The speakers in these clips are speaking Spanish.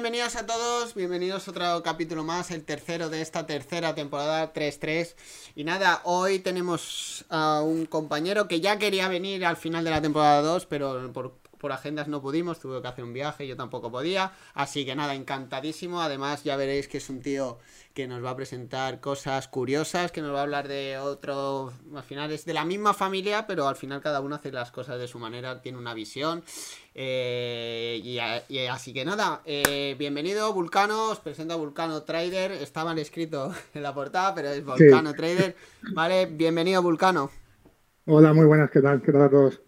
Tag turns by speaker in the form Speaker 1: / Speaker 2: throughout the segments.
Speaker 1: bienvenidos a todos, bienvenidos a otro capítulo más, el tercero de esta tercera temporada 3-3. Y nada, hoy tenemos a un compañero que ya quería venir al final de la temporada 2, pero por, por agendas no pudimos, tuve que hacer un viaje, yo tampoco podía. Así que nada, encantadísimo. Además, ya veréis que es un tío que nos va a presentar cosas curiosas, que nos va a hablar de otro, al final es de la misma familia, pero al final cada uno hace las cosas de su manera, tiene una visión. Eh, y, así que nada, eh, bienvenido Vulcano, os presento a Vulcano Trader, está mal escrito en la portada, pero es Vulcano Trader. Vale, bienvenido Vulcano.
Speaker 2: Hola, muy buenas, ¿qué tal? ¿Qué tal a todos?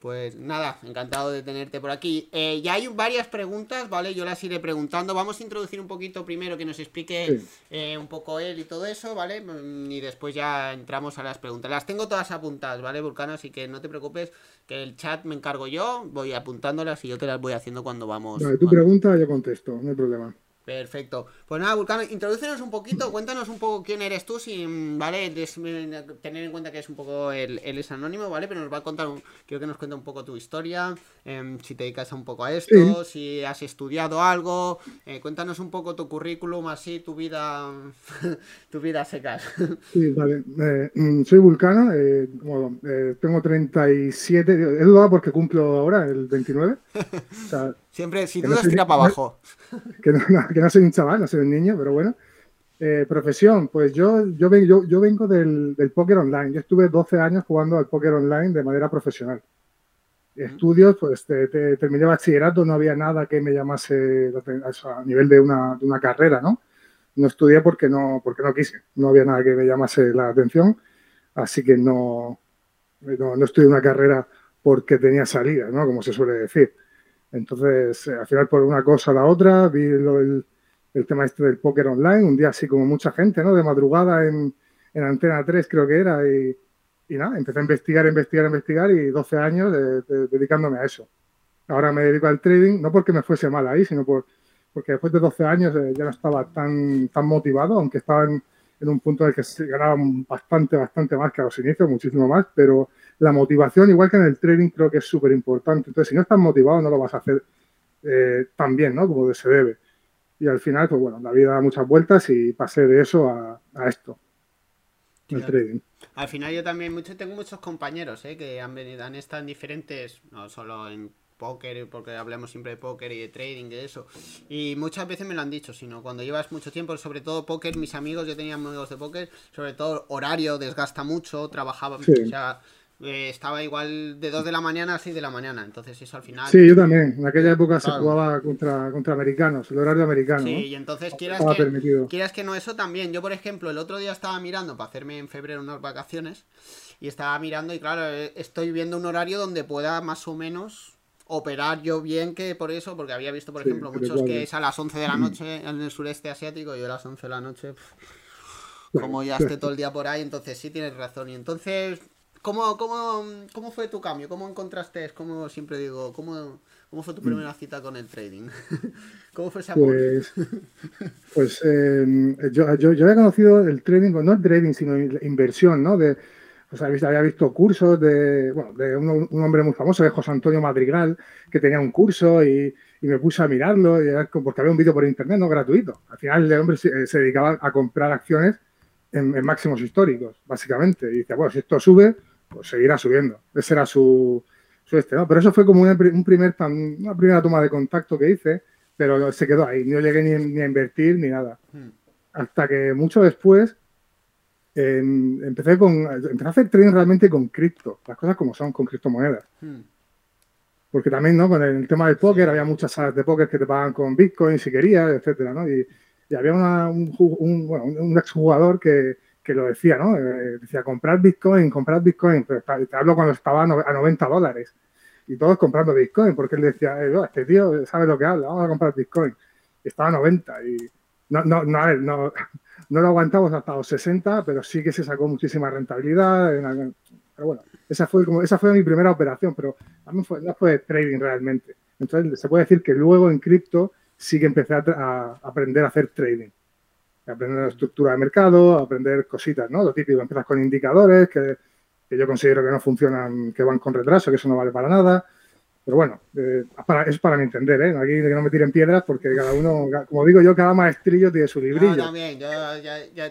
Speaker 1: Pues nada, encantado de tenerte por aquí. Eh, ya hay varias preguntas, ¿vale? Yo las iré preguntando. Vamos a introducir un poquito primero que nos explique eh, un poco él y todo eso, ¿vale? Mm, y después ya entramos a las preguntas. Las tengo todas apuntadas, ¿vale, Vulcano? Así que no te preocupes, que el chat me encargo yo, voy apuntándolas y yo te las voy haciendo cuando vamos.
Speaker 2: Vale, tu pregunta yo contesto, no hay problema.
Speaker 1: Perfecto. Pues nada, Vulcano, introdúcenos un poquito, cuéntanos un poco quién eres tú, sin, ¿vale? tener en cuenta que es un poco, él, es anónimo, ¿vale? Pero nos va a contar, un, quiero que nos cuente un poco tu historia, em, si te dedicas un poco a esto, si has estudiado algo, eh, cuéntanos un poco tu currículum, así, tu vida, tu vida secas.
Speaker 2: Sí, vale. Eh, mm, soy Vulcano, eh, tengo 37, he dudado porque cumplo ahora, el 29.
Speaker 1: O sea, Siempre, si dudas, tira para abajo.
Speaker 2: Que no, que no, soy un chaval, no soy un niño, pero bueno. Eh, profesión, pues yo, yo, yo, yo vengo del, del, póker online. Yo estuve 12 años jugando al póker online de manera profesional. Estudios, pues te, terminé bachillerato, no había nada que me llamase a nivel de una, de una, carrera, ¿no? No estudié porque no, porque no quise, no había nada que me llamase la atención, así que no, no, no estudié una carrera porque tenía salida, ¿no? Como se suele decir. Entonces, eh, al final, por una cosa a la otra, vi el, tema este del póker online, un día así como mucha gente, ¿no? De madrugada en, en Antena 3 creo que era, y, y, nada, empecé a investigar, investigar, investigar y 12 años dedicándome a eso. Ahora me dedico al trading, no porque me fuese mal ahí, sino por, porque después de 12 años eh, ya no estaba tan, tan motivado, aunque estaba en, en un punto en el que se ganaba bastante, bastante más que a los inicios, muchísimo más, pero la motivación, igual que en el trading, creo que es súper importante. Entonces, si no estás motivado, no lo vas a hacer eh, tan bien, ¿no? Como se debe. Y al final, pues bueno, la vida da muchas vueltas y pasé de eso a, esto, el trading.
Speaker 1: Al final yo también mucho, tengo muchos compañeros ¿eh? que han venido, han estado en diferentes, no solo en póker, porque hablamos siempre de póker y de trading, de eso. Y muchas veces me lo han dicho, sino cuando llevas mucho tiempo, sobre todo póker, mis amigos, yo tenía amigos de póker, sobre todo horario desgasta mucho, trabajaba, o sea, eh, estaba igual de 2 de la mañana a 6 de la mañana. Entonces, eso al final.
Speaker 2: Sí, yo también. En aquella época se jugaba contra, contra americanos, el horario americano.
Speaker 1: Sí, y entonces quieras que, quieras que no, eso también. Yo, por ejemplo, el otro día estaba mirando para hacerme en febrero unas vacaciones y estaba mirando, y claro, eh, estoy viendo un horario donde pueda más o menos operar yo bien que por eso, porque había visto, por ejemplo, muchos que es a las 11 de la noche en el sureste asiático, y yo a las 11 de la noche, como ya esté todo el día por ahí, entonces sí tienes razón. Y entonces ¿Cómo, cómo, cómo fue tu cambio? ¿Cómo encontraste, como siempre digo, cómo, cómo fue tu primera cita con el trading? ¿Cómo fue amor?
Speaker 2: Pues, pues em, yo, yo, había conocido el trading, no el trading, sino inversión, ¿no? De, o sea, había visto cursos de, bueno, de un, hombre muy famoso, de José Antonio Madrigal, que tenía un curso y, y me puse a mirarlo, y porque había un vídeo por internet, no gratuito. Al final el hombre se, se dedicaba a comprar acciones en, en, máximos históricos, básicamente. Y dice, bueno, si esto sube, pues seguirá subiendo. Ese era su, su este, ¿no? Pero eso fue como un primer, una primera toma de contacto que hice, pero se quedó ahí. No llegué ni, a invertir ni nada. Hmm. Hasta que mucho después empecé, con, empecé a hacer trading realmente con cripto, las cosas como son, con criptomonedas. Hmm. Porque también, ¿no? Con el tema del póker, había muchas salas de póker que te pagan con Bitcoin si querías, etcétera, ¿no? Y, había un, un, bueno, un exjugador que, que lo decía, ¿no? Eh, decía, comprar Bitcoin, comprar Bitcoin, pero te hablo cuando estaba a 90 dólares y todos comprando Bitcoin, porque él decía, eh, este tío sabe lo que habla, vamos a comprar Bitcoin. estaba a 90 y no, no, no, a ver, no, no lo aguantamos hasta los 60, pero sí que se sacó muchísima rentabilidad. pero bueno, esa fue, como, esa fue mi primera operación, pero no fue, no fue trading realmente. Entonces se puede decir que luego en cripto sí que empecé a aprender a hacer trading aprender la estructura de mercado, aprender cositas, ¿no? Lo típico, empiezas con indicadores que, yo considero que no funcionan, que van con retraso, que eso no vale para nada. Pero bueno, eh, para, es para entender, ¿eh? Aquí que no me tiren piedras porque cada uno, como digo yo, cada maestrillo tiene su librillo.
Speaker 1: Yo también, yo,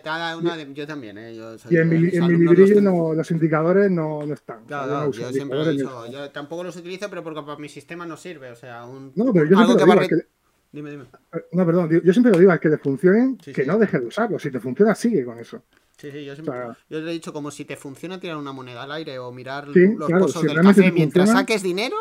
Speaker 1: cada una yo también, ¿eh? Yo
Speaker 2: y en mi, en mi librillo los, los indicadores no, no están.
Speaker 1: Claro, yo siempre lo he dicho, yo tampoco los utilizo, pero porque para mi sistema no sirve, o sea, un,
Speaker 2: no, pero yo algo que va Dime, dime. No, perdón, yo siempre lo digo, al que le funcionen, que no deje de usarlo. Si te funciona, sigue con eso.
Speaker 1: Sí, sí, yo siempre. yo le he dicho como si te funciona tirar una moneda al aire o mirar los claro, del café mientras saques dinero.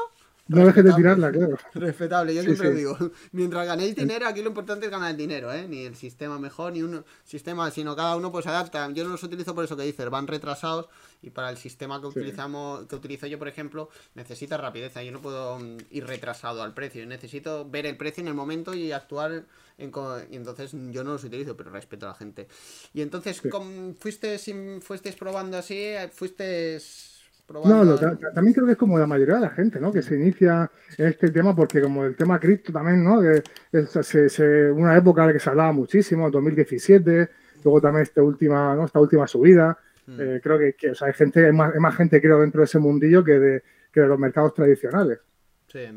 Speaker 2: No dejes de tirarla, claro.
Speaker 1: Respetable, yo siempre digo. Mientras ganéis dinero, aquí lo importante es ganar el dinero, ¿eh? Ni el sistema mejor, ni un sistema, sino cada uno pues adapta. Yo no los utilizo por eso que dices, van retrasados y para el sistema que utilizamos, que utilizo yo, por ejemplo, necesita rapidez. Yo no puedo mm, ir retrasado al precio. Necesito ver el precio en el momento y actuar en, y entonces yo no los utilizo, pero respeto a la gente. Y entonces, fuiste, fuisteis probando así? ¿Fuiste
Speaker 2: no, también creo que es como la mayoría de la gente, ¿no? Que se inicia en este tema, porque como el tema cripto también, ¿no? Que es, una época en la que se hablaba muchísimo, 2017, luego también esta última, ¿no? Esta última subida. Hmm. Eh, creo que, hay gente, hay más, más, gente creo dentro de ese mundillo que de, que de los mercados tradicionales.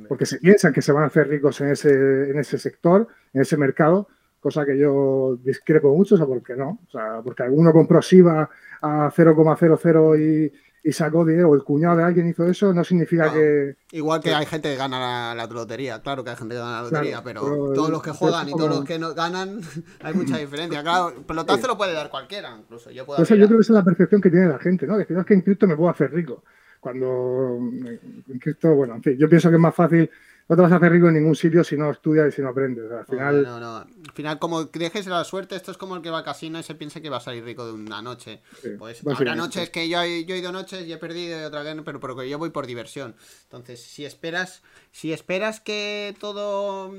Speaker 2: porque se piensan que se van a hacer ricos en ese, en ese sector, en ese mercado, cosa que yo discrepo mucho, o sea, porque no, o sea, porque alguno compró SIVA a 0,00 y y sacó dinero, o el cuñado de alguien hizo eso, no significa que.
Speaker 1: Igual que hay gente que gana la, lotería, claro que hay gente que gana la lotería, pero, todos los que juegan y todos los que no ganan, hay mucha diferencia. Claro, pelotazo lo puede dar cualquiera, incluso. Yo, puedo
Speaker 2: yo creo que esa es la percepción que tiene la gente, ¿no? Decir, es que en cripto me puedo hacer rico. Cuando en cripto, bueno, en fin, yo pienso que es más fácil no te vas a hacer rico en ningún sitio si no estudias y si no aprendes. al final...
Speaker 1: No, no, Al final, como dejes la suerte, esto es como el que va al casino y se piensa que va a salir rico de una noche. pues habrá noches que yo, yo, he ido noches y he perdido y otra vez, pero porque yo voy por diversión. Entonces, si esperas, si esperas que todo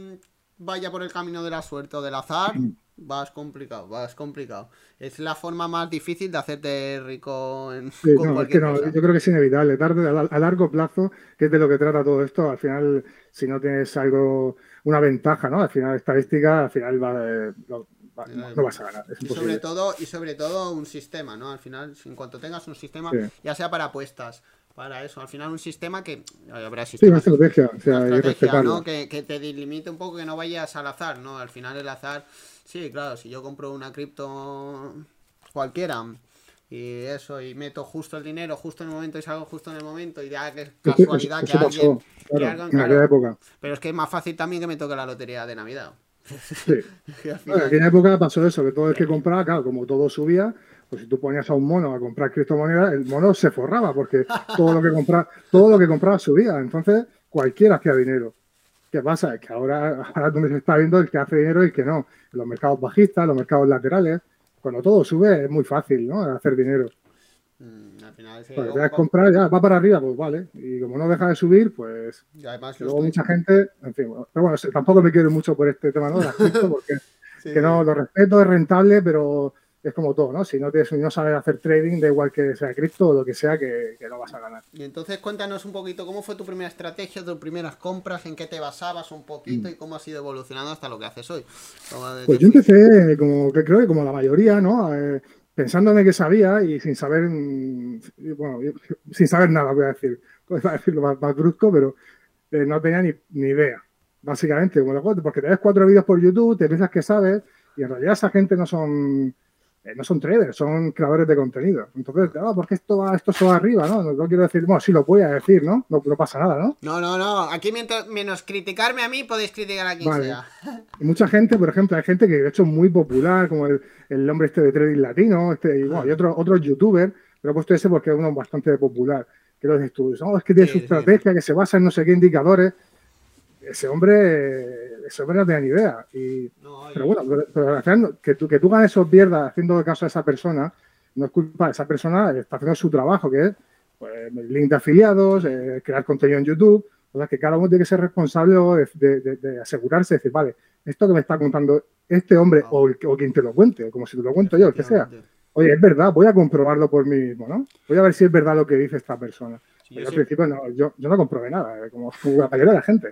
Speaker 1: vaya por el camino de la suerte o del azar, vas complicado, vas complicado. Es la forma más difícil de hacerte rico en
Speaker 2: no, que no, Yo creo que es inevitable, tarde, a, largo plazo, que es de lo que trata todo esto, al final, si no tienes algo, una ventaja, ¿no? Al final, estadística, al final va, no, vas a ganar.
Speaker 1: y sobre todo, y sobre todo un sistema, ¿no? Al final, en cuanto tengas un sistema, ya sea para apuestas, para eso. Al final un sistema que habrá
Speaker 2: sí, una estrategia, o sea,
Speaker 1: ¿no? que, que, te limite un poco, que no vayas al azar, ¿no? Al final el azar Sí, claro, si yo compro una cripto cualquiera y eso, y meto justo el dinero justo en el momento y salgo justo en el momento y ya que es casualidad que alguien...
Speaker 2: en época.
Speaker 1: Pero es que es más fácil también que me toque la lotería de Navidad.
Speaker 2: Sí. en aquella época pasó eso, que todo el que compraba, claro, como todo subía, pues si tú ponías a un mono a comprar criptomonedas, el mono se forraba porque todo lo que compraba, todo lo que compraba subía. Entonces, cualquiera hacía dinero. ¿Qué pasa? Es que ahora, ahora donde se está viendo el que hace dinero y el que no. Los mercados bajistas, los mercados laterales, cuando todo sube es muy fácil, ¿no? Hacer dinero. Mm, al final, pues comprar, ya va para arriba, pues vale. Y como no deja de subir, pues. luego mucha gente, en fin, pero bueno, tampoco me quiero mucho por este tema, ¿no? De porque que no, lo respeto, es rentable, pero es como todo, ¿no? Si no, tienes, no sabes hacer trading, da igual que sea cripto o lo que sea, que, que, lo vas a ganar.
Speaker 1: Y entonces cuéntanos un poquito cómo fue tu primera estrategia, tus primeras compras, en qué te basabas un poquito y cómo has ido evolucionando hasta lo que haces hoy.
Speaker 2: Pues yo empecé, como que creo que como la mayoría, ¿no? Eh, pensándome que sabía y sin saber, mm, bueno, sin saber nada, voy a decir, voy a decirlo más, brusco, pero eh, no tenía ni, ni idea, básicamente, como porque te ves cuatro vídeos por YouTube, te piensas que sabes y en realidad esa gente no son eh, no son traders, son creadores de contenido. Entonces, ah, ¿por qué esto va, esto se va arriba? ¿no? no, quiero decir, bueno, sí lo voy a decir, ¿no? ¿no? pasa nada, ¿no?
Speaker 1: No, no, no. Aquí mientras, menos criticarme a mí, podéis criticar a quien sea.
Speaker 2: Y mucha gente, por ejemplo, hay gente que de hecho es muy popular, como el, el hombre este de trading latino, este, y, bueno, y otros otro youtuber, pero he puesto ese porque es uno bastante popular. Que lo dices tú, es que tiene su estrategia, que se basa en no sé qué indicadores ese hombre, hombre no tenía ni idea. Y, pero bueno, pero, al final, que tú, que tú ganes o pierdas haciendo caso a esa persona, no es culpa de esa persona, está haciendo su trabajo, que es pues, el link de afiliados, eh, crear contenido en YouTube. O sea, que cada uno tiene que ser responsable de, asegurarse, de decir, vale, esto que me está contando este hombre o, o, quien te lo cuente, como si te lo cuento yo, el que sea. Oye, es verdad, voy a comprobarlo por mí mismo, ¿no? Voy a ver si es verdad lo que dice esta persona. al principio no, yo, yo no comprobé nada, eh, como la mayoría de la gente.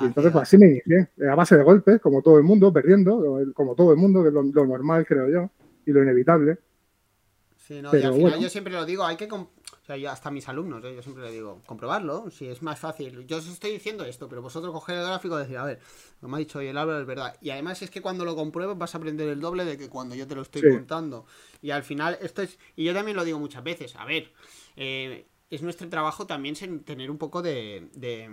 Speaker 2: Y entonces, pues así me inicié, a base de golpes, como todo el mundo, perdiendo, como todo el mundo, que es lo, normal, creo yo, y lo inevitable.
Speaker 1: Sí, no, y al final yo siempre lo digo, hay que. O sea, yo hasta mis alumnos, ¿eh? yo siempre le digo, comprobarlo, si es más fácil. Yo os estoy diciendo esto, pero vosotros coger el gráfico y decir, a ver, lo me ha dicho hoy el Álvaro es verdad. Y además es que cuando lo compruebes vas a aprender el doble de que cuando yo te lo estoy contando. Y al final, esto es, y yo también lo digo muchas veces, a ver, eh, es nuestro trabajo también tener un poco de, de,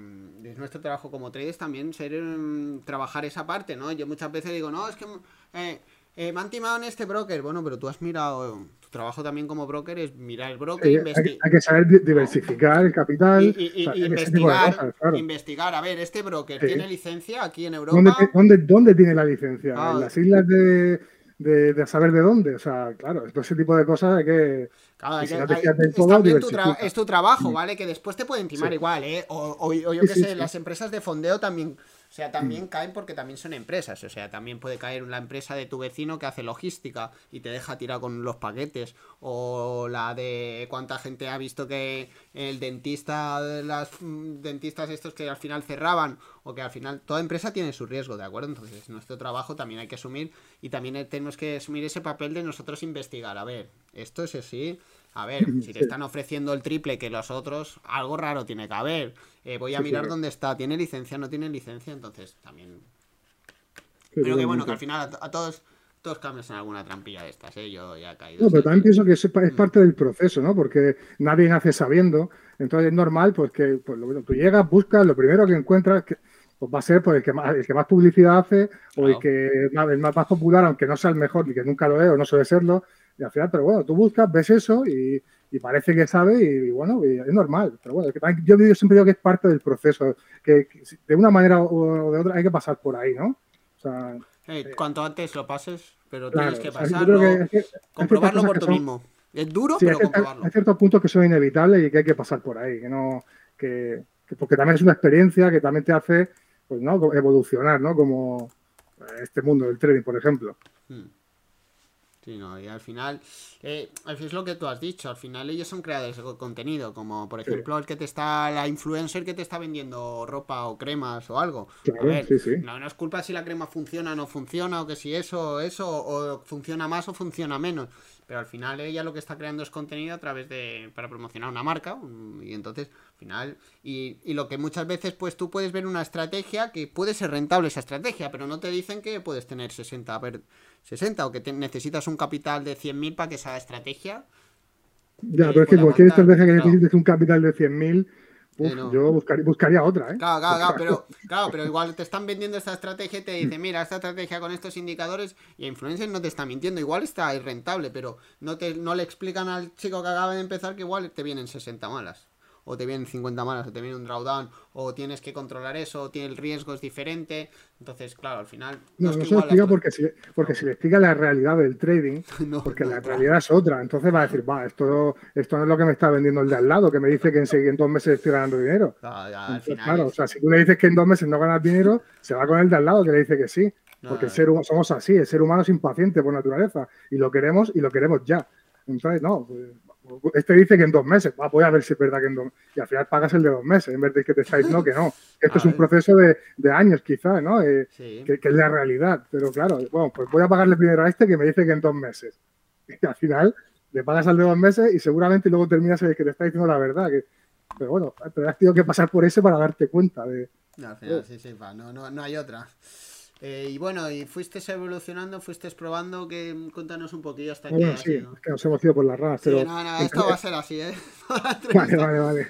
Speaker 1: nuestro trabajo como traders también ser mm, trabajar esa parte, ¿no? Yo muchas veces digo, no, es que eh, eh, me han timado en este broker. Bueno, pero tú has mirado. Tu trabajo también como broker es mirar el broker.
Speaker 2: Hay, hay, que saber diversificar el capital.
Speaker 1: Y, investigar, investigar. A ver, este broker tiene licencia aquí en Europa.
Speaker 2: ¿Dónde, dónde, tiene la licencia? ¿En ah. las islas de, de, saber de dónde? O sea, claro, todo ese tipo de cosas hay que. Claro, hay
Speaker 1: que, es tu trabajo, ¿vale? Que después te pueden timar igual, ¿eh? O, o, yo qué sé, las empresas de fondeo también o sea, también mm. caen porque también son empresas. O sea, también puede caer la empresa de tu vecino que hace logística y te deja tirar con los paquetes. O la de cuánta gente ha visto que el dentista, las mm, dentistas estos que al final cerraban. O que al final toda empresa tiene su riesgo, ¿de acuerdo? Entonces, nuestro trabajo también hay que asumir. Y también tenemos que asumir ese papel de nosotros investigar. A ver, esto es así a ver, si te están ofreciendo el triple que los otros, algo raro tiene que haber. Eh, voy a mirar dónde está. ¿Tiene licencia? ¿No tiene licencia? Entonces también. Pero que bueno, que al final a, todos todos cambian en alguna trampilla de estas, ¿eh? Yo ya he caído.
Speaker 2: No, pero también pienso que es, mm. parte del proceso, ¿no? Porque nadie nace sabiendo. Entonces es normal pues que pues, tú llegas, buscas, lo primero que encuentras que, pues, va a ser pues, el, que más, el que más publicidad hace o el que el más, popular, aunque no sea el mejor, ni que nunca lo es o no suele serlo, y al final, pero bueno, tú buscas, ves eso y, parece que sabe y, bueno, es normal. Pero bueno, yo, siempre digo que es parte del proceso, que, de una manera o de otra hay que pasar por ahí, ¿no? O
Speaker 1: sea, eh, cuanto antes lo pases, pero tienes que pasarlo, comprobarlo por tú mismo. Es duro, pero comprobarlo.
Speaker 2: Hay ciertos puntos que son inevitables y que hay que pasar por ahí, que no, que, porque también es una experiencia que también te hace, pues, ¿no? Evolucionar, ¿no? Como este mundo del trading, por ejemplo. Hmm.
Speaker 1: Sí, no, y al final, eh, es lo que tú has dicho, al final ellos son creadores de contenido, como por ejemplo el que te está, la influencer que te está vendiendo ropa o cremas o algo. a ver, No, no es culpa si la crema funciona o no funciona, o que si eso, eso, o funciona más o funciona menos. Pero al final ella lo que está creando es contenido a través de, para promocionar una marca, y entonces, al final, y, y lo que muchas veces, pues tú puedes ver una estrategia que puede ser rentable esa estrategia, pero no te dicen que puedes tener 60, ver, 60 o que necesitas un capital de 100.000 para que esa estrategia.
Speaker 2: Ya, pero es que cualquier estrategia que necesites un capital de 100.000. Yo buscaría, otra, ¿eh?
Speaker 1: Claro, claro, claro, pero, claro, pero igual te están vendiendo esta estrategia y te dicen, mira, esta estrategia con estos indicadores y Influencer no te está mintiendo, igual está irrentable, pero no, te, no le explican al chico que acaba de empezar que igual te vienen 60 malas o te vienen 50 malas, o te viene un drawdown, o tienes que controlar eso, o tiene el riesgo es diferente. Entonces, claro, al final.
Speaker 2: No, no, se lo explica porque, si, porque si le explica la realidad del trading, porque la realidad es otra. Entonces va a decir, va, esto, esto no es lo que me está vendiendo el de al lado, que me dice que en, en dos meses estoy ganando dinero. Claro, o sea, si tú le dices que en dos meses no ganas dinero, se va con el de al lado que le dice que sí. Porque el ser, somos así, el ser humano es impaciente por naturaleza y lo queremos y lo queremos ya. Entonces, no, pues, este dice que en dos meses, voy a ver si es verdad que en dos Y al final pagas el de dos meses, en vez de que te estáis, no, que no. Esto es un proceso de, años quizás, ¿no? Eh, que, es la realidad. Pero claro, bueno, pues voy a pagarle primero a este que me dice que en dos meses. Y al final le pagas al de dos meses y seguramente luego terminas el que te está diciendo la verdad. Que, pero bueno, te has tenido que pasar por ese para darte cuenta de...
Speaker 1: No, al final, sí, sí, no, no, no hay otra. Eh, y bueno, y fuiste evolucionando, fuiste probando, que cuéntanos un poquillo hasta
Speaker 2: bueno, que. Sí, es que nos hemos ido por las ramas. Pero
Speaker 1: no, no, esto va a ser así, ¿eh?
Speaker 2: vale, vale, vale.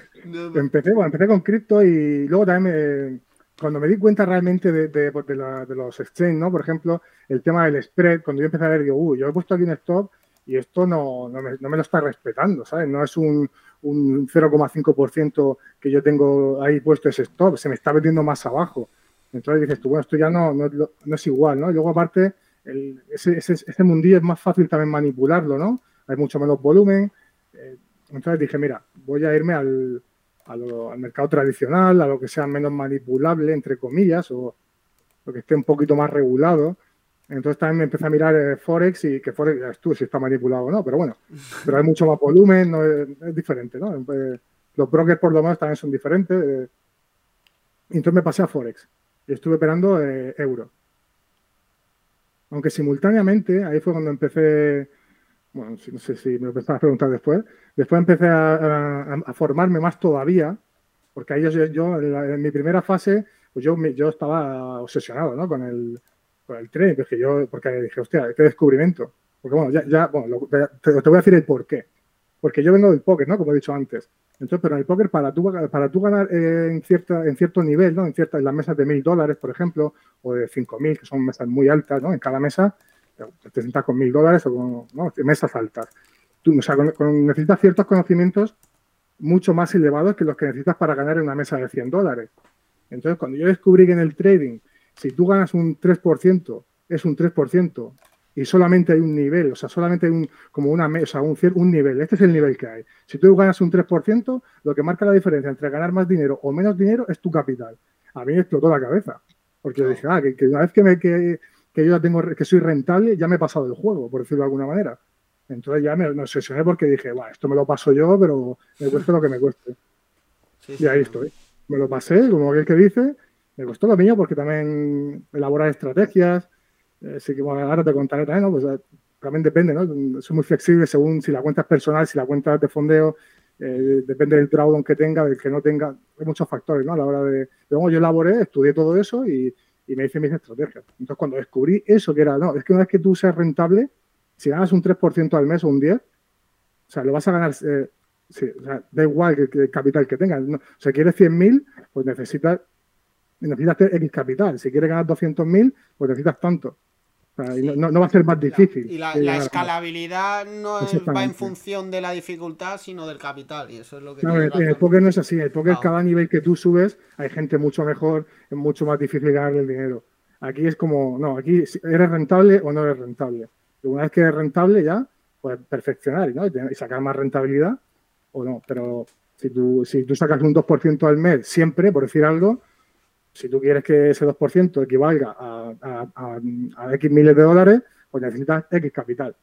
Speaker 2: Empecé, bueno, empecé con cripto y luego también me, cuando me di cuenta realmente de, de, de, la, de, los exchange, ¿no? Por ejemplo, el tema del spread, cuando yo empecé a ver, digo, uy, yo he puesto aquí un stop y esto no, no, me, no me lo está respetando, ¿sabes? No es un, un 0,5% que yo tengo ahí puesto ese stop, se me está metiendo más abajo. Entonces dices tú, bueno, esto ya no, no, es igual, ¿no? Y luego aparte, ese, ese, mundillo es más fácil también manipularlo, ¿no? Hay mucho menos volumen. Eh, entonces dije, mira, voy a irme al, al mercado tradicional, a lo que sea menos manipulable, entre comillas, o lo que esté un poquito más regulado. Entonces también me empecé a mirar eh, Forex y que Forex, tú si está manipulado o no, pero bueno, pero hay mucho más volumen, no es, diferente, ¿no? Eh, los brokers por lo menos también son diferentes. entonces me pasé a Forex y estuve operando eh, euro. Aunque simultáneamente, ahí fue cuando empecé bueno, no sé si me lo pensabas preguntar después. Después empecé a, formarme más todavía, porque ahí yo, en, mi primera fase, pues yo, yo estaba obsesionado ¿no? con, el, con el tren, porque, yo, porque dije, hostia, qué descubrimiento. Porque bueno, ya, ya bueno, te, voy a decir el por qué. Porque yo vengo del póker, ¿no? Como he dicho antes. Entonces, pero en el póker, para tú, ganar eh, en, cierta, en cierto nivel, ¿no? En, ciertas, en las mesas de mil dólares, por ejemplo, o de cinco mil, que son mesas muy altas, ¿no? En cada mesa, te sientas con mil dólares o con mesas altas. Tú, o sea, necesitas ciertos conocimientos mucho más elevados que los que necesitas para ganar en una mesa de 100 dólares. Entonces, cuando yo descubrí que en el trading, si tú ganas un 3%, es un 3%, y solamente hay un nivel, o sea, solamente hay un, como una mesa, un, un nivel, este es el nivel que hay. Si tú ganas un 3%, lo que marca la diferencia entre ganar más dinero o menos dinero es tu capital. A mí me explotó la cabeza, porque yo dije, ah, que, una vez que, me, que, que yo ya tengo, que soy rentable, ya me he pasado el juego, por decirlo de alguna manera. Entonces ya me, obsesioné porque dije, bueno, esto me lo paso yo, pero me cueste lo que me cueste. y ahí estoy. Me lo pasé, como aquel que dice, me costó lo mío porque también elaborar estrategias. Eh, que ahora te contaré también, ¿no? Pues también depende, ¿no? Soy muy flexible según si la cuenta es personal, si la cuenta es de fondeo, eh, depende del drawdown que tenga, del que no tenga. Hay muchos factores, ¿no? A la hora de. Luego yo elaboré, estudié todo eso y, y me hice mis estrategias. Entonces, cuando descubrí eso, que era, no, es que una vez que tú seas rentable, si ganas un 3% al mes o un 10%, o sea, lo vas a ganar, eh, sí, o sea, da igual que, el capital que tengas. o sea, quieres 100.000, pues necesitas, necesitas X capital. Si quieres ganar 200.000, pues necesitas tanto no, va a ser más difícil.
Speaker 1: Y la, escalabilidad no va en función de la dificultad, sino del capital. Y eso es lo que.
Speaker 2: No, en el póker no es así. En el póker, cada nivel que tú subes, hay gente mucho mejor, es mucho más difícil ganar el dinero. Aquí es como, no, aquí eres rentable o no eres rentable. Y una vez que eres rentable, ya puedes perfeccionar ¿no? y sacar más rentabilidad o no. Pero si tú, si tú sacas un 2% al mes siempre, por decir algo, si tú quieres que ese 2% equivalga a, X miles de dólares, pues necesitas X capital.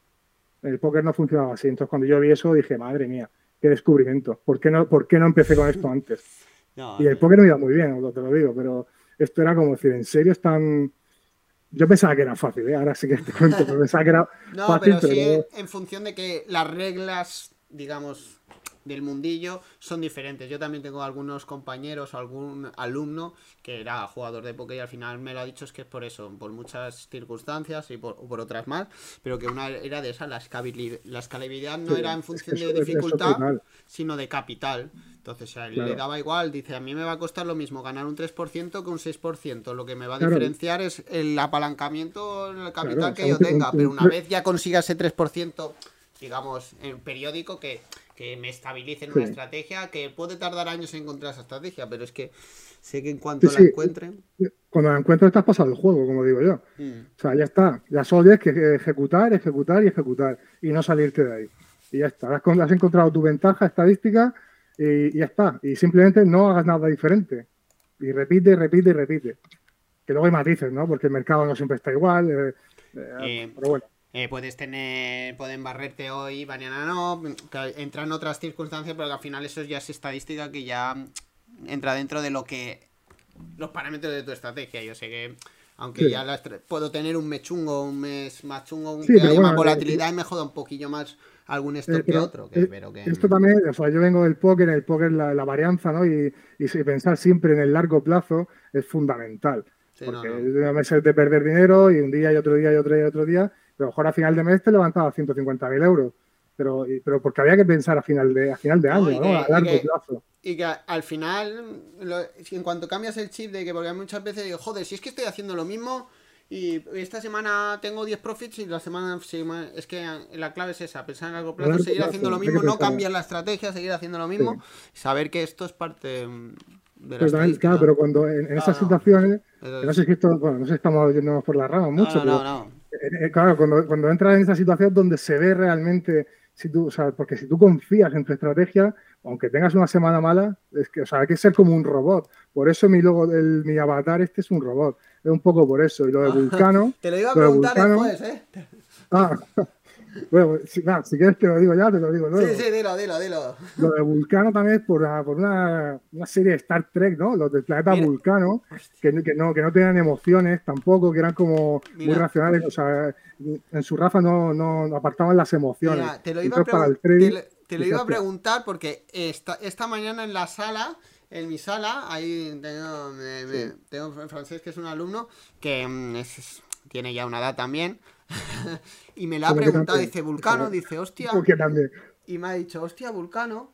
Speaker 2: El póker no funcionaba así. Entonces, cuando yo vi eso, dije, madre mía, qué descubrimiento. ¿Por qué no, por qué no empecé con esto antes? y el póker no iba muy bien, te lo digo, pero esto era como decir, ¿en serio es tan...? Yo pensaba que era fácil, ¿eh? ahora sí que te cuento, pero pensaba que era
Speaker 1: no, fácil. Pero sí, en función de que las reglas, digamos, del mundillo son diferentes. Yo también tengo algunos compañeros o algún alumno que era jugador de póker y al final me lo ha dicho es que es por eso, por muchas circunstancias y por, otras más, pero que una era de esa, la escalabilidad, la escalabilidad no era en función de dificultad, sino de capital. Entonces a él le daba igual, dice, a mí me va a costar lo mismo ganar un 3% que un 6%, lo que me va a diferenciar es el apalancamiento en el capital que yo tenga, pero una vez ya consiga ese 3%, digamos, en periódico que que me estabilicen una estrategia que puede tardar años en encontrar esa estrategia, pero es que sé que en cuanto la encuentren.
Speaker 2: Cuando la encuentres estás pasado el juego, como digo yo. Mm. O sea, ya está. Ya solo tienes que ejecutar, ejecutar y ejecutar y no salirte de ahí. Y ya está. Has, encontrado tu ventaja estadística y, ya está. Y simplemente no hagas nada diferente. Y repite, repite y repite. Que luego hay matices, ¿no? Porque el mercado no siempre está igual. Eh, eh, eh, pero bueno.
Speaker 1: Eh, puedes tener, pueden barrerte hoy, mañana no, entran otras circunstancias, pero al final eso ya es estadística que ya entra dentro de lo que los parámetros de tu estrategia. Yo sé que aunque ya puedo tener un mes chungo, un mes más chungo, un que haya más volatilidad y me joda un poquillo más algún stop que otro. Que, pero que...
Speaker 2: Esto también, o sea, yo vengo del póker, el póker la, la varianza, ¿no? Y, y, pensar siempre en el largo plazo es fundamental. porque no, no. meses de perder dinero y un día y otro día y otro día y otro día pero a lo mejor a final de mes te levantaba 150.000 euros. Pero, pero porque había que pensar a final de, a final de año, ¿no? a largo plazo.
Speaker 1: Y que al final, en cuanto cambias el chip de que, porque muchas veces digo, joder, si es que estoy haciendo lo mismo y esta semana tengo 10 profits y la semana, es que la clave es esa, pensar en largo plazo, seguir haciendo lo mismo, no cambiar la estrategia, seguir haciendo lo mismo, saber que esto es parte de la
Speaker 2: pero Claro, pero cuando en, esas situaciones, no sé si esto, bueno, no sé si estamos yéndonos por la rama mucho, no, no, eh, claro, cuando, cuando entras en esa situación donde se ve realmente, si tú, o sea, porque si tú confías en tu estrategia, aunque tengas una semana mala, es que, o sea, hay que ser como un robot. Por eso mi logo, el, mi avatar este es un robot. Es un poco por eso. Y lo de Vulcano.
Speaker 1: Te lo iba a preguntar después, ¿eh?
Speaker 2: Ah, Bueno, si, si, quieres te lo digo ya, te lo digo
Speaker 1: luego. Sí, sí, dilo, dilo, dilo.
Speaker 2: Lo de Vulcano también es por, por una, una, serie de Star Trek, ¿no? Los del planeta Vulcano, que, que, no, que no tenían emociones tampoco, que eran como muy racionales, o sea, en su raza no, no, apartaban las emociones. Mira,
Speaker 1: te lo iba, a, te, lo iba a preguntar porque esta, esta mañana en la sala en mi sala, ahí tengo, me, tengo francés que es un alumno que mm, es, tiene ya una edad también. y me la ha preguntado, dice, Vulcano, dice, hostia. Y me ha dicho, hostia, Vulcano.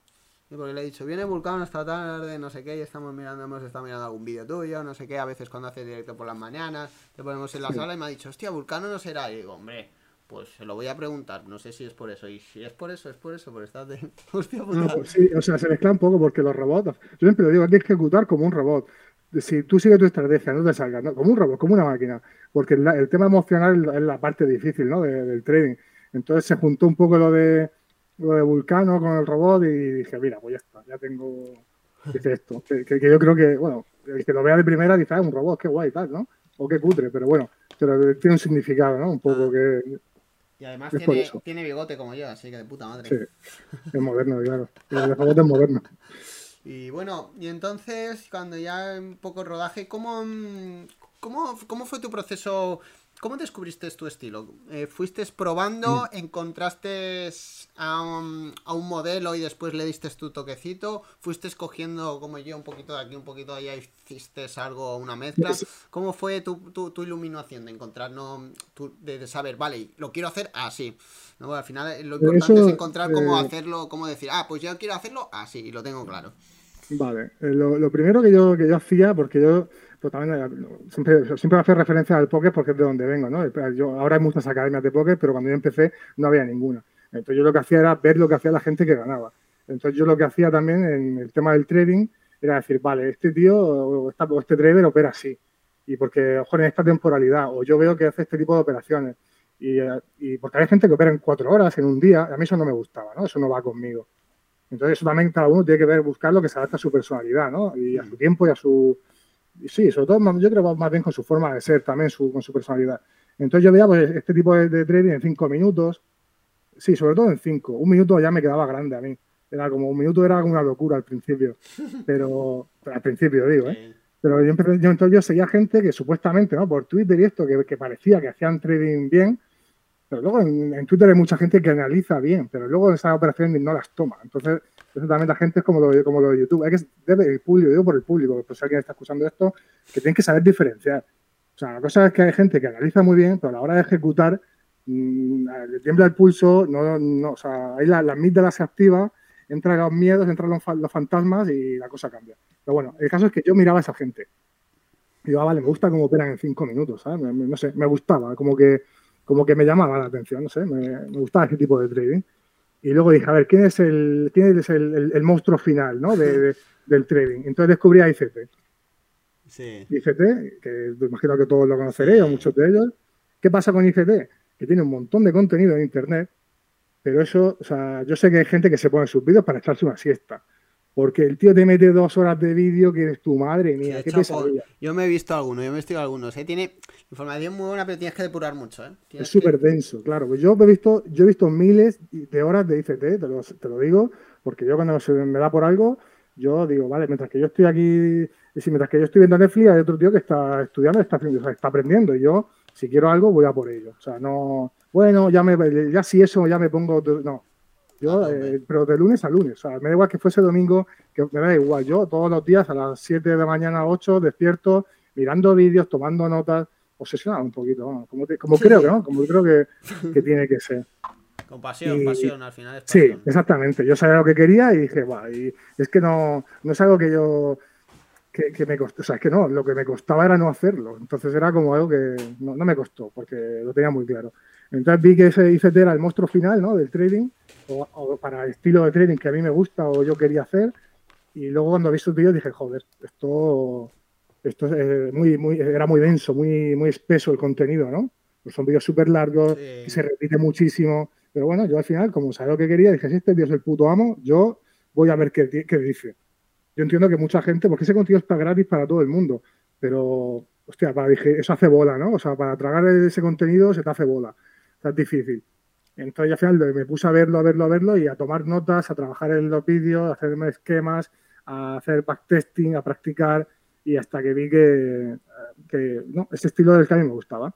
Speaker 1: Y porque le he dicho, viene Vulcano esta tarde, no sé qué, y estamos mirando, hemos estado mirando algún vídeo tuyo, no sé qué, a veces cuando hace directo por las mañanas, te ponemos en la sala y me ha dicho, hostia, Vulcano no será. Y digo, hombre, pues se lo voy a preguntar, no sé si es por eso. Y si es por eso, es por eso, por estar de. Hostia,
Speaker 2: no, pues sí, o sea, se mezcla un poco porque los robots. Yo siempre lo digo, hay que ejecutar como un robot. Si tú sigues tu estrategia, no te salgas, ¿no? como un robot, como una máquina. Porque el, tema emocional es la parte difícil, ¿no? del trading. Entonces se juntó un poco lo de lo de Vulcano con el robot y dije, mira, pues ya está, ya tengo. Dice esto. Que, yo creo que, bueno, el que lo vea de primera dice, ah, un robot, qué guay, tal, ¿no? O qué cutre, pero bueno, pero tiene un significado, ¿no? Un poco ah. que
Speaker 1: y además tiene, tiene, bigote como yo, así que de puta madre.
Speaker 2: Sí, es moderno, claro. El bigote es moderno.
Speaker 1: Y bueno, y entonces, cuando ya un poco rodaje, ¿cómo, cómo, cómo fue tu proceso ¿Cómo descubriste tu estilo? Eh, ¿Fuiste probando, mm. encontraste a un, modelo y después le diste tu toquecito? ¿Fuiste escogiendo, como yo, un poquito de aquí, un poquito de allá hiciste algo, una mezcla? ¿Cómo fue tu, iluminación de encontrar, no, de, saber, vale, lo quiero hacer así? ¿No? Al final eh, lo importante es encontrar cómo eh, hacerlo, cómo decir, ah, pues yo quiero hacerlo así, y lo tengo claro.
Speaker 2: Vale, lo, primero que yo, que yo hacía, porque yo pero también eh, siempre, siempre hacer referencia al póker porque es de donde vengo, ¿no? Yo, ahora hay muchas academias de póker, pero cuando yo empecé no había ninguna. Entonces yo lo que hacía era ver lo que hacía la gente que ganaba. Entonces yo lo que hacía también en el tema del trading era decir, vale, este tío o, este trader opera así. Y porque, ojo, en esta temporalidad, o yo veo que hace este tipo de operaciones. Y, y, porque hay gente que opera en cuatro horas, en un día, a mí eso no me gustaba, ¿no? Eso no va conmigo. Entonces eso también cada uno tiene que ver, buscar lo que se adapta a su personalidad, ¿no? Y a su tiempo y a su, sí, sobre todo yo creo más bien con su forma de ser también, su, con su personalidad. Entonces yo veía pues, este tipo de, trading en cinco minutos, sí, sobre todo en cinco. Un minuto ya me quedaba grande a mí. Era como un minuto era una locura al principio, pero, al principio digo, ¿eh? Pero yo, entonces yo seguía gente que supuestamente, ¿no? Por Twitter y esto, que, que parecía que hacían trading bien, pero luego en, Twitter hay mucha gente que analiza bien, pero luego esas operaciones no las toma. Entonces, eso también la gente es como lo, como lo de YouTube. Hay que, debe, el público, digo por el público, pues si alguien está escuchando esto, que tienen que saber diferenciar. O sea, la cosa es que hay gente que analiza muy bien, pero a la hora de ejecutar, mmm, le tiembla el pulso, no, no, o sea, ahí la, la amígdala se activa, entran los miedos, entran los, los, fantasmas y la cosa cambia. Pero bueno, el caso es que yo miraba a esa gente. Y yo, ah, vale, me gusta cómo operan en cinco minutos, ¿sabes? no sé, me gustaba, como que como que me llamaba la atención, no sé, me, gustaba ese tipo de trading. Y luego dije, a ver, ¿quién es el, quién es el, monstruo final ¿no? de, del trading? Entonces descubrí a ICT. Sí. ICT, que imagino que todos lo conoceréis, o muchos de ellos. ¿Qué pasa con ICT? Que tiene un montón de contenido en Internet, pero eso, o sea, yo sé que hay gente que se pone sus vídeos para echarse una siesta. Porque el tío te mete dos horas de vídeo que eres tu madre mía. ¿qué
Speaker 1: yo me he visto algunos, yo me he visto algunos. ¿eh? Tiene información muy buena, pero tienes que depurar mucho. ¿eh?
Speaker 2: Es súper denso, claro. Pues yo he visto, yo he visto miles de horas de ICT, te lo, te lo digo, porque yo cuando se me da por algo, yo digo, vale, mientras que yo estoy aquí, si mientras que yo estoy viendo Netflix, hay otro tío que está estudiando, está, está aprendiendo, y yo, si quiero algo, voy a por ello. O sea, no, bueno, ya me, ya si eso, ya me pongo, no, yo, ah, eh, pero de lunes a lunes. O sea, me da igual que fuese domingo, que me da igual. Yo todos los días a las 7 de la mañana, 8, despierto, mirando vídeos, tomando notas, obsesionado un poquito, como, como creo que no, como creo que, que tiene que ser.
Speaker 1: Con pasión, pasión, al final. Es
Speaker 2: Sí, exactamente. Yo sabía lo que quería y dije, guau, y es que no, no es algo que yo. Que, que me costó, o sea, es que no, lo que me costaba era no hacerlo. Entonces era como algo que no, no me costó, porque lo tenía muy claro. Entonces vi que ese ICT era el monstruo final ¿no? del trading, o, para el estilo de trading que a mí me gusta o yo quería hacer. Y luego cuando vi sus vídeos dije, joder, esto, esto es muy, muy, era muy denso, muy, muy espeso el contenido, ¿no? Pues son vídeos súper largos, que se repite muchísimo. Pero bueno, yo al final, como sabía lo que quería, dije, si este tío es el puto amo, yo voy a ver qué, qué dice. Yo entiendo que mucha gente, porque ese contenido está gratis para todo el mundo, pero, hostia, para, dije, eso hace bola, ¿no? O sea, para tragar ese contenido se te hace bola es difícil. Entonces, al final me puse a verlo, a verlo, a verlo y a tomar notas, a trabajar en los vídeos, a hacerme esquemas, a hacer backtesting, a practicar y hasta que vi que, que no, ese estilo del que a mí me gustaba.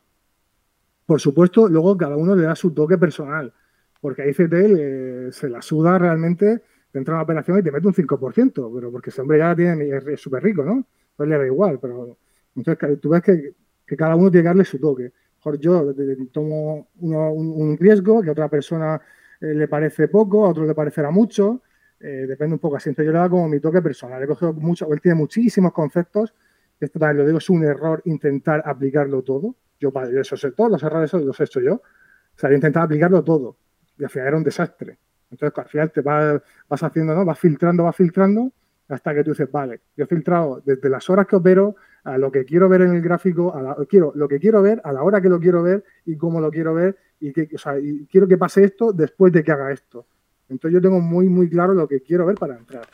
Speaker 2: Por supuesto, luego cada uno le da su toque personal, porque a ICT se la suda realmente, te entra una operación y te mete un 5%, pero porque ese hombre ya tiene, es súper rico, ¿no? Pues le da igual, pero entonces tú ves que, que cada uno tiene que darle su toque mejor yo tomo un, riesgo que a otra persona eh, le parece poco, a otro le parecerá mucho, eh, depende un poco así. Entonces yo le hago como mi toque personal. He cogido mucho, él tiene muchísimos conceptos, esto también lo digo, es un error intentar aplicarlo todo. Yo, yo eso sé, todos los errores los he hecho yo. O sea, yo intentaba aplicarlo todo y al final era un desastre. Entonces al final te vas, vas haciendo, ¿no? Vas filtrando, vas filtrando hasta que tú dices, vale, yo he filtrado desde las horas que opero a lo que quiero ver en el gráfico, a quiero, lo que quiero ver, a la hora que lo quiero ver y cómo lo quiero ver y, que, o sea, y quiero que pase esto después de que haga esto. Entonces yo tengo muy, muy claro lo que quiero ver para entrar.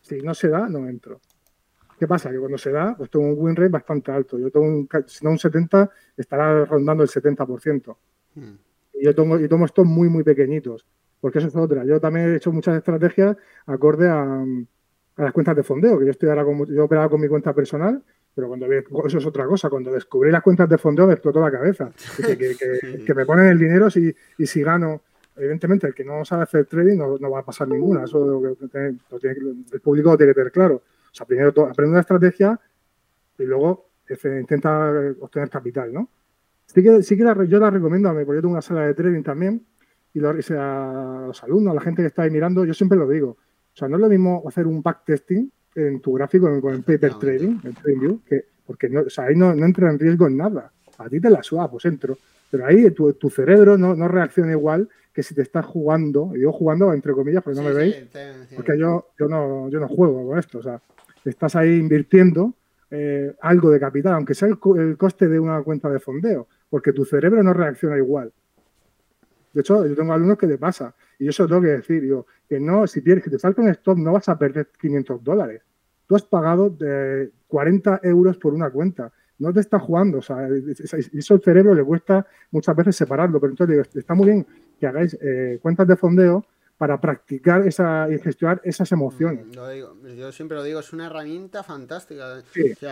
Speaker 2: Si no se da, no entro. ¿Qué pasa? Que cuando se da, pues tengo un win rate bastante alto. Yo tengo un, si no un 70, estará rondando el 70%. Hmm. Y yo tomo, y tomo estos muy, muy pequeñitos. Porque eso es otra. Yo también he hecho muchas estrategias acorde a, a las cuentas de fondeo, que yo estoy ahora con, yo operaba con mi cuenta personal, pero cuando eso es otra cosa, cuando descubrí las cuentas de fondeo me explotó la cabeza, que, me ponen el dinero si, y si gano, evidentemente el que no sabe hacer trading no, va a pasar ninguna, eso el público lo tiene que tener claro. O sea, primero aprende una estrategia y luego intenta obtener capital, ¿no? Sí que, sí que yo la recomiendo, porque yo tengo una sala de trading también, y a los alumnos, a la gente que está ahí mirando, yo siempre lo digo, o sea, no es lo mismo hacer un backtesting en tu gráfico con el paper trading, TradingView, que, porque no, o sea, ahí no, entra en riesgo en nada. A ti te la suba, pues entro. Pero ahí tu, tu cerebro no, no, reacciona igual que si te estás jugando, y yo jugando entre comillas, porque no me veis, porque yo, yo, no, yo no juego con esto. O sea, estás ahí invirtiendo eh, algo de capital, aunque sea el, el, coste de una cuenta de fondeo, porque tu cerebro no reacciona igual. De hecho, yo tengo alumnos que le pasa. Y eso tengo que decir, yo, que no, si tienes que te salta un stop, no vas a perder 500 dólares. Tú has pagado de 40 euros por una cuenta. No te está jugando. O sea, eso al cerebro le cuesta muchas veces separarlo. Pero entonces digo, está muy bien que hagáis eh, cuentas de fondeo para practicar esa, y gestionar esas emociones.
Speaker 1: Mm, yo siempre lo digo, es una herramienta fantástica. al,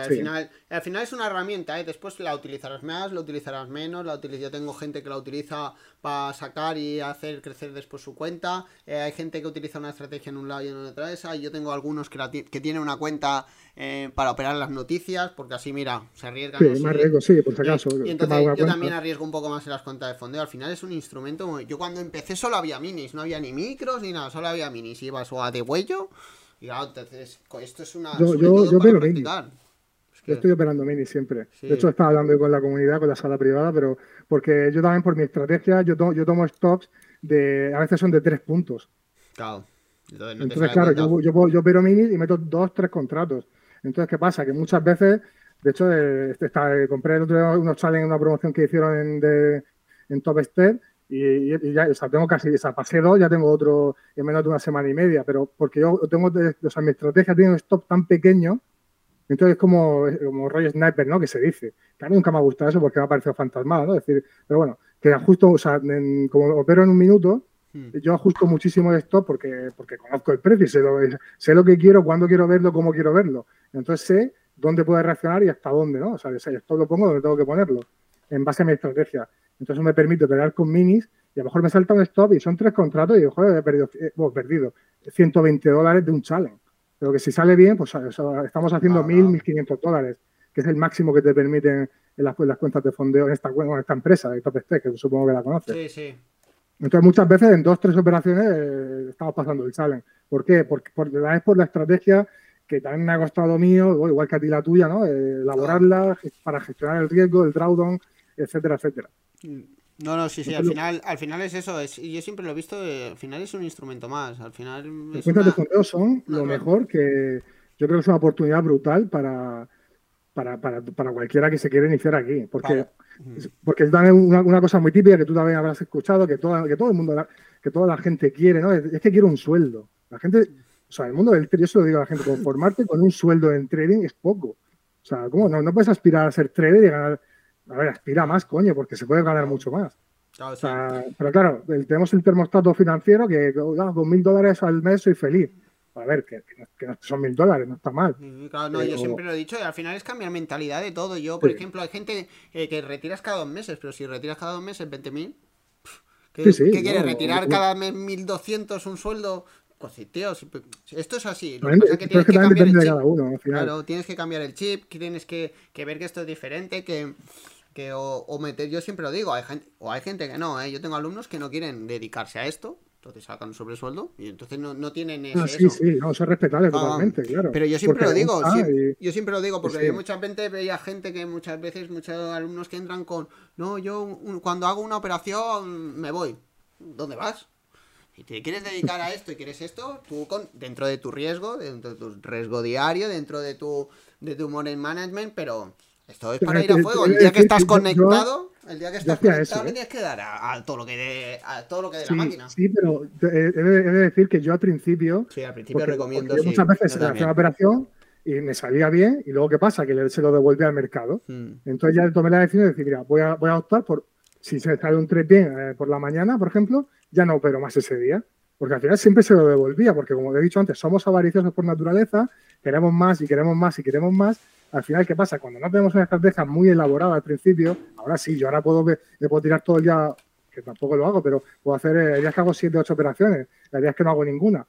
Speaker 1: final, al final es una herramienta, ¿eh? después la utilizarás más, la utilizarás menos. La yo tengo gente que la utiliza para sacar y hacer crecer después su cuenta. Eh, hay gente que utiliza una estrategia en un lado y en otra esa. Y yo tengo algunos que, que tienen una cuenta eh, para operar las noticias, porque así, mira, se arriesgan.
Speaker 2: Sí, más riesgo, sí, por si acaso.
Speaker 1: Y, entonces yo también arriesgo un poco más en las cuentas de fondeo. Al final es un instrumento. Yo cuando empecé solo había minis, no había ni micros ni nada, solo había minis. Ibas o a de huello. Y claro, entonces, esto es una.
Speaker 2: Yo, yo, yo opero minis. Yo estoy operando minis siempre. De hecho, estaba hablando con la comunidad, con la sala privada, pero porque yo también por mi estrategia, yo, yo tomo stocks de. A veces son de tres puntos.
Speaker 1: Claro.
Speaker 2: Entonces, claro, yo, yo, yo opero minis y meto dos, tres contratos. Entonces, ¿qué pasa? Que muchas veces, de hecho, eh, está, compré el otro día unos challenges, una promoción que hicieron en, de, en Top Step y, ya, o sea, tengo casi, o sea, pasé dos, ya tengo otro en menos de una semana y media, pero porque yo tengo, o sea, mi estrategia tiene un stop tan pequeño, entonces es como, como rollo sniper, ¿no? Que se dice. Que a mí nunca me ha gustado eso porque me ha parecido fantasmal, ¿no? Es decir, pero bueno, que ajusto, o sea, como opero en un minuto. Yo ajusto muchísimo esto porque, porque conozco el precio y sé lo, sé lo que quiero, cuándo quiero verlo, cómo quiero verlo. Entonces sé dónde puede reaccionar y hasta dónde, ¿no? O sea, esto lo pongo donde tengo que ponerlo, en base a mi estrategia. Entonces me permite pelear con minis y a lo mejor me salta un stop y son tres contratos y digo, joder, he perdido, eh, perdido 120 dólares de un challenge. Pero que si sale bien, pues estamos haciendo 1.000, 1.500 dólares, que es el máximo que te permiten en las, cuentas de fondeo en esta, en esta empresa de Top que supongo que la conoces.
Speaker 1: Sí, sí.
Speaker 2: Entonces, muchas veces en dos, tres operaciones eh, estamos pasando el challenge. ¿Por qué? Porque por, es por la estrategia que también me ha costado mío, igual que a ti la tuya, ¿no? Eh, elaborarla para gestionar el riesgo, el drawdown, etcétera, etcétera.
Speaker 1: No, no, sí, sí, al final, al final es eso, es, yo siempre lo he visto, eh, al final es un instrumento más, al final...
Speaker 2: Las cuentas de fondeo son lo mejor que yo creo que es una oportunidad brutal para, para, para, para cualquiera que se quiera iniciar aquí, porque... Porque es una, una, cosa muy típica que tú también habrás escuchado, que, toda, que todo el mundo, que toda la gente quiere, ¿no? Es, que quiere un sueldo. La gente, o sea, el mundo del trading, yo se lo digo a la gente, conformarte con un sueldo en trading es poco. O sea, ¿cómo? No, no puedes aspirar a ser trader y ganar, a ver, aspira más, coño, porque se puede ganar mucho más. pero claro, tenemos el termostato financiero que con mil dólares al mes soy feliz. A ver, que, no son mil dólares, no está mal.
Speaker 1: claro, no, yo siempre lo he dicho, y al final es cambiar mentalidad de todo. Yo, por ejemplo, hay gente eh, que retiras cada dos meses, pero si retiras cada dos meses 20 mil, ¿qué, ¿qué quieres? ¿Retirar cada mes 1200 un sueldo? Pues tío, esto es así. Lo que que tienes que, cambiar el chip. Claro, tienes que cambiar el chip, tienes que, que ver que esto es diferente, que que o, meter, yo siempre lo digo, hay gente, o hay gente que no, ¿eh? yo tengo alumnos que no quieren dedicarse a esto, entonces sacan un sobresueldo y entonces no, no tienen ese,
Speaker 2: sí, sí, no, eso es respetable ah, totalmente, claro.
Speaker 1: Pero yo siempre lo digo, yo siempre lo digo, porque mucha gente veía gente que muchas veces, muchos alumnos que entran con, no, yo cuando hago una operación me voy. ¿Dónde vas? Si te quieres dedicar a esto y quieres esto, tú con, dentro de tu riesgo, dentro de tu riesgo diario, dentro de tu, de tu money management, pero esto es para ir a fuego. El día que estás conectado, el día que estás conectado, le tienes que dar a, todo lo que de, a todo lo que de la máquina.
Speaker 2: Sí, pero he de, decir que yo al principio.
Speaker 1: Sí, al principio recomiendo.
Speaker 2: muchas veces hacía una operación y me salía bien, y luego ¿qué pasa? Que se lo devuelve al mercado. Hmm. Entonces ya tomé la decisión de decir, mira, voy a, voy a optar por. Si se sale un 3 bien eh, por la mañana, por ejemplo, ya no opero más ese día. Porque al final siempre se lo devolvía, porque como he dicho antes, somos avariciosos por naturaleza, queremos más y queremos más y queremos más, al final, ¿qué pasa? Cuando no tenemos una estrategia muy elaborada al principio, ahora sí, yo ahora puedo, ver, puedo tirar todo el día, que tampoco lo hago, pero puedo hacer, el eh, días que hago siete, ocho operaciones, el días que no hago ninguna.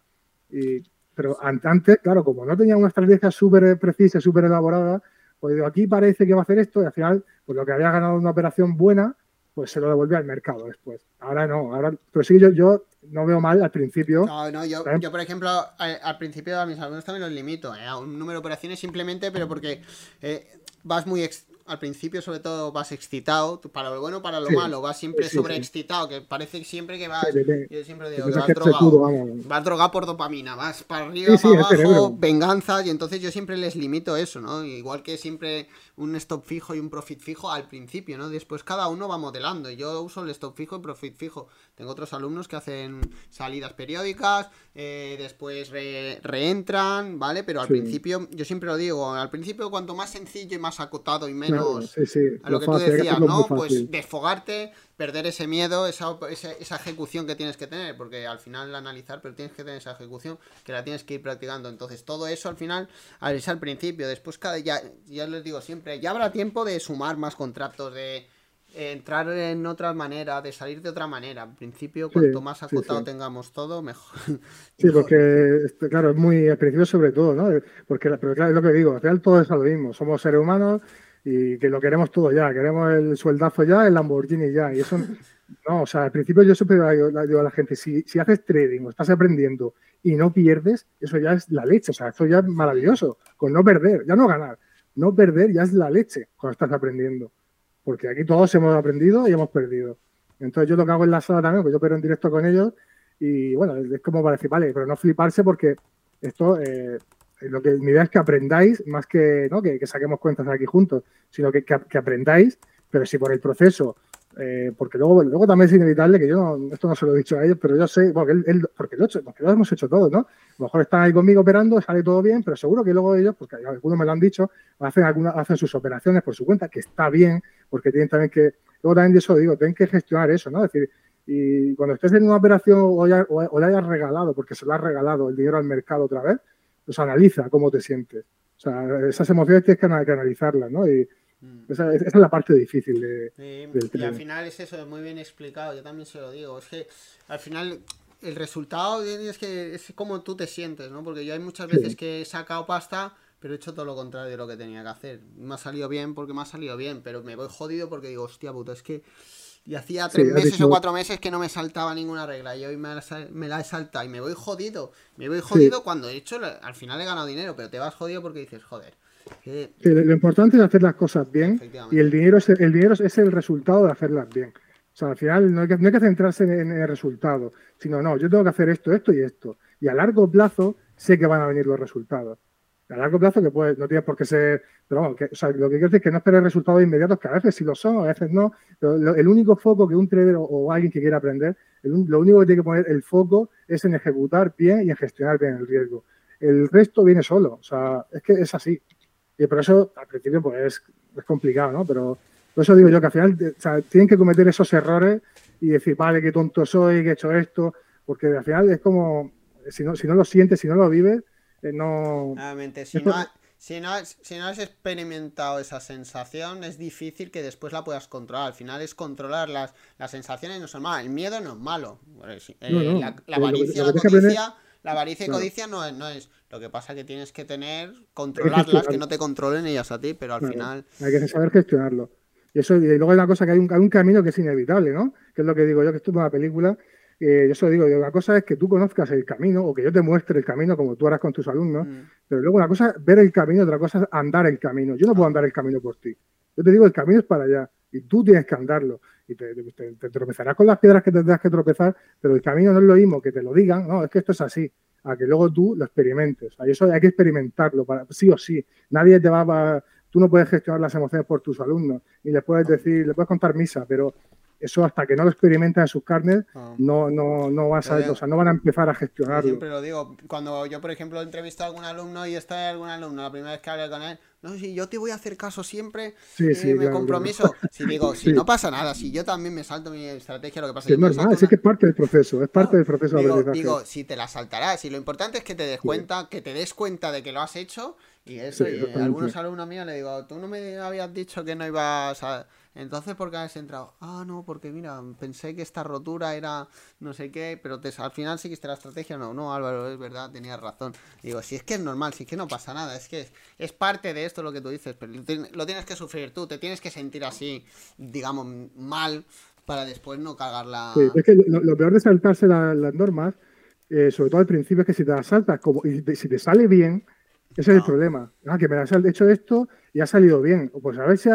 Speaker 2: Y, pero antes, claro, como no tenía una estrategia súper precisa, súper elaborada, pues aquí parece que va a hacer esto y al final, pues lo que había ganado una operación buena, pues se lo devolvió al mercado después. Ahora no, ahora, pero sí, yo, yo no veo mal al principio.
Speaker 1: No, no, yo, yo por ejemplo, al, principio a mis alumnos también los limito, ¿eh? a un número de operaciones simplemente, pero porque eh, vas muy al principio sobre todo vas excitado, para lo bueno para lo malo, vas siempre sobreexcitado, que parece siempre que vas, yo siempre digo, vas drogado, vas drogado por dopamina, vas para arriba, para abajo, venganza, y entonces yo siempre les limito eso, ¿no? Igual que siempre un stop fijo y un profit fijo al principio, ¿no? Después cada uno va modelando, yo uso el stop fijo y profit fijo, tengo otros alumnos que hacen salidas periódicas, eh, después reentran, ¿vale? Pero al principio, yo siempre lo digo, al principio cuanto más sencillo y más acotado y menos a lo, que tú decías, ¿no? Pues desfogarte, perder ese miedo, esa, esa, ejecución que tienes que tener, porque al final analizar, pero tienes que tener esa ejecución que la tienes que ir practicando. Entonces todo eso al final es al principio, después cada, ya, ya les digo siempre, ya habrá tiempo de sumar más contratos, de entrar en otra manera, de salir de otra manera. Al principio, cuanto más acotado tengamos todo, mejor.
Speaker 2: Sí, porque, este, claro, es muy, al principio sobre todo, ¿no? Porque, pero claro, es lo que digo, al final todo es lo mismo, somos seres humanos y que lo queremos todo ya, queremos el sueldazo ya, el Lamborghini ya, y eso, no, o sea, al principio yo siempre digo a la gente, si, si haces trading o estás aprendiendo y no pierdes, eso ya es la leche, o sea, eso ya es maravilloso, con no perder, ya no ganar, no perder ya es la leche cuando estás aprendiendo porque aquí todos hemos aprendido y hemos perdido. Entonces yo lo que hago en la sala también, pues yo pero en directo con ellos y bueno, es como para decir, vale, pero no fliparse porque esto, eh, lo que mi idea es que aprendáis más que, ¿no? que, saquemos cuentas aquí juntos, sino que, que, aprendáis, pero si por el proceso eh, porque luego, luego también es inevitable que yo, esto no se lo he dicho a ellos, pero yo sé, porque, él, porque, lo, porque lo hemos hecho todos, ¿no? A lo mejor están ahí conmigo operando, sale todo bien, pero seguro que luego ellos, porque algunos me lo han dicho, hacen, algunas, hacen sus operaciones por su cuenta, que está bien, porque tienen también que, luego también de eso digo, tienen que gestionar eso, ¿no? Es decir, y cuando estés en una operación o, o, le hayas regalado, porque se lo has regalado el dinero al mercado otra vez, pues analiza cómo te sientes. O sea, esas emociones tienes que, analizarlas, ¿no? Y, Mm. Esa, es la parte difícil de,
Speaker 1: Y al final es eso, muy bien explicado, yo también se lo digo. Es que al final el resultado es que es como tú te sientes, ¿no? Porque yo hay muchas veces que he sacado pasta, pero he hecho todo lo contrario de lo que tenía que hacer. Me ha salido bien porque me ha salido bien, pero me voy jodido porque digo, hostia puta, es que. Y hacía tres meses o cuatro meses que no me saltaba ninguna regla y hoy me la, he saltado y me voy jodido. Me voy jodido cuando he hecho, al final he ganado dinero, pero te vas jodido porque dices, joder
Speaker 2: lo importante es hacer las cosas bien y el dinero, es, el dinero es el resultado de hacerlas bien. O sea, al final no hay que, no hay que centrarse en, el resultado, sino no, yo tengo que hacer esto, esto y esto. Y a largo plazo sé que van a venir los resultados. A largo plazo que pues, no tienes por qué ser, pero vamos, o sea, lo que quiero decir es que no esperes resultados inmediatos, que a veces sí lo son, a veces no. el único foco que un trader o, alguien que quiera aprender, lo único que tiene que poner el foco es en ejecutar bien y en gestionar bien el riesgo. El resto viene solo, o sea, es que es así. Y por eso, al principio, pues es, complicado, ¿no? Pero por eso digo yo que al final tienen que cometer esos errores y decir, vale, qué tonto soy, que he hecho esto, porque al final es como, si no, si no lo sientes, si no lo vives, no...
Speaker 1: si no, si no, si no has experimentado esa sensación, es difícil que después la puedas controlar. Al final es controlar las, las sensaciones, no son malas. El miedo no es malo. Eh, la, avaricia, la codicia, la avaricia y codicia no es, no es. Lo que pasa es que tienes que tener, controlarlas, que no te controlen ellas a ti, pero al final.
Speaker 2: Hay que saber gestionarlo. Y eso, y luego hay una cosa que hay un, hay un camino que es inevitable, ¿no? Que es lo que digo yo, que esto es una película eh, yo eso digo, una cosa es que tú conozcas el camino o que yo te muestre el camino como tú harás con tus alumnos, mm. pero luego una cosa es ver el camino, otra cosa es andar el camino. Yo no puedo andar el camino por ti. Yo te digo, el camino es para allá y tú tienes que andarlo. Y te, tropezarás con las piedras que tendrás que tropezar, pero el camino no es lo mismo que te lo digan, no, es que esto es así, a que luego tú lo experimentes. Eso hay que experimentarlo, para, sí o sí. Nadie te va a... Tú no puedes gestionar las emociones por tus alumnos y les puedes decir, les puedes contar misa, pero eso hasta que no lo experimenten en sus carnes, ah. no, no, no, vas a, o sea, no van a empezar a gestionarlo. Yo
Speaker 1: siempre lo digo, cuando yo, por ejemplo, entrevisto a algún alumno y está algún alumno, la primera vez que hablé con él, no, si yo te voy a hacer caso siempre, sí, sí, me compromiso. Si digo, si no pasa nada, si yo también me salto mi estrategia, lo que pasa
Speaker 2: es que. Es normal, es que es parte del proceso, es parte del proceso
Speaker 1: digo, de Digo, si te la saltarás, y lo importante es que te des cuenta, que te des cuenta de que lo has hecho, y eso, y algunos alumnos míos le digo, tú no me habías dicho que no ibas a entonces, ¿por qué has entrado? Ah, no, porque mira, pensé que esta rotura era no sé qué, pero te, al final seguiste la estrategia. No, no, Álvaro, es verdad, tenías razón. Digo, si es que es normal, si es que no pasa nada, es que es, parte de esto lo que tú dices, pero lo tienes que sufrir tú, te tienes que sentir así, digamos, mal, para después no cagarla.
Speaker 2: Sí, es que lo, peor de saltarse las normas, eh, sobre todo al principio, es que si te las saltas como, y si te sale bien, ese es el problema. Ah, que me has hecho esto y ha salido bien. Pues a ver si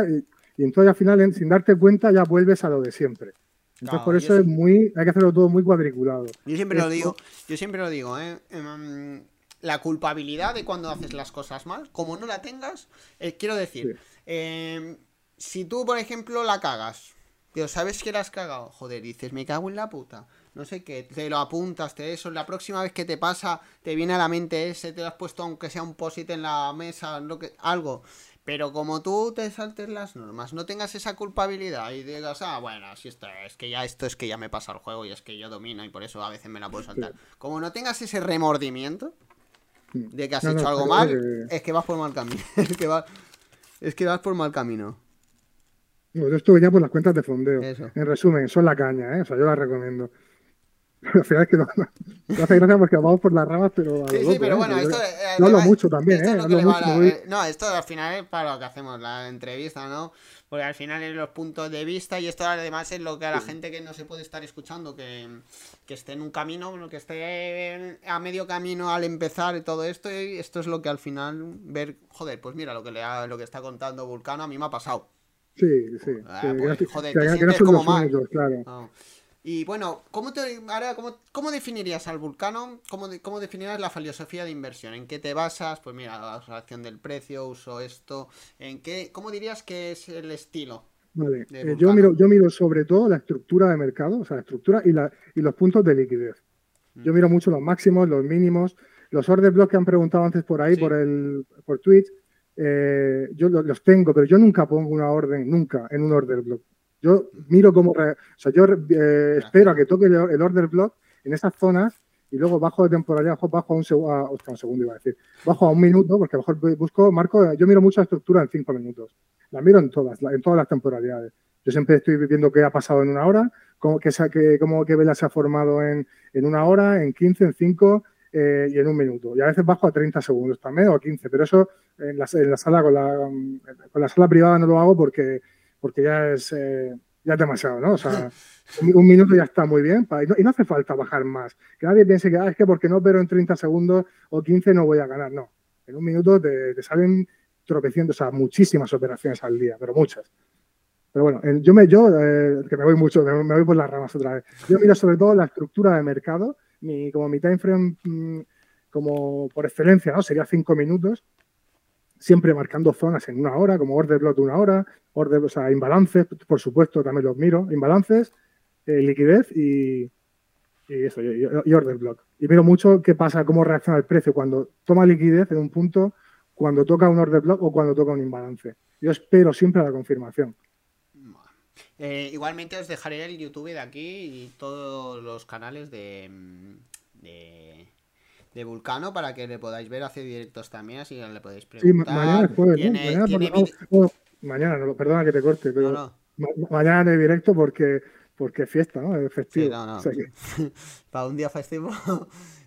Speaker 2: y entonces al final, sin darte cuenta, ya vuelves a lo de siempre. Entonces por eso es muy, hay que hacerlo todo muy cuadriculado.
Speaker 1: Yo siempre lo digo, yo siempre lo digo, ¿eh? Em, la culpabilidad de cuando haces las cosas mal, como no la tengas, eh, quiero decir, em, si tú, por ejemplo, la cagas, pero sabes que la has cagado, joder, dices, me cago en la puta, no sé qué, te lo apuntas, te eso, la próxima vez que te pasa, te viene a la mente ese, te lo has puesto aunque sea un posit en la mesa, lo que, algo, pero como tú te saltes las normas, no tengas esa culpabilidad y digas, ah, bueno, si esto es que ya esto es que ya me pasa el juego y es que yo domino y por eso a veces me la puedo saltar. Como no tengas ese remordimiento de que has hecho algo mal, es que vas por mal camino. es, que vas, es que vas por mal camino.
Speaker 2: yo estuve ya por las cuentas de fondeo. En resumen, son la caña, ¿eh? O sea, yo la recomiendo. Al final es que no, no hace gracia porque vamos por las ramas, pero.
Speaker 1: sí, sí, pero ¿eh? bueno, esto.
Speaker 2: Eh, no hablo mucho también, ¿eh?
Speaker 1: no, esto al final es para lo que hacemos, la entrevista, ¿no? Porque al final es los puntos de vista y esto además es lo que a la gente que no se puede estar escuchando, que, que esté en un camino, que esté a medio camino al empezar y todo esto, y esto es lo que al final ver, joder, pues mira, lo que, le ha, lo que está contando Vulcano a mí me ha pasado.
Speaker 2: Sí, sí.
Speaker 1: Ah, pues, joder, te sientes como mal. Claro. Y bueno, ¿cómo, te, ahora, ¿cómo, cómo definirías al Vulcano? ¿Cómo, ¿Cómo definirías la filosofía de inversión? ¿En qué te basas? Pues mira, la relación del precio, uso esto. ¿En qué, ¿Cómo dirías que es el estilo?
Speaker 2: Vale, eh, yo, miro, yo miro sobre todo la estructura de mercado, o sea, la estructura y, la, y los puntos de liquidez. Yo mm. miro mucho los máximos, los mínimos, los order blocks que han preguntado antes por ahí, por el por Twitch, eh, yo los tengo, pero yo nunca pongo una orden, nunca, en un order block. Yo miro cómo, o sea, yo eh, espero a que toque el, order block en esas zonas y luego bajo de temporalidad, bajo a un, un segundo, iba a decir, bajo a un minuto, porque a lo mejor busco, marco, yo miro mucha estructura en cinco minutos. La miro en todas, en todas las temporalidades. Yo siempre estoy viendo qué ha pasado en una hora, cómo, qué, qué, cómo, qué vela se ha formado en, en, una hora, en 15, en 5 eh, y en un minuto. Y a veces bajo a 30 segundos también o a 15, pero eso en la, en la sala con la, con la sala privada no lo hago porque porque ya es, eh, ya demasiado, ¿no? O sea, un, minuto ya está muy bien y, no, hace falta bajar más. Que nadie piense que ah, es que porque no pero en 30 segundos o 15 no voy a ganar. No, en un minuto te, salen tropeciendo, o sea, muchísimas operaciones al día, pero muchas. Pero bueno, yo, me, yo eh, que me voy mucho, me, voy por las ramas otra vez. Yo miro sobre todo la estructura de mercado, mi, como mi time frame, mm, como por excelencia, ¿no? Sería 5 minutos siempre marcando zonas en una hora, como order block de una hora, order, o sea, imbalances, por supuesto, también los miro, imbalances, eh, liquidez y, y eso, y, order block. Y miro mucho qué pasa, cómo reacciona el precio cuando toma liquidez en un punto, cuando toca un order block o cuando toca un imbalance. Yo espero siempre la confirmación.
Speaker 1: Eh, igualmente os dejaré el YouTube de aquí y todos los canales de, de, de Vulcano para que le podáis ver, hace directos también, así que le podéis preguntar.
Speaker 2: Sí, mañana es jueves, ¿no? Mañana, mañana, no, perdona que te corte, pero no, no. mañana en directo porque porque es fiesta, ¿no? Es festivo. Sí, no, no. O sea que...
Speaker 1: Para un día festivo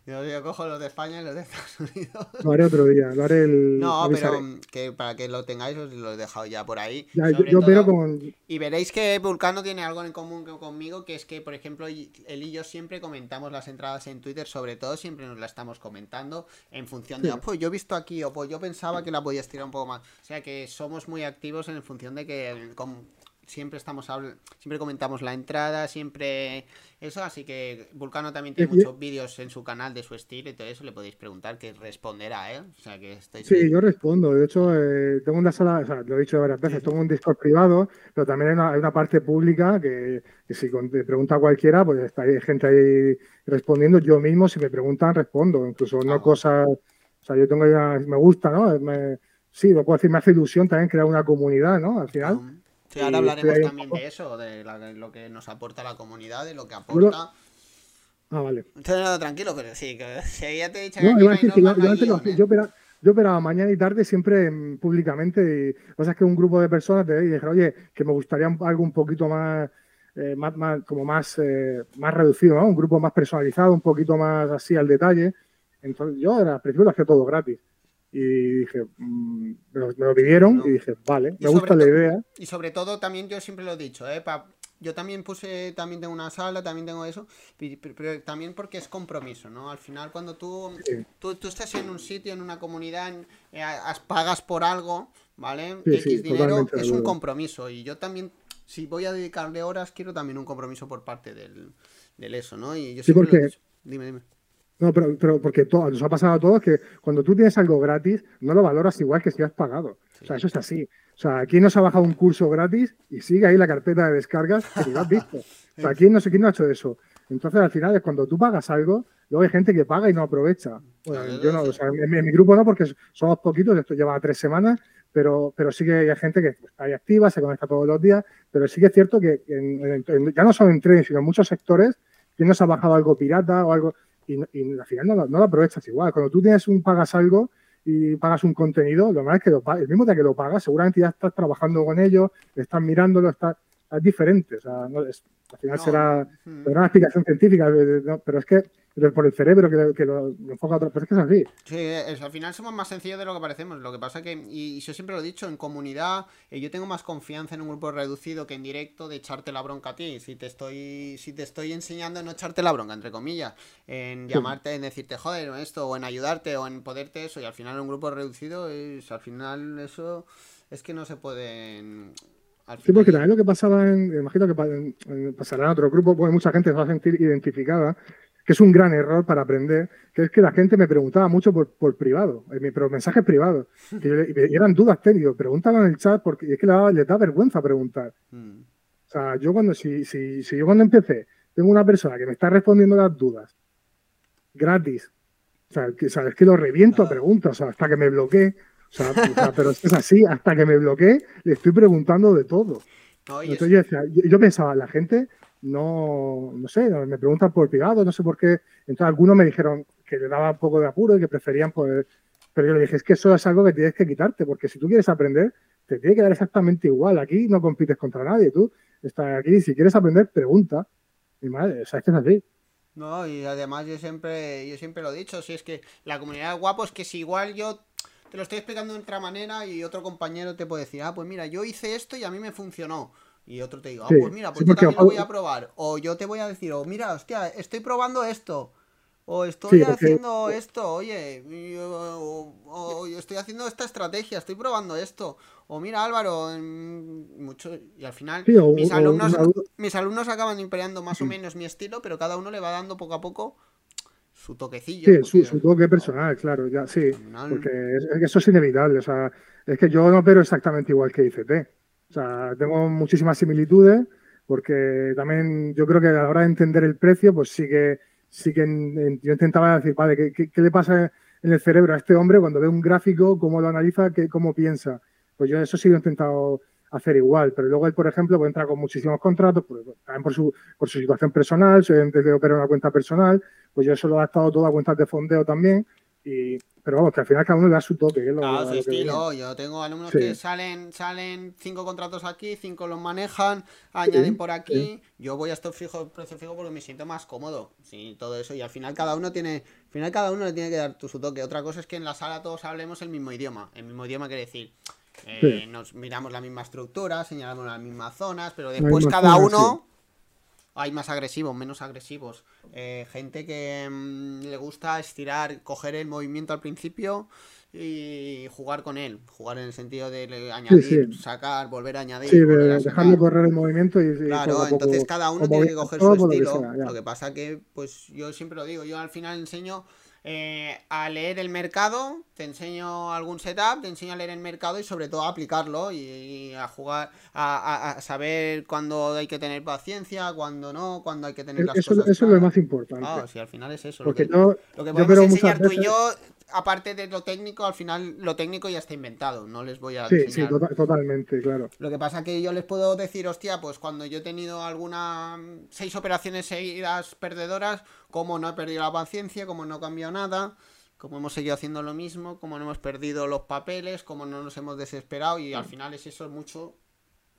Speaker 1: Yo, yo, cojo los de España y los de Estados Unidos.
Speaker 2: Lo haré otro día, lo haré el.
Speaker 1: No, pero que para que lo tengáis os lo he dejado ya por ahí.
Speaker 2: Ya, yo, yo todo, con...
Speaker 1: Y veréis que Vulcano tiene algo en común conmigo, que es que, por ejemplo, él y yo siempre comentamos las entradas en Twitter, sobre todo siempre nos la estamos comentando en función de, sí. oh, pues yo he visto aquí, o pues yo pensaba que la podías tirar un poco más. O sea que somos muy activos en función de que siempre estamos siempre comentamos la entrada, siempre eso, así que Vulcano también tiene muchos vídeos en su canal de su estilo y todo eso, le podéis preguntar que responderá, ¿eh? O sea que estoy
Speaker 2: Sí, yo respondo, de hecho eh, tengo una sala, o sea, lo he dicho varias veces, tengo un Discord privado, pero también hay una, hay una parte pública que, que si te pregunta cualquiera, pues está hay gente ahí respondiendo, yo mismo si me preguntan respondo, incluso no ah, cosas, o sea, yo tengo ya, me gusta, ¿no? Me, sí, lo puedo decir, me hace ilusión también crear una comunidad, ¿no? Al final.
Speaker 1: Ah, Sí, ahora hablaremos también de eso, de, la, lo que nos aporta la comunidad, de lo que aporta.
Speaker 2: Ah, vale.
Speaker 1: Entonces, tranquilo, pero sí, que si ya te he dicho
Speaker 2: que no, yo, decir, yo, yo, yo, operaba, yo, operaba, mañana y tarde siempre públicamente. Y lo que pasa es que un grupo de personas te dijeron, oye, que me gustaría algo un poquito más. Eh, más, más, como más, eh, más reducido, ¿no? un grupo más personalizado, un poquito más así al detalle. Entonces yo al principio lo hacía todo gratis y dije, mmm, me, lo, me, lo, pidieron no. y dije, vale, me gusta la idea.
Speaker 1: Y sobre todo también yo siempre lo he dicho, ¿eh? Pa, yo también puse, también tengo una sala, también tengo eso, pero, pero también porque es compromiso, ¿no? Al final cuando tú, sí. tú, tú, estás en un sitio, en una comunidad, eh, pagas por algo, ¿vale?
Speaker 2: Sí,
Speaker 1: X dinero, es un compromiso y yo también, si voy a dedicarle horas, quiero también un compromiso por parte del, del eso, ¿no? Y yo siempre
Speaker 2: porque...
Speaker 1: lo he dicho. Dime, dime.
Speaker 2: No, pero, pero porque todo, nos ha pasado a todos que cuando tú tienes algo gratis, no lo valoras igual que si has pagado. Sí. O sea, eso es así. O sea, aquí nos ha bajado un curso gratis y sigue ahí la carpeta de descargas que lo has visto. O sea, ¿quién no sé quién no ha hecho eso? Entonces, al final, es cuando tú pagas algo, luego hay gente que paga y no aprovecha. Bueno, yo no, o sea, en, en, mi grupo no, porque somos poquitos, esto lleva tres semanas, pero, pero sí que hay gente que está ahí activa, se conecta todos los días, pero sí que es cierto que en, en, ya no solo en trading, sino en muchos sectores, ¿quién nos ha bajado algo pirata o algo? Y, y al final no, no, lo aprovechas igual. Cuando tú tienes un, pagas algo y pagas un contenido, lo normal es que lo, el mismo día que lo pagas, seguramente ya estás trabajando con ello, estás mirándolo, estás, es diferente. O sea, no, es, al final no. será, será, una explicación científica, pero es que por el cerebro que, que lo, lo, enfoca a otro, pero es que es así.
Speaker 1: Sí, es, al final somos más sencillos de lo que parecemos. Lo que pasa que, y, y yo siempre lo he dicho, en comunidad, eh, yo tengo más confianza en un grupo reducido que en directo de echarte la bronca a ti. Si te estoy, si te estoy enseñando a no echarte la bronca, entre comillas, en llamarte, en decirte, joder, esto, o en ayudarte, o en poderte eso, y al final en un grupo reducido, es, al final eso es que no se pueden
Speaker 2: Sí, porque también lo que pasaba en, imagino que pasará en otro grupo, pues mucha gente se va a sentir identificada, que es un gran error para aprender, que es que la gente me preguntaba mucho por, por privado, en mi, pero mensajes privados, que yo, y eran dudas técnicas, pregúntalo en el chat porque es que le da, vergüenza preguntar. Mm. O sea, yo cuando, si, si, si yo cuando empecé, tengo una persona que me está respondiendo las dudas gratis, o sea, que, ¿sabes? que lo reviento a preguntas, o sea, hasta que me bloquee. Sea, pero es así, hasta que me bloquee, le estoy preguntando de todo. No, Entonces yo, decía, yo, yo, pensaba, la gente no, no sé, me preguntan por privado, no sé por qué. Entonces algunos me dijeron que le daba un poco de apuro y que preferían poder. Pero yo le dije, es que eso es algo que tienes que quitarte, porque si tú quieres aprender, te tiene que dar exactamente igual. Aquí no compites contra nadie, tú estás aquí, si quieres aprender, pregunta. Mi madre, o sea, es que es así.
Speaker 1: No, y además yo siempre, yo siempre lo he dicho, si es que la comunidad de guapos, que si igual yo te lo estoy explicando de otra manera y otro compañero te puede decir, ah, pues mira, yo hice esto y a mí me funcionó. Y otro te diga, ah, pues mira, pues yo también lo voy a probar. O yo te voy a decir, o oh, mira, hostia, estoy probando esto. O estoy sí, haciendo esto, oye, o, o, o, estoy haciendo esta estrategia, estoy probando esto. O mira, Álvaro, mucho, y al final
Speaker 2: sí, o,
Speaker 1: mis, alumnos, mis alumnos acaban imperando más o menos mi estilo, pero cada uno le va dando poco a poco su toquecillo.
Speaker 2: Sí, su, su, toque personal, claro, ya sí. Porque es, eso es inevitable. O sea, es que yo no opero exactamente igual que ICT. O sea, tengo muchísimas similitudes, porque también yo creo que a la hora de entender el precio, pues sí que, sí que en, en, yo intentaba decir, vale, ¿qué, ¿qué, qué, le pasa en el cerebro a este hombre cuando ve un gráfico, cómo lo analiza, qué, cómo piensa? Pues yo eso sí lo he intentado hacer igual. Pero luego él, por ejemplo, puede entrar con muchísimos contratos, pues, también por su, por su situación personal, si de operar una cuenta personal, pues yo eso lo he adaptado todo a cuentas de fondeo también. Y, pero vamos, que al final cada uno le da su toque. Que
Speaker 1: claro, su estilo. Yo tengo alumnos que salen, salen cinco contratos aquí, cinco los manejan, añaden por aquí. Yo voy a estar fijo, precio fijo porque me siento más cómodo. Sí, todo eso. Y al final cada uno tiene, al final cada uno le tiene que dar su toque. Otra cosa es que en la sala todos hablemos el mismo idioma. El mismo idioma quiere decir. Eh, nos miramos la misma estructura, señalamos las mismas zonas, pero después cada uno hay más agresivos, menos agresivos. Eh, gente que mm, le gusta estirar, coger el movimiento al principio y jugar con él. Jugar en el sentido de añadir, sacar, volver a añadir.
Speaker 2: Sí, dejarlo correr el movimiento y.
Speaker 1: Claro, entonces cada uno tiene que coger su estilo. Lo que, pasa que, pues yo siempre lo digo, yo al final enseño eh, a leer el mercado, te enseño algún setup, te enseño a leer el mercado y sobre todo a aplicarlo y, a jugar, a, saber cuándo hay que tener paciencia, cuándo no, cuándo hay que tener las
Speaker 2: eso,
Speaker 1: cosas.
Speaker 2: Eso es lo más importante.
Speaker 1: Ah, sí, al final es eso. Porque lo que, lo que podemos enseñar tú y yo aparte de lo técnico, al final lo técnico ya está inventado, no les voy a
Speaker 2: Sí, sí, tota-, totalmente, claro.
Speaker 1: Lo que pasa que yo les puedo decir, hostia, pues cuando yo he tenido alguna seis operaciones seguidas perdedoras, como no he perdido la paciencia, como no he cambiado nada, como hemos seguido haciendo lo mismo, como no hemos perdido los papeles, como no nos hemos desesperado y al final es eso mucho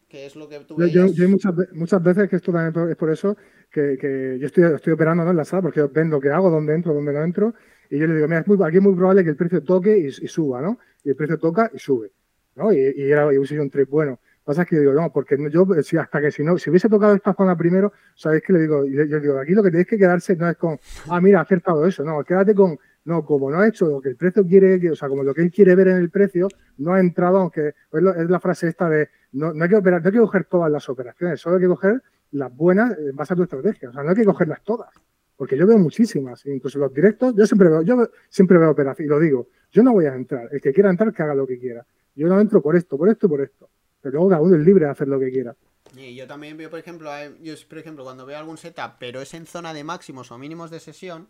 Speaker 1: que es lo que tú
Speaker 2: yo, yo, muchas, muchas veces que esto también es por eso que, que yo estoy, estoy operando en la sala porque yo ven lo que hago, dónde entro, dónde no entro y yo le digo, mira, es muy, aquí es muy probable que el precio toque y, suba, ¿no? Y el precio toca y sube, ¿no? Y, y era y un trip bueno. Pasa es que digo, no, porque yo, si hasta que si no, si hubiese tocado esta zona primero, ¿sabéis qué le digo? Yo, yo digo, aquí lo que tenéis que quedarse no es con, ah, mira, ha acertado eso, no, quédate con, no, como no ha hecho lo que el precio quiere, o sea, como lo que él quiere ver en el precio, no ha entrado, aunque es, la frase esta de, no, no, hay que operar, no hay que coger todas las operaciones, solo hay que coger las buenas en base a tu estrategia, o sea, no hay que cogerlas todas. Porque yo veo muchísimas, incluso los directos, yo siempre veo, yo siempre veo operaciones, y lo digo, yo no voy a entrar, el que quiera entrar que haga lo que quiera. Yo no entro por esto, por esto por esto. Pero luego cada uno es libre de hacer lo que quiera.
Speaker 1: Y yo también veo, por ejemplo, yo, por ejemplo, cuando veo algún setup, pero es en zona de máximos o mínimos de sesión,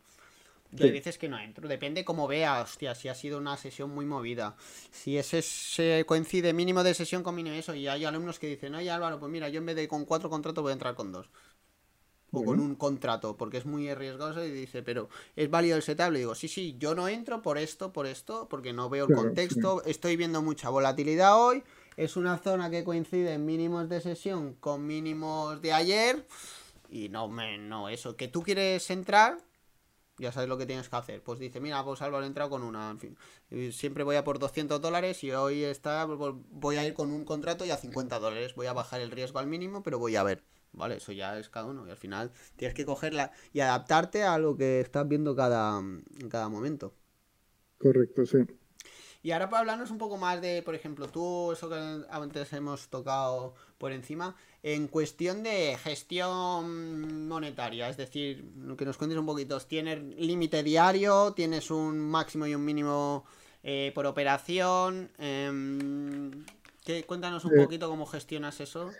Speaker 1: yo hay veces que no entro. Depende cómo vea, hostia, si ha sido una sesión muy movida. Si ese se coincide mínimo de sesión con mínimo eso, y hay alumnos que dicen, oye Álvaro, pues mira, yo en vez de con cuatro contratos voy a entrar con dos o con un contrato, porque es muy arriesgoso y dice, pero ¿es válido el setup? Le digo, sí, sí, yo no entro por esto, por esto, porque no veo el contexto, estoy viendo mucha volatilidad hoy, es una zona que coincide en mínimos de sesión con mínimos de ayer, y no, me, no, eso, que tú quieres entrar, ya sabes lo que tienes que hacer. Pues dice, mira, pues Álvaro he entrado con una, en fin, siempre voy a por 200 dólares y hoy está, pues, voy a ir con un contrato y a 50 dólares, voy a bajar el riesgo al mínimo, pero voy a ver. ¿Vale? Eso ya es cada uno y al final tienes que cogerla y adaptarte a lo que estás viendo cada, en cada momento.
Speaker 2: Correcto, sí.
Speaker 1: Y ahora para hablarnos un poco más de, por ejemplo, tú, eso que antes hemos tocado por encima, en cuestión de gestión monetaria, es decir, que nos cuentes un poquito, ¿tienes límite diario? ¿Tienes un máximo y un mínimo eh, por operación? Eh, cuéntanos un eh, poquito cómo gestionas eso.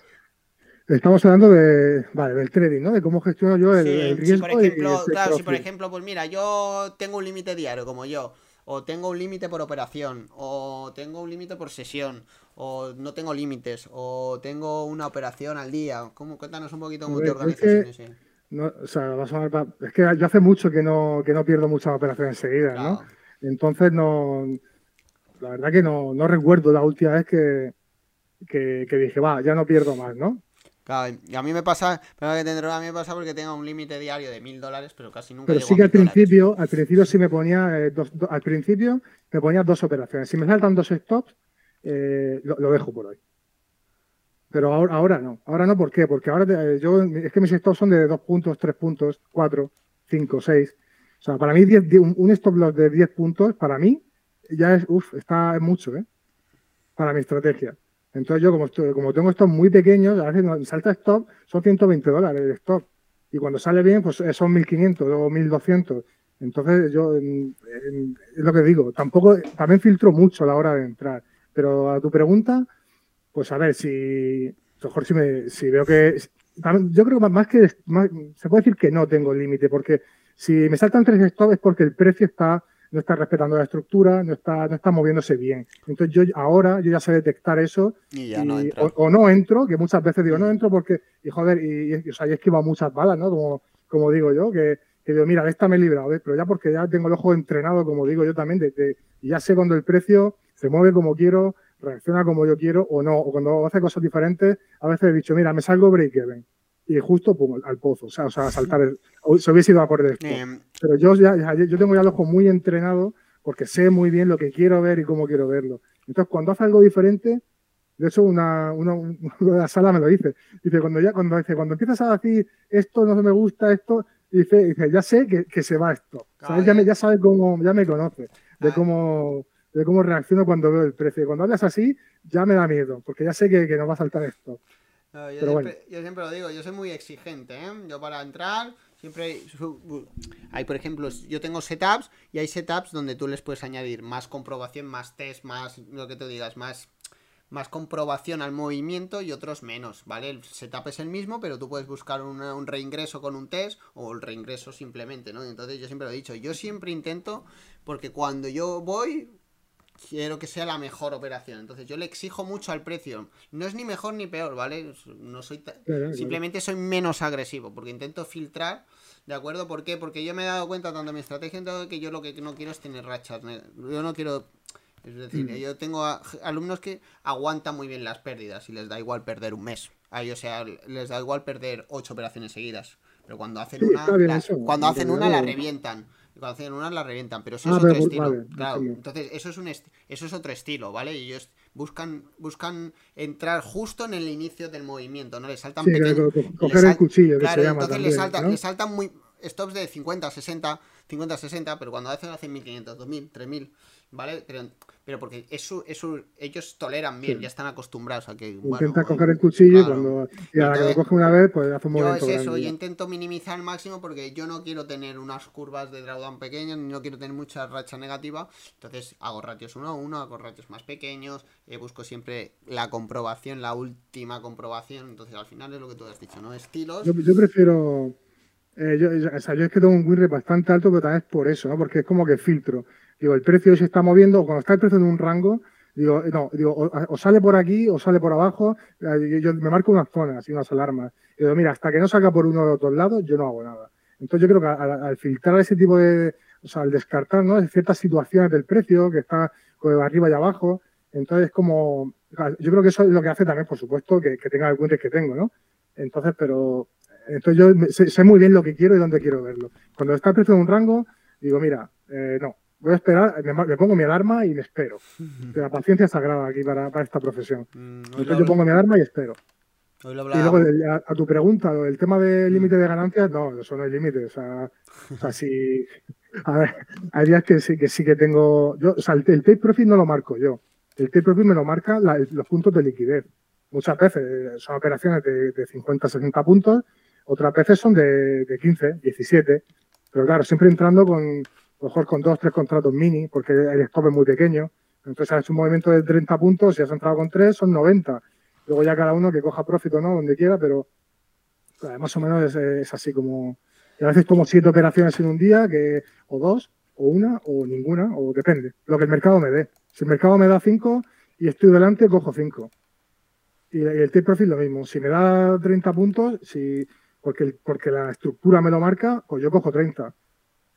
Speaker 2: Estamos hablando de, vale, del trading, ¿no? De cómo gestiono yo el, riesgo.
Speaker 1: Si por ejemplo, claro, si por ejemplo, pues mira, yo tengo un límite diario, como yo, o tengo un límite por operación, o tengo un límite por sesión, o no tengo límites, o tengo una operación al día. ¿Cómo, cuéntanos un poquito cómo te organizas es que,
Speaker 2: No, o sea, es que yo hace mucho que no, que no pierdo muchas operaciones seguidas, ¿no? Entonces no. La verdad que no, no recuerdo la última vez que, que, que dije, va, ya no pierdo más, ¿no?
Speaker 1: Claro, y a mí me pasa, pero que tendré a mí me pasa porque tengo un límite diario de mil dólares, pero casi nunca.
Speaker 2: Pero sí que al principio, al principio sí me ponía, eh, dos, al principio me ponía dos operaciones. Si me saltan dos stops, eh, lo, dejo por hoy. Pero ahora, ahora no. Ahora no, ¿por qué? Porque ahora eh, yo, es que mis stops son de dos puntos, tres puntos, cuatro, cinco, seis. O sea, para mí un, stop loss de 10 puntos, para mí, ya es, uff, está mucho, ¿eh? Para mi estrategia. Entonces yo como, como tengo estos muy pequeños, a veces salta stop, son 120 dólares el stop. Y cuando sale bien, pues eh, son 1500 o 1200. Entonces yo, es lo que digo, tampoco, también filtro mucho a la hora de entrar. Pero a tu pregunta, pues a ver, si, mejor si, me, si veo que, yo creo que más que, se puede decir que no tengo límite, porque si me saltan tres stops es porque el precio está no está respetando la estructura, no está, no está moviéndose bien. Entonces yo ahora yo ya sé detectar eso
Speaker 1: y ya no
Speaker 2: o, no entro, que muchas veces digo no entro porque, y joder, y, y, o sea, he esquivado muchas balas, ¿no? Como, como digo yo, que, que digo, mira, de esta me he librado, pero ya porque ya tengo el ojo entrenado, como digo yo también, de, y ya sé cuando el precio se mueve como quiero, reacciona como yo quiero o no, o cuando hace cosas diferentes, a veces he dicho, mira, me salgo break-even y justo pum, al pozo, o sea, o sea a saltar, el, se hubiese ido a por esto. Em. Pero yo ya, yo tengo ya el ojo muy entrenado porque sé muy bien lo que quiero ver y cómo quiero verlo. Entonces, cuando hace algo diferente, de hecho, una, una, de la sala me lo dice. Dice, cuando ya, cuando dice, cuando empiezas a decir esto no me gusta, esto, dice, dice ya sé que, que se va esto. ya, me, ya sabe cómo, ya me conoce, de cómo, de cómo reacciono cuando veo el precio. Cuando hablas así, ya me da miedo, porque ya sé que, que nos va a saltar esto
Speaker 1: yo, siempre, lo digo, yo soy muy exigente, ¿eh? Yo para entrar siempre hay, por ejemplo, yo tengo setups y hay setups donde tú les puedes añadir más comprobación, más test, más lo que te digas, más más comprobación al movimiento y otros menos, ¿vale? El setup es el mismo, pero tú puedes buscar un reingreso con un test o el reingreso simplemente, ¿no? Entonces yo siempre lo he dicho, yo siempre intento, porque cuando yo voy, quiero que sea la mejor operación. Entonces yo le exijo mucho al precio. No es ni mejor ni peor, ¿vale? No soy simplemente soy menos agresivo porque intento filtrar, ¿de acuerdo? ¿Por qué? Porque yo me he dado cuenta tanto en mi estrategia todo que yo lo que no quiero es tener rachas. Yo no quiero es decir, mm. yo tengo alumnos que aguantan muy bien las pérdidas y les da igual perder un mes. A ellos, o sea, les da igual perder ocho operaciones seguidas. Pero cuando hacen una, cuando hacen una la revientan cuando hacen una la revientan, pero eso ah, es otro estilo. claro, entonces eso es un eso es otro estilo, ¿vale? Y ellos buscan buscan entrar justo en el inicio del movimiento, ¿no? Les saltan
Speaker 2: sí, pequeños. Coger el cuchillo,
Speaker 1: claro, entonces les saltan, les saltan muy stops de 50, 60, 50, 60, pero cuando hacen hacen 1500, 2000, 3000, ¿vale? Pero pero porque eso, eso ellos toleran bien, ya están acostumbrados a que.
Speaker 2: Intenta coger el cuchillo y cuando y a la que lo coge una vez, pues hace un.
Speaker 1: Yo es eso, yo intento minimizar al máximo porque yo no quiero tener unas curvas de drawdown pequeñas, ni no quiero tener mucha racha negativa. Entonces hago ratios uno a uno, hago ratios más pequeños, eh, busco siempre la comprobación, la última comprobación. Entonces al final es lo que tú has dicho, ¿no? Estilos.
Speaker 2: Yo, prefiero. Eh, yo, o sea, yo es que tengo un win bastante alto, pero también es por eso, ¿no? Porque es como que filtro. Digo, el precio se está moviendo, o cuando está el precio en un rango, digo, no, digo, o, sale por aquí o sale por abajo, eh, yo, me marco unas zonas y unas alarmas. Y digo, mira, hasta que no salga por uno de otros lados, yo no hago nada. Entonces yo creo que al, filtrar ese tipo de, o sea, al descartar, ¿no? ciertas situaciones del precio que está de arriba y abajo, entonces como, yo creo que eso es lo que hace también, por supuesto, que, tenga el cuenta que tengo, ¿no? Entonces, pero, entonces yo sé, muy bien lo que quiero y dónde quiero verlo. Cuando está el precio en un rango, digo, mira, eh, no, voy a esperar, me, pongo mi alarma y me espero. La paciencia es sagrada aquí para, esta profesión. Mm, Entonces yo pongo mi alarma y espero. y luego a, tu pregunta, el tema del mm. límite de ganancias, no, eso no es límite. O sea, o sea, si. A ver, hay días que sí que, sí que tengo. Yo, o sea, el, take profit no lo marco yo. El take profit me lo marca los puntos de liquidez. Muchas veces eh, son operaciones de, de 50, 60 puntos, otras veces son de, de 15, 17. Pero claro, siempre entrando con, mejor con dos, tres contratos mini, porque el stop es muy pequeño. Entonces has hecho un movimiento de 30 puntos, si has entrado con tres, son 90. Luego ya cada uno que coja profit o no, donde quiera, pero más o menos es, así como... a veces tomo siete operaciones en un día, que o dos, o una, o ninguna, o depende, lo que el mercado me dé. Si el mercado me da cinco y estoy delante, cojo cinco. Y, el take profit lo mismo. Si me da 30 puntos, si, porque, porque la estructura me lo marca, pues yo cojo 30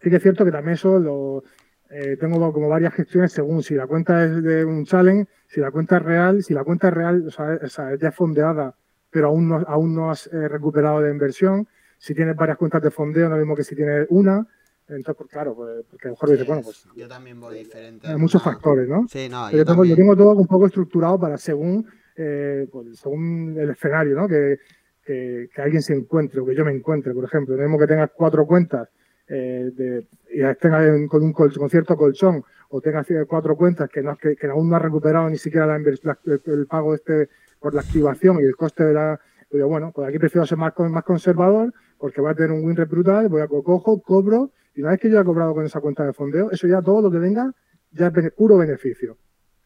Speaker 2: Sí que es cierto que también eso lo eh, tengo como varias gestiones según si la cuenta es de un challenge, si la cuenta es real, si la cuenta es real, o sea, es ya fondeada, pero aún no, aún no has eh, recuperado de inversión. Si tienes varias cuentas de fondeo, no lo mismo que si tienes una. Entonces, pues claro, pues, porque a lo mejor dices, bueno, pues.
Speaker 1: Yo también voy diferente.
Speaker 2: Hay muchos factores, ¿no?
Speaker 1: Sí, no.
Speaker 2: Yo, tengo, tengo, todo un poco estructurado para según, eh, pues, según el escenario, ¿no? Que, que, que, alguien se encuentre o que yo me encuentre, por ejemplo. Lo mismo que tengas cuatro cuentas eh, de, y tenga con un con cierto colchón o tenga cuatro cuentas que, no, que, aún no ha recuperado ni siquiera la, el, pago este por la activación y el coste de la... bueno, pues aquí prefiero ser más, más conservador porque voy a tener un win rate brutal, voy a cojo, cobro y una vez que yo he cobrado con esa cuenta de fondeo, eso ya todo lo que venga ya es puro beneficio,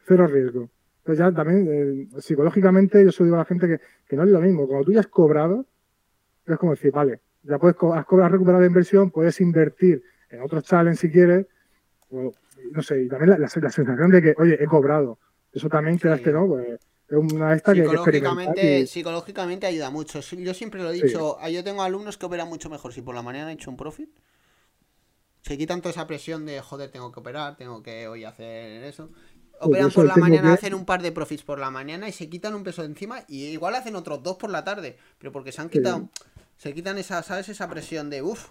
Speaker 2: cero riesgo. Entonces ya también eh, psicológicamente yo se digo a la gente que, que no es lo mismo, cuando tú ya has cobrado, es como decir, vale, ya puedes, has, recuperado la inversión, puedes invertir en otros challenges si quieres, no sé, y también la, la, sensación de que, oye, he cobrado. Eso también sí. que ¿no? Pues, es una esta
Speaker 1: psicológicamente, que, y... psicológicamente ayuda mucho. Yo siempre lo he dicho, sí. yo tengo alumnos que operan mucho mejor. Si por la mañana he hecho un profit, se quitan toda esa presión de, joder, tengo que operar, tengo que hoy hacer eso. Operan por la mañana, que... hacen un par de profits por la mañana y se quitan un peso de encima y igual hacen otros dos por la tarde, pero porque se han quitado, sí. Se quitan esa, ¿sabes? Esa presión de, uff,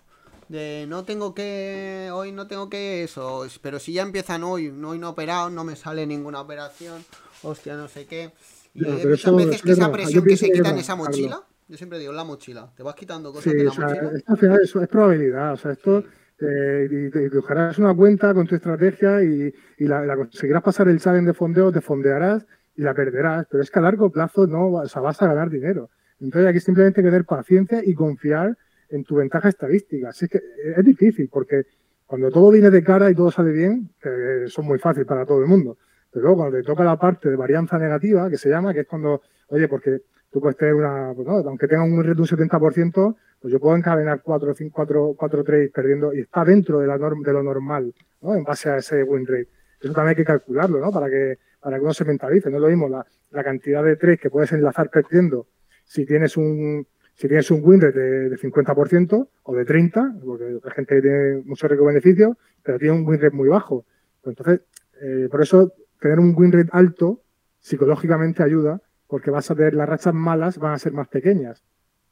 Speaker 1: de no tengo que, hoy no tengo que eso, pero si ya empiezan hoy, hoy no he operado, no me sale ninguna operación, hostia, no sé qué. Y no, muchas veces que esa presión que se quita en esa mochila, yo siempre digo, la mochila, te vas quitando cosas
Speaker 2: sí,
Speaker 1: de la
Speaker 2: o sea,
Speaker 1: mochila.
Speaker 2: Esto al final es, es probabilidad, o sea, esto... Sí eh, y te cogerás una cuenta con tu estrategia y, y la, la, conseguirás pasar el challenge de fondeo, te fondearás y la perderás, pero es que a largo plazo no o sea, vas a ganar dinero. Entonces aquí simplemente hay que tener paciencia y confiar en tu ventaja estadística. Así que es difícil porque cuando todo viene de cara y todo sale bien, eh, son muy fácil para todo el mundo. Pero luego cuando te toca la parte de varianza negativa, que se llama, que es cuando, oye, porque tú puedes tener una, pues no, aunque tenga un reto un 70%, pues yo puedo encadenar 4, 5, 4, 4 trades perdiendo y está dentro de, la norm, de lo normal, ¿no? En base a ese win rate. Eso también hay que calcularlo, ¿no? Para que, para que uno se mentalice. No es lo mismo la, la cantidad de trades que puedes enlazar perdiendo si tienes un, si tienes un win rate de, de 50% o de 30, porque hay gente que tiene mucho riesgo beneficio, pero tiene un win rate muy bajo. Pues entonces, eh, por eso tener un win rate alto psicológicamente ayuda, porque vas a tener las rachas malas van a ser más pequeñas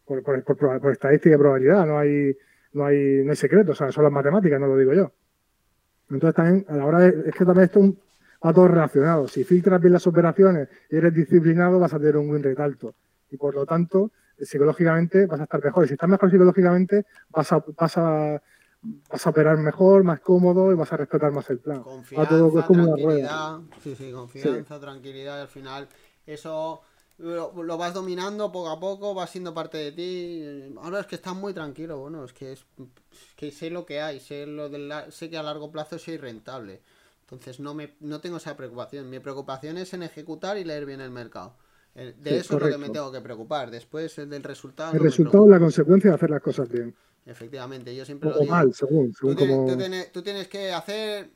Speaker 2: por, por, por, por, estadística y probabilidad, no hay, no hay, no hay secreto, o sea, son las matemáticas, no lo digo yo. Entonces también, a la hora de, es que también esto va todo relacionado. Si filtras bien las operaciones y eres disciplinado, vas a tener un win rate alto. Y por lo tanto, psicológicamente vas a estar mejor. Y si estás mejor psicológicamente, vas a, vas a, vas a operar mejor, más cómodo y vas a respetar más el plan.
Speaker 1: Confianza, todo, es como tranquilidad. Sí, sí, confianza, sí. tranquilidad. Y al final, eso lo, lo, vas dominando poco a poco, va siendo parte de ti. Ahora es que estás muy tranquilo, bueno, es que es que sé lo que hay, sé lo de la, sé que a largo plazo soy rentable. Entonces no me no tengo esa preocupación. Mi preocupación es en ejecutar y leer bien el mercado. De sí, eso correcto. es lo que me tengo que preocupar. Después el del resultado.
Speaker 2: El no resultado es la consecuencia de hacer las cosas bien.
Speaker 1: Efectivamente, yo siempre
Speaker 2: o,
Speaker 1: lo digo.
Speaker 2: Mal, según. según
Speaker 1: tú,
Speaker 2: como...
Speaker 1: tú, tienes, tú tienes que hacer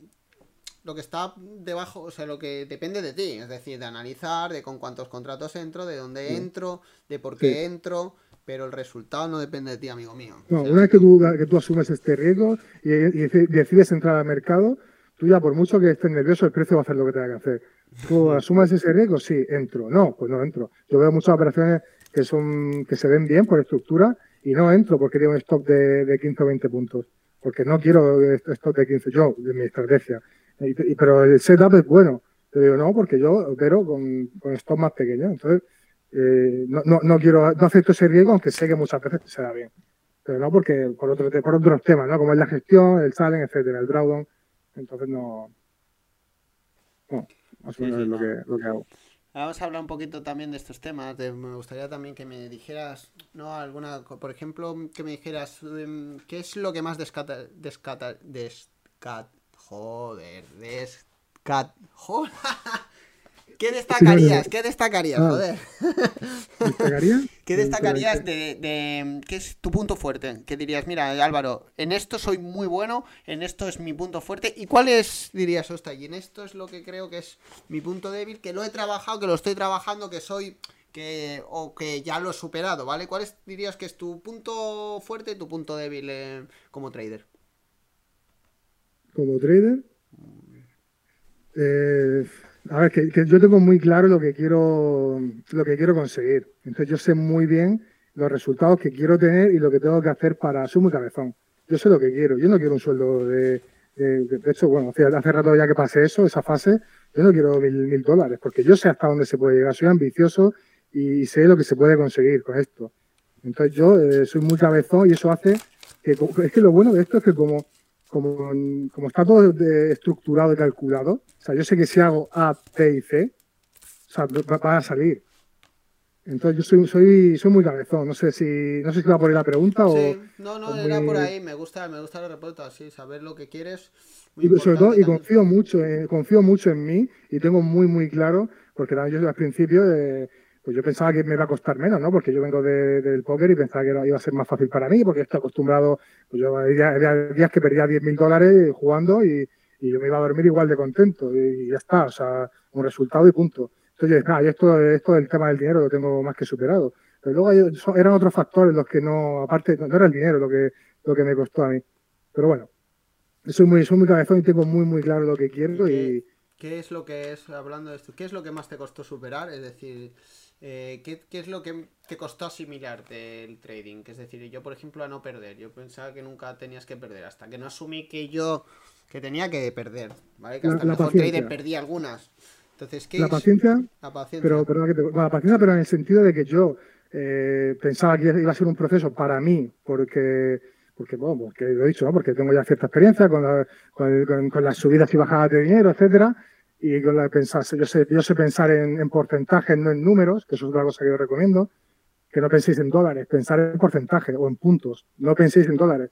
Speaker 1: lo que está debajo, o sea, lo que depende de ti, es decir, de analizar, de con cuántos contratos entro, de dónde sí. entro, de por qué sí. entro, pero el resultado no depende de ti, amigo mío.
Speaker 2: No, o sea, una vez que tú, que tú asumes este riesgo y, y, decides entrar al mercado, tú ya por mucho que estés nervioso, el precio va a hacer lo que tenga que hacer. Tú asumas ese riesgo, sí, entro. No, pues no entro. Yo veo muchas operaciones que son que se ven bien por estructura y no entro porque tengo un stop de, de 15 o 20 puntos. Porque no quiero stop de 15 yo, de mi estrategia. Y, pero el setup es bueno. Te digo, no, porque yo opero con, con stop más pequeños. Entonces, eh, no, no, no, quiero, no acepto ese riesgo, aunque sé que muchas veces se da bien. Pero no porque por, otro, por otros temas, ¿no? Como es la gestión, el challenge, etcétera, el drawdown. Entonces no. No, más o menos sí, sí, es lo, que, lo que hago.
Speaker 1: Vamos a hablar un poquito también de estos temas. De, me gustaría también que me dijeras, ¿no? Alguna, por ejemplo, que me dijeras, um, ¿qué es lo que más descata, descata, descata, Joder, descat... Joder. ¿Qué destacarías? ¿Qué destacarías? Ah. Joder.
Speaker 2: ¿Destacaría?
Speaker 1: ¿Qué destacarías de, de, qué es tu punto fuerte? ¿Qué dirías, mira, Álvaro, en esto soy muy bueno, en esto es mi punto fuerte. ¿Y cuál es, dirías, hostia, y en esto es lo que creo que es mi punto débil, que lo he trabajado, que lo estoy trabajando, que soy que o que ya lo he superado, ¿vale? ¿Cuál es, dirías que es tu punto fuerte y tu punto débil eh, como trader?
Speaker 2: como trader. Eh, a ver, que, yo tengo muy claro lo que quiero lo que quiero conseguir. Entonces yo sé muy bien los resultados que quiero tener y lo que tengo que hacer para su muy cabezón. Yo sé lo que quiero. Yo no quiero un sueldo de, de, de hecho, bueno, hace, hace, rato ya que pasé eso, esa fase, yo no quiero mil, mil dólares, porque yo sé hasta dónde se puede llegar. Soy ambicioso y sé lo que se puede conseguir con esto. Entonces yo eh, soy muy cabezón y eso hace que, es que lo bueno de esto es que como como, como está todo de, estructurado y calculado, o sea, yo sé que si hago A, B y C, o sea, van a salir. Entonces yo soy, soy, soy muy cabezón, no sé si no sé si va por ahí la pregunta o...
Speaker 1: Sí, no, no, era muy... por ahí, me gusta, me gusta la respuesta, sí, saber lo que quieres.
Speaker 2: y sobre todo, y confío mucho, eh, confío mucho en mí y tengo muy, muy claro, porque yo al principio eh, pues yo pensaba que me iba a costar menos, ¿no? Porque yo vengo de, del póker y pensaba que iba a ser más fácil para mí, porque estoy acostumbrado, pues yo había, días que perdía 10 mil dólares jugando y, y yo me iba a dormir igual de contento y ya está, o sea, un resultado y punto. Entonces yo dije, esto, esto del tema del dinero lo tengo más que superado. Pero luego eran otros factores los que no, aparte, no era el dinero lo que, lo que me costó a mí. Pero bueno, soy muy, soy muy cabezón y tengo muy, muy claro lo que quiero y...
Speaker 1: ¿Qué es lo que es, hablando de esto, qué es lo que más te costó superar? Es decir, eh, ¿qué, es lo que te costó asimilar del trading? es decir, yo, por ejemplo, a no perder. Yo pensaba que nunca tenías que perder, hasta que no asumí que yo que tenía que perder, ¿vale? Que hasta la, el mejor trader perdí algunas. Entonces, ¿qué
Speaker 2: la paciencia, la paciencia. Pero, pero, la paciencia, pero en el sentido de que yo eh, pensaba que iba a ser un proceso para mí, porque porque, bueno, porque lo he dicho, ¿no? porque tengo ya cierta experiencia con, con, las subidas y bajadas de dinero, etcétera, y con la de pensar, yo sé, yo sé pensar en, porcentajes, no en números, que eso es otra cosa que yo recomiendo, que no penséis en dólares, pensar en porcentaje o en puntos, no penséis en dólares.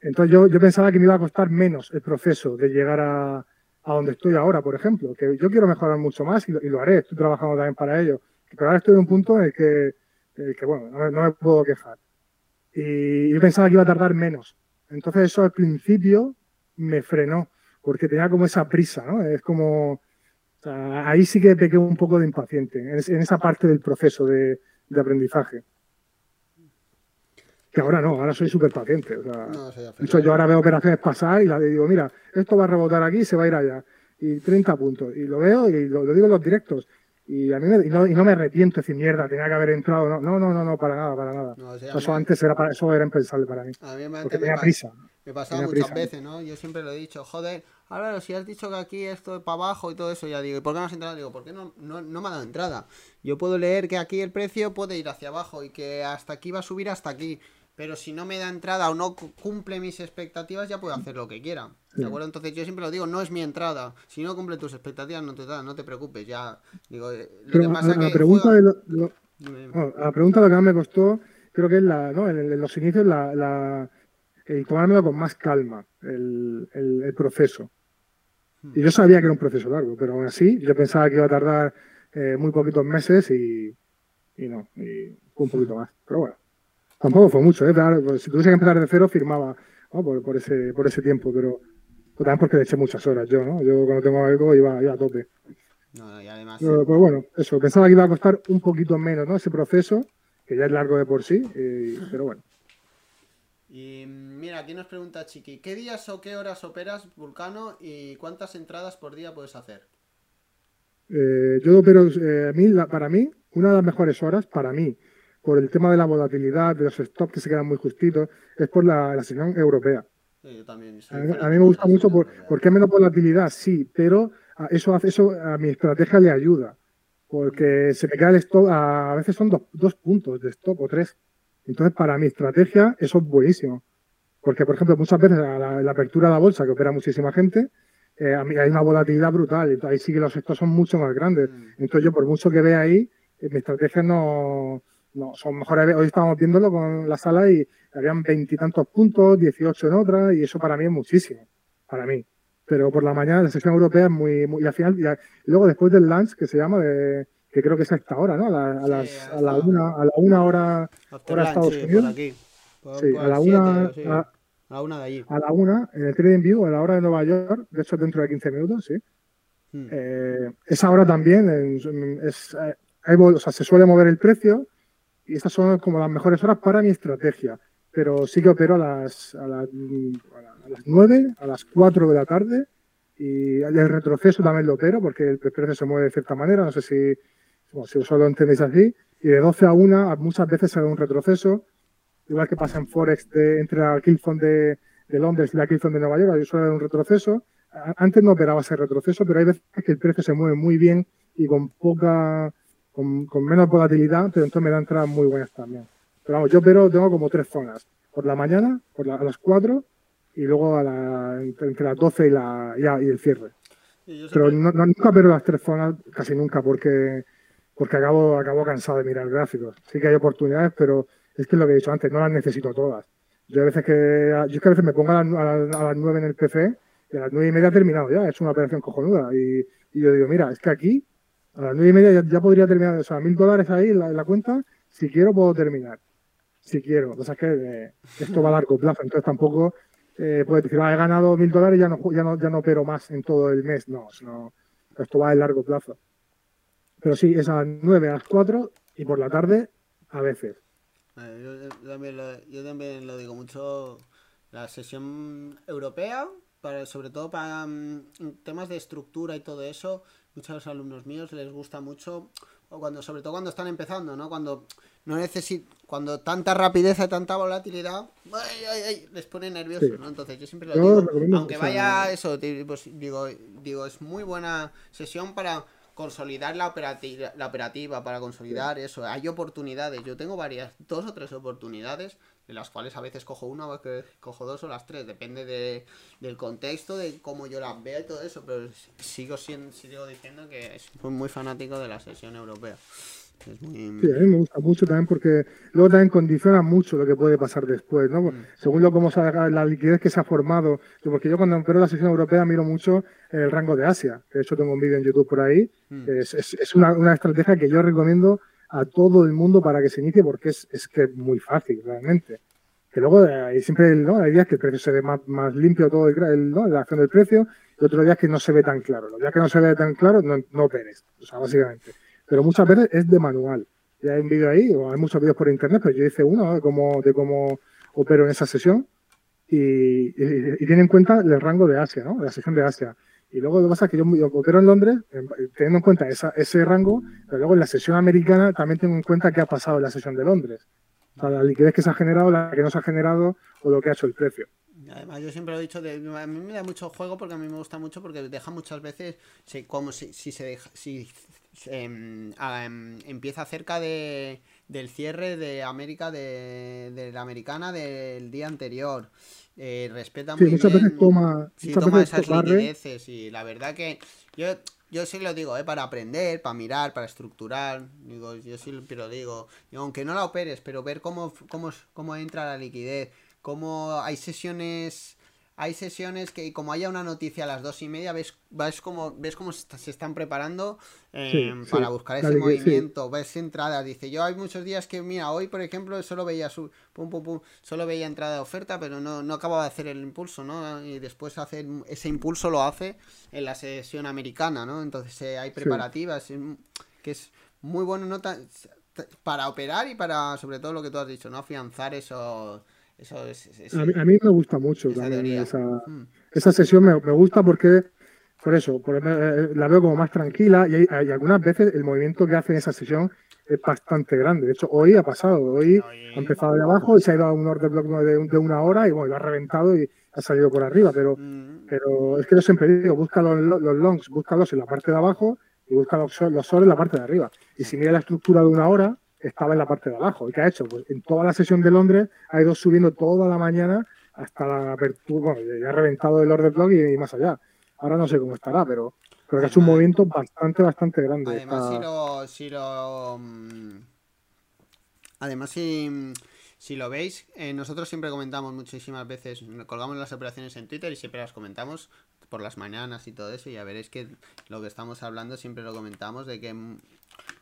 Speaker 2: Entonces yo, yo pensaba que me iba a costar menos el proceso de llegar a, a donde estoy ahora, por ejemplo, que yo quiero mejorar mucho más y lo, haré, estoy trabajando también para ello, pero ahora estoy en un punto en el que, que bueno, no me, puedo quejar. Y yo pensaba que iba a tardar menos. Entonces eso al principio me frenó porque tenía como esa prisa, ¿no? Es como, ahí sí que pequé un poco de impaciente, en, esa parte del proceso de, aprendizaje. Que ahora no, ahora soy súper paciente. O sea, yo ahora veo operaciones pasar y la digo, mira, esto va a rebotar aquí, se va a ir allá. Y 30 puntos. Y lo veo y lo, digo en los directos. Y a mí y no, y no, me arrepiento, decir mierda, tenía que haber entrado. No, no, no, no, para nada, para nada. eso antes era, para, eso era impensable para mí.
Speaker 1: A mí me, porque tenía prisa. Me pasaba muchas veces, ¿no? Yo siempre lo he dicho, joder, Álvaro, si has dicho que aquí esto es para abajo y todo eso, ya digo, ¿y por qué no has entrado? Digo, ¿por qué no, no, no me ha dado entrada? Yo puedo leer que aquí el precio puede ir hacia abajo y que hasta aquí va a subir hasta aquí. Pero si no me da entrada o no cumple mis expectativas, ya puedo hacer lo que quiera. ¿De acuerdo? Entonces yo siempre lo digo, no es mi entrada. Si no cumple tus expectativas, no te da, no te preocupes. Ya, digo, eh, lo que pasa
Speaker 2: la, pregunta de lo, la pregunta lo que más me costó, creo que es la, ¿no? en, los inicios, la, la tomármelo con más calma, el, el, proceso. Hmm. Y yo sabía que era un proceso largo, pero aún así yo pensaba que iba a tardar eh, muy poquitos meses y, y no, y un poquito más. Pero bueno. Tampoco fue mucho, ¿eh? Pues, si tuviese que empezar de cero, firmaba por, ese, por ese tiempo, pero también porque le eché muchas horas yo, ¿no? Yo cuando tengo algo iba, a tope.
Speaker 1: No, y además...
Speaker 2: Pero, pues bueno, eso, pensaba que iba a costar un poquito menos, ¿no? Ese proceso, que ya es largo de por sí, pero bueno.
Speaker 1: Y mira, aquí nos pregunta Chiqui, ¿qué días o qué horas operas Vulcano y cuántas entradas por día puedes hacer?
Speaker 2: Eh, yo opero, eh, a mí, para mí, una de las mejores horas, para mí, por el tema de la volatilidad, de los stops que se quedan muy justitos, es por la, la sesión europea.
Speaker 1: a,
Speaker 2: mí, me gusta mucho por, porque hay menos volatilidad, sí, pero eso hace eso a mi estrategia le ayuda. Porque se me queda el stop, a, veces son dos, puntos de stop o tres. Entonces, para mi estrategia, eso es buenísimo. Porque, por ejemplo, muchas veces la, la apertura de la bolsa, que opera muchísima gente, eh, hay una volatilidad brutal. Y ahí sí que los stops son mucho más grandes. Mm. Entonces, yo, por mucho que vea ahí, eh, mi estrategia no, no, son mejores. Hoy estábamos viéndolo con la sala y habían veintitantos puntos, 18 en otra, y eso para mí es muchísimo, para mí. Pero por la mañana la sesión europea es muy, muy y al final, y luego después del lunch, que se llama, de, que creo que es a esta hora, ¿no? A la, a las, a la una, a la una hora, hora Estados Unidos. sí, a la una, a,
Speaker 1: la una de allí.
Speaker 2: A la una, en el Trading View, a la hora de Nueva York, de hecho dentro de 15 minutos, sí. Hmm. Eh, esa hora también es, eh, o sea, se suele mover el precio, y estas son como las mejores horas para mi estrategia. Pero sí que opero a las, a, las, a las 9, a las 4 de la tarde y el retroceso también lo opero porque el precio se mueve de cierta manera, no sé si, si solo entendéis así. Y de 12 a 1 muchas veces se ve un retroceso, igual que pasa en Forex de, entre la Killzone de, de, Londres y la Killzone de Nueva York, ahí suele haber un retroceso. Antes no operaba ese retroceso, pero hay veces que el precio se mueve muy bien y con poca con, menos volatilidad, pero entonces me da entradas muy buenas también. Pero vamos, yo pero tengo como tres zonas. Por la mañana, por a las 4 y luego a la, entre las 12 y, la, y, el cierre. Pero no, nunca pero las tres zonas, casi nunca, porque, porque acabo, acabo cansado de mirar gráficos. Sí que hay oportunidades, pero es que es lo que he dicho antes, no las necesito todas. Yo a veces que, yo es que a veces me pongo a las, 9 en el PC y a las 9 y media he terminado ya, es una operación cojonuda. Y, yo digo, mira, es que aquí a las nueve y media ya, podría terminar, o sea, mil dólares ahí en la, cuenta, si quiero puedo terminar. Si quiero. O sea, es que eh, esto va a largo plazo, entonces tampoco eh, puedes decir, ah, he ganado mil dólares y ya no, ya, no, ya no opero más en todo el mes. No, no, esto va a largo plazo. Pero sí, es a las 9, a las 4 y por la tarde a veces.
Speaker 1: Yo, también lo, yo también lo digo mucho, la sesión europea, para, sobre todo para mm, temas de estructura y todo eso, muchos alumnos míos les gusta mucho, o cuando, sobre todo cuando están empezando, ¿no? Cuando no necesito, cuando tanta rapidez y tanta volatilidad, les pone nerviosos, ¿no? Entonces yo siempre lo digo, aunque vaya eso, pues, digo, digo, es muy buena sesión para consolidar la operativa, la operativa para consolidar eso. Hay oportunidades. Yo tengo varias, dos o tres oportunidades, de las cuales a veces cojo una, o cojo dos o las tres. Depende de, del contexto, de cómo yo las vea y todo eso. Pero sigo, siendo, sigo diciendo que soy muy fanático de la sesión europea.
Speaker 2: Sí, a mí me gusta mucho también porque luego también condiciona mucho lo que puede pasar después, ¿no? Mm. Según lo cómo se la liquidez que se ha formado, porque yo cuando opero la sesión europea miro mucho el rango de Asia, de hecho tengo un vídeo en YouTube por ahí, mm. es, es, una, una, estrategia que yo recomiendo a todo el mundo para que se inicie porque es, es que es muy fácil realmente. Que luego eh, hay siempre ¿no? hay días que el precio se ve más, más limpio todo el, ¿no? la acción del precio y otros días que no se ve tan claro. Los días que no se ve tan claro no, no operes, o sea, básicamente pero muchas veces es de manual. Ya hay un vídeo ahí, o hay muchos vídeos por internet, pero yo hice uno de cómo, de cómo opero en esa sesión y, tiene en cuenta el rango de Asia, ¿no? La sesión de Asia. Y luego lo que pasa es que yo, opero en Londres teniendo en cuenta ese rango, pero luego en la sesión americana también tengo en cuenta qué ha pasado en la sesión de Londres. O sea, la liquidez que se ha generado, la que no se ha generado o lo que ha hecho el precio.
Speaker 1: Además, yo siempre lo he dicho, a mí me da mucho juego porque a mí me gusta mucho porque deja muchas veces, como si, si se deja, si Em, em, empieza cerca de, del cierre de América, de, la americana del día anterior. Eh, respeta muy
Speaker 2: muchas
Speaker 1: bien.
Speaker 2: Veces toma,
Speaker 1: toma esas liquideces y la verdad que yo, yo sí lo digo, eh, para aprender, para mirar, para estructurar. Digo, yo sí lo digo, aunque no la operes, pero ver cómo, cómo, cómo entra la liquidez, cómo hay sesiones hay sesiones que como haya una noticia a las dos y media, ves, ves cómo, ves cómo se están preparando em, para buscar ese movimiento, ves entradas. Dice, yo hay muchos días que, mira, hoy por ejemplo solo veía su, pum, pum, pum, solo veía entrada de oferta, pero no, no acababa de hacer el impulso, ¿no? Y después hace ese impulso lo hace en la sesión americana, ¿no? Entonces eh, hay preparativas, que es muy bueno nota para operar y para, sobre todo lo que tú has dicho, ¿no? Afianzar eso
Speaker 2: a, mí, me gusta mucho esa, también esa, mm. esa sesión, me, me, gusta porque, por eso, eh, la veo como más tranquila y, hay, algunas veces el movimiento que hace en esa sesión es bastante grande. De hecho, hoy ha pasado, hoy ha empezado de abajo y se ha ido a un order block de, de una hora y bueno, lo ha reventado y ha salido por arriba. Pero, mm. pero es que yo siempre digo, busca los, los longs, búscalos en la parte de abajo y busca los, los soles en la parte de arriba. Y si mira la estructura de una hora, estaba en la parte de abajo. ¿Y qué ha hecho? Pues en toda la sesión de Londres ha ido subiendo toda la mañana hasta la apertura, bueno, ya ha reventado el order block y, más allá. Ahora no sé cómo estará, pero creo que ha hecho un movimiento bastante, bastante grande.
Speaker 1: Además, si lo, si lo... Mm, además, si, si lo veis, eh, nosotros siempre comentamos muchísimas veces, colgamos las operaciones en Twitter y siempre las comentamos por las mañanas y todo eso, y ya veréis que lo que estamos hablando siempre lo comentamos, de que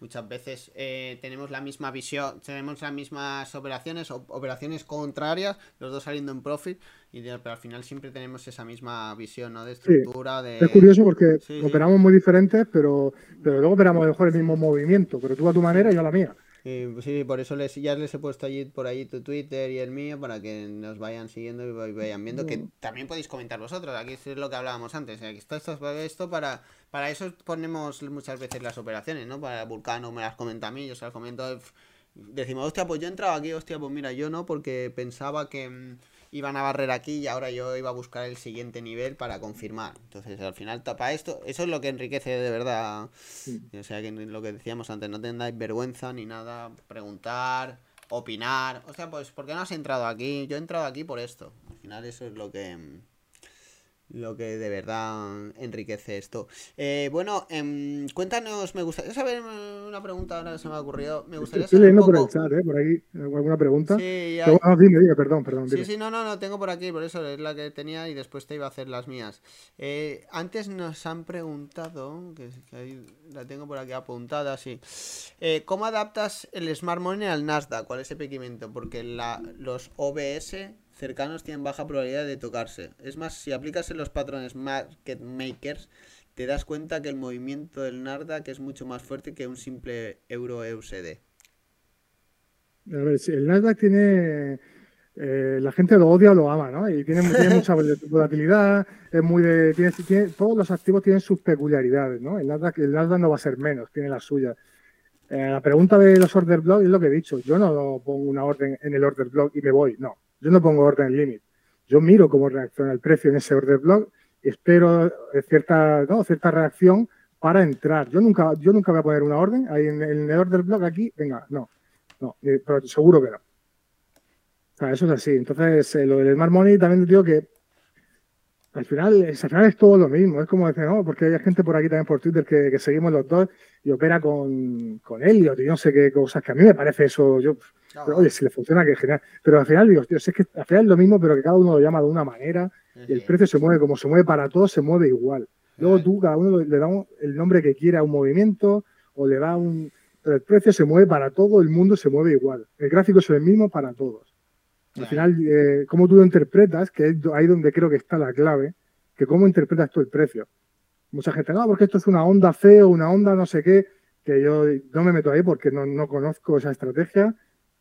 Speaker 1: muchas veces eh, tenemos la misma visión, tenemos las mismas operaciones, operaciones contrarias, los dos saliendo en profit, y pero al final siempre tenemos esa misma visión, ¿no? De estructura, de...
Speaker 2: Es curioso porque operamos muy diferentes, pero, pero luego operamos mejor el mismo movimiento, pero tú a tu manera y yo a la mía.
Speaker 1: Pues sí, por eso les, ya les he puesto allí por ahí tu Twitter y el mío para que nos vayan siguiendo y vayan viendo. Que también podéis comentar vosotros. Aquí es lo que hablábamos antes. Aquí está esto, esto para, para eso ponemos muchas veces las operaciones, ¿no? Para Vulcano me las comenta a mí, yo se las comento. Decimos, hostia, pues yo he entrado aquí, hostia, pues mira, yo no, porque pensaba que mm, iban a barrer aquí y ahora yo iba a buscar el siguiente nivel para confirmar. Entonces, al final, tapa esto. Eso es lo que enriquece de verdad. O sea, que lo que decíamos antes, no tengáis vergüenza ni nada. Preguntar, opinar. O sea, pues, ¿por qué no has entrado aquí? Yo he entrado aquí por esto. Al final, eso es lo que lo que de verdad enriquece esto. Eh, bueno, em, cuéntanos, me gustaría saber una pregunta ahora se me ha ocurrido. Me gustaría
Speaker 2: Estoy leyendo por el chat, ¿eh? Por ahí, ¿alguna pregunta? Sí, perdón, perdón.
Speaker 1: Sí, sí, no, no, no, tengo por aquí, por eso es la que tenía y después te iba a hacer las mías. Eh, antes nos han preguntado, que, ahí la tengo por aquí apuntada, sí. Eh, ¿Cómo adaptas el Smart Money al Nasdaq? ¿Cuál es el pequimento? Porque la, los OBS cercanos tienen baja probabilidad de tocarse. Es más, si aplicas en los patrones market makers, te das cuenta que el movimiento del Nasdaq es mucho más fuerte que un simple euro EUSD.
Speaker 2: A ver, si el Nasdaq tiene eh, la gente lo odia o lo ama, ¿no? Y tiene, mucha volatilidad, es muy de, tiene, todos los activos tienen sus peculiaridades, ¿no? El Nasdaq, el no va a ser menos, tiene las suyas. Eh, la pregunta de los order block es lo que he dicho. Yo no pongo una orden en el order block y me voy, no. Yo no pongo orden limit. Yo miro cómo reacciona el precio en ese order block espero cierta, ¿no? cierta reacción para entrar. Yo nunca, yo nunca voy a poner una orden ahí en, el order block aquí, venga, no, no, eh, pero seguro que no eso es así. Entonces, eh, lo del Smart Money también te digo que al final, al final es todo lo mismo. Es como decir, no, porque hay gente por aquí también por Twitter que, seguimos los dos y opera con, con Elliot y no sé qué cosas, que a mí me parece eso. Yo, oye, si le funciona, que genial. Pero al final, digo, tío, es que al final es lo mismo, pero que cada uno lo llama de una manera y el precio se mueve como se mueve para todos, se mueve igual. Luego tú, cada uno le da el nombre que quiera a un movimiento o le da un. Pero el precio se mueve para todo, el mundo se mueve igual. El gráfico es el mismo para todos. Al final, eh, cómo tú lo interpretas, que es ahí donde creo que está la clave, que cómo interpretas tú el precio. Mucha gente, no, porque esto es una onda feo, una onda no sé qué, que yo no me meto ahí porque no, conozco esa estrategia,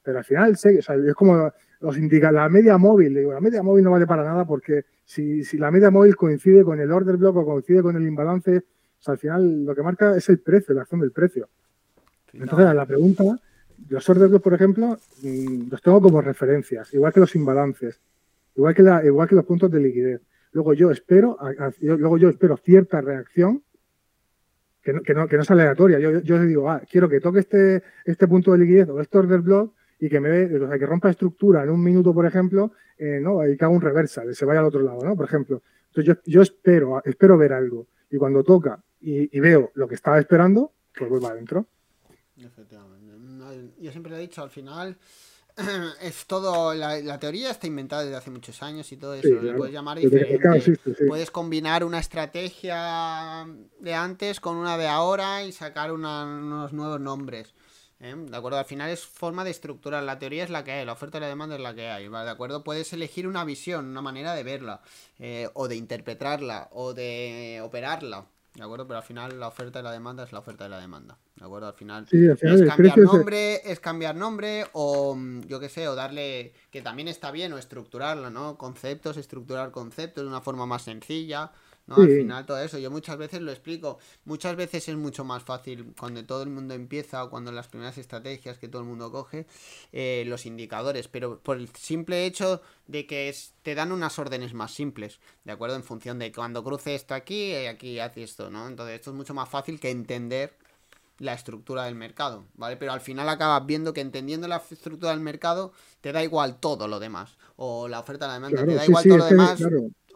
Speaker 2: pero al final sé, es como los indica la media móvil, digo, la media móvil no vale para nada porque si, la media móvil coincide con el order block o coincide con el imbalance, al final lo que marca es el precio, la acción del precio. Entonces, la pregunta los order por ejemplo, mm, los tengo como referencias, igual que los imbalances, igual que, la, igual que los puntos de liquidez. Luego yo espero, luego yo espero cierta reacción que no, que no, que no es aleatoria. Yo, yo digo, ah, quiero que toque este, este punto de liquidez o este order block y que me dé, o sea, que rompa estructura en un minuto, por ejemplo, eh, ¿no? y que haga un reversal, se vaya al otro lado, ¿no? Por ejemplo. Entonces yo, yo espero, espero ver algo. Y cuando toca y, y veo lo que estaba esperando, pues vuelvo adentro.
Speaker 1: Efectivamente yo siempre lo he dicho, al final es todo, la, teoría está inventada desde hace muchos años y todo eso, lo puedes llamar diferente. Puedes combinar una estrategia de antes con una de ahora y sacar unos nuevos nombres. ¿Eh? ¿De acuerdo? Al final es forma de estructurar. La teoría es la que hay, la oferta y la demanda es la que hay. ¿De acuerdo? Puedes elegir una visión, una manera de verla, eh, o de interpretarla, o de operarla. ¿De acuerdo? Pero al final la oferta y la demanda es la oferta y la demanda. ¿De acuerdo? Al final, es cambiar nombre, es... cambiar nombre o mm, yo qué sé, o darle, que también está bien, o estructurarla, ¿no? Conceptos, estructurar conceptos de una forma más sencilla. ¿No? Al final todo eso, yo muchas veces lo explico, muchas veces es mucho más fácil cuando todo el mundo empieza o cuando las primeras estrategias que todo el mundo coge, eh, los indicadores, pero por el simple hecho de que te dan unas órdenes más simples, ¿de acuerdo? En función de cuando cruce esto aquí, y aquí hace esto, ¿no? Entonces esto es mucho más fácil que entender la estructura del mercado, ¿vale? Pero al final acabas viendo que entendiendo la estructura del mercado te da igual todo lo demás, o la oferta la demanda, te da igual todo lo demás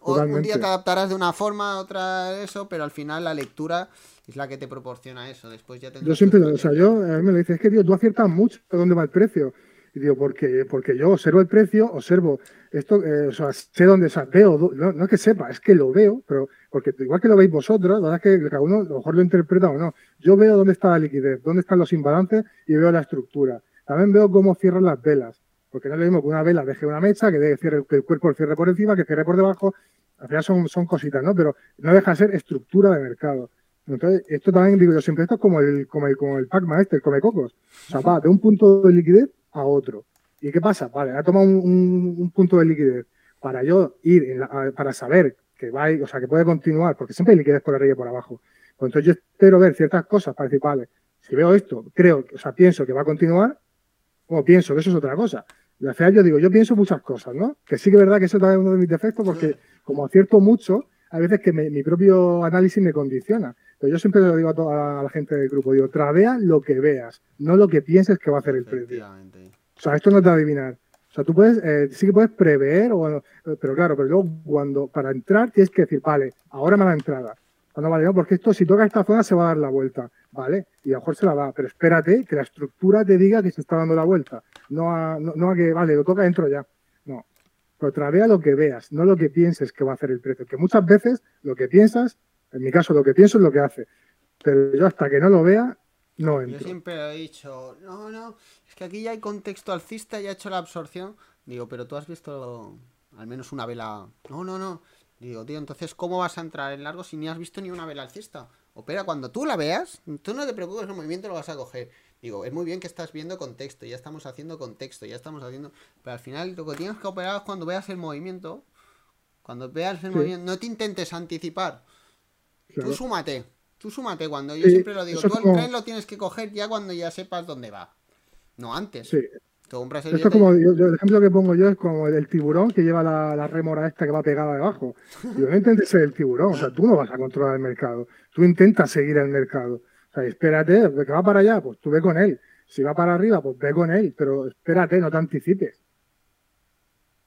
Speaker 1: un día te adaptarás de una forma, otra eso, pero al final la lectura es la que te proporciona eso. Después ya
Speaker 2: Yo siempre, o sea, yo a mí me lo dice, es que tío, tú aciertas mucho de dónde va el precio. Y digo, porque, porque yo observo el precio, observo esto, eh, o sea, sé dónde, o veo, no, es que sepa, es que lo veo, pero porque igual que lo veis vosotros, la verdad es que cada uno a lo mejor lo interpreta o no. Yo veo dónde está la liquidez, dónde están los imbalances y veo la estructura. También veo cómo cierran las velas, porque no es lo mismo que una vela deje una mecha, que, cierre, que el cuerpo cierre por encima, que cierre por debajo, al final son, son cositas, ¿no? Pero no deja de ser estructura de mercado. Entonces, esto también digo yo siempre, esto es como el, como el, como el Pac-Man este, el come cocos. O sea, va de un punto de liquidez a otro. ¿Y qué pasa? Vale, ha tomado un, un, punto de liquidez para yo ir, para saber que va, o sea, que puede continuar, porque siempre hay liquidez por arriba y por abajo. Pues entonces yo espero ver ciertas cosas para decir, vale, si veo esto, creo, o sea, pienso que va a continuar, o pienso que eso es otra cosa. Y al final yo digo, yo pienso muchas cosas, ¿no? Que sí que es verdad que eso también es uno de mis defectos, porque como acierto mucho, a veces que mi propio análisis me condiciona. Pero yo siempre le digo a toda la gente del grupo, digo, tradea lo que veas, no lo que pienses que va a hacer el precio. O sea, esto no es de adivinar. O sea, tú puedes, eh, sí que puedes prever, o, pero claro, pero luego cuando, para entrar tienes que decir, vale, ahora me da entrada. Cuando vale, no, porque esto si toca esta zona se va a dar la vuelta, ¿vale? Y a lo mejor se la da, pero espérate que la estructura te diga que se está dando la vuelta, no a, no, no a que, vale, lo toca dentro ya. No, pero travea lo que veas, no lo que pienses que va a hacer el precio. Que muchas veces lo que piensas, en mi caso lo que pienso es lo que hace. Pero yo hasta que no lo vea, no entro.
Speaker 1: Yo siempre he dicho, no, no, es que aquí ya hay contexto alcista, ya he hecho la absorción. Digo, pero tú has visto al menos una vela. No, no, no. Digo, tío, entonces, ¿cómo vas a entrar en largo si ni has visto ni una vela alcista? Opera, cuando tú la veas, tú no te preocupes, el movimiento lo vas a coger. Digo, es muy bien que estás viendo contexto, ya estamos haciendo contexto, ya estamos haciendo. Pero al final lo que tienes que operar es cuando veas el movimiento. Cuando veas el movimiento, no te intentes anticipar. Tú súmate, tú súmate cuando yo siempre lo digo. Tú el tren lo tienes que coger ya cuando ya sepas dónde va. No antes.
Speaker 2: Sí. Esto es como, el ejemplo que pongo yo es como el tiburón que lleva la, la rémora esta que va pegada debajo. Yo no intentes ser el tiburón, o sea, tú no vas a controlar el mercado, tú intentas seguir el mercado. O sea, espérate, que va para allá, pues tú ve con él. Si va para arriba, pues ve con él, pero espérate, no te anticipes.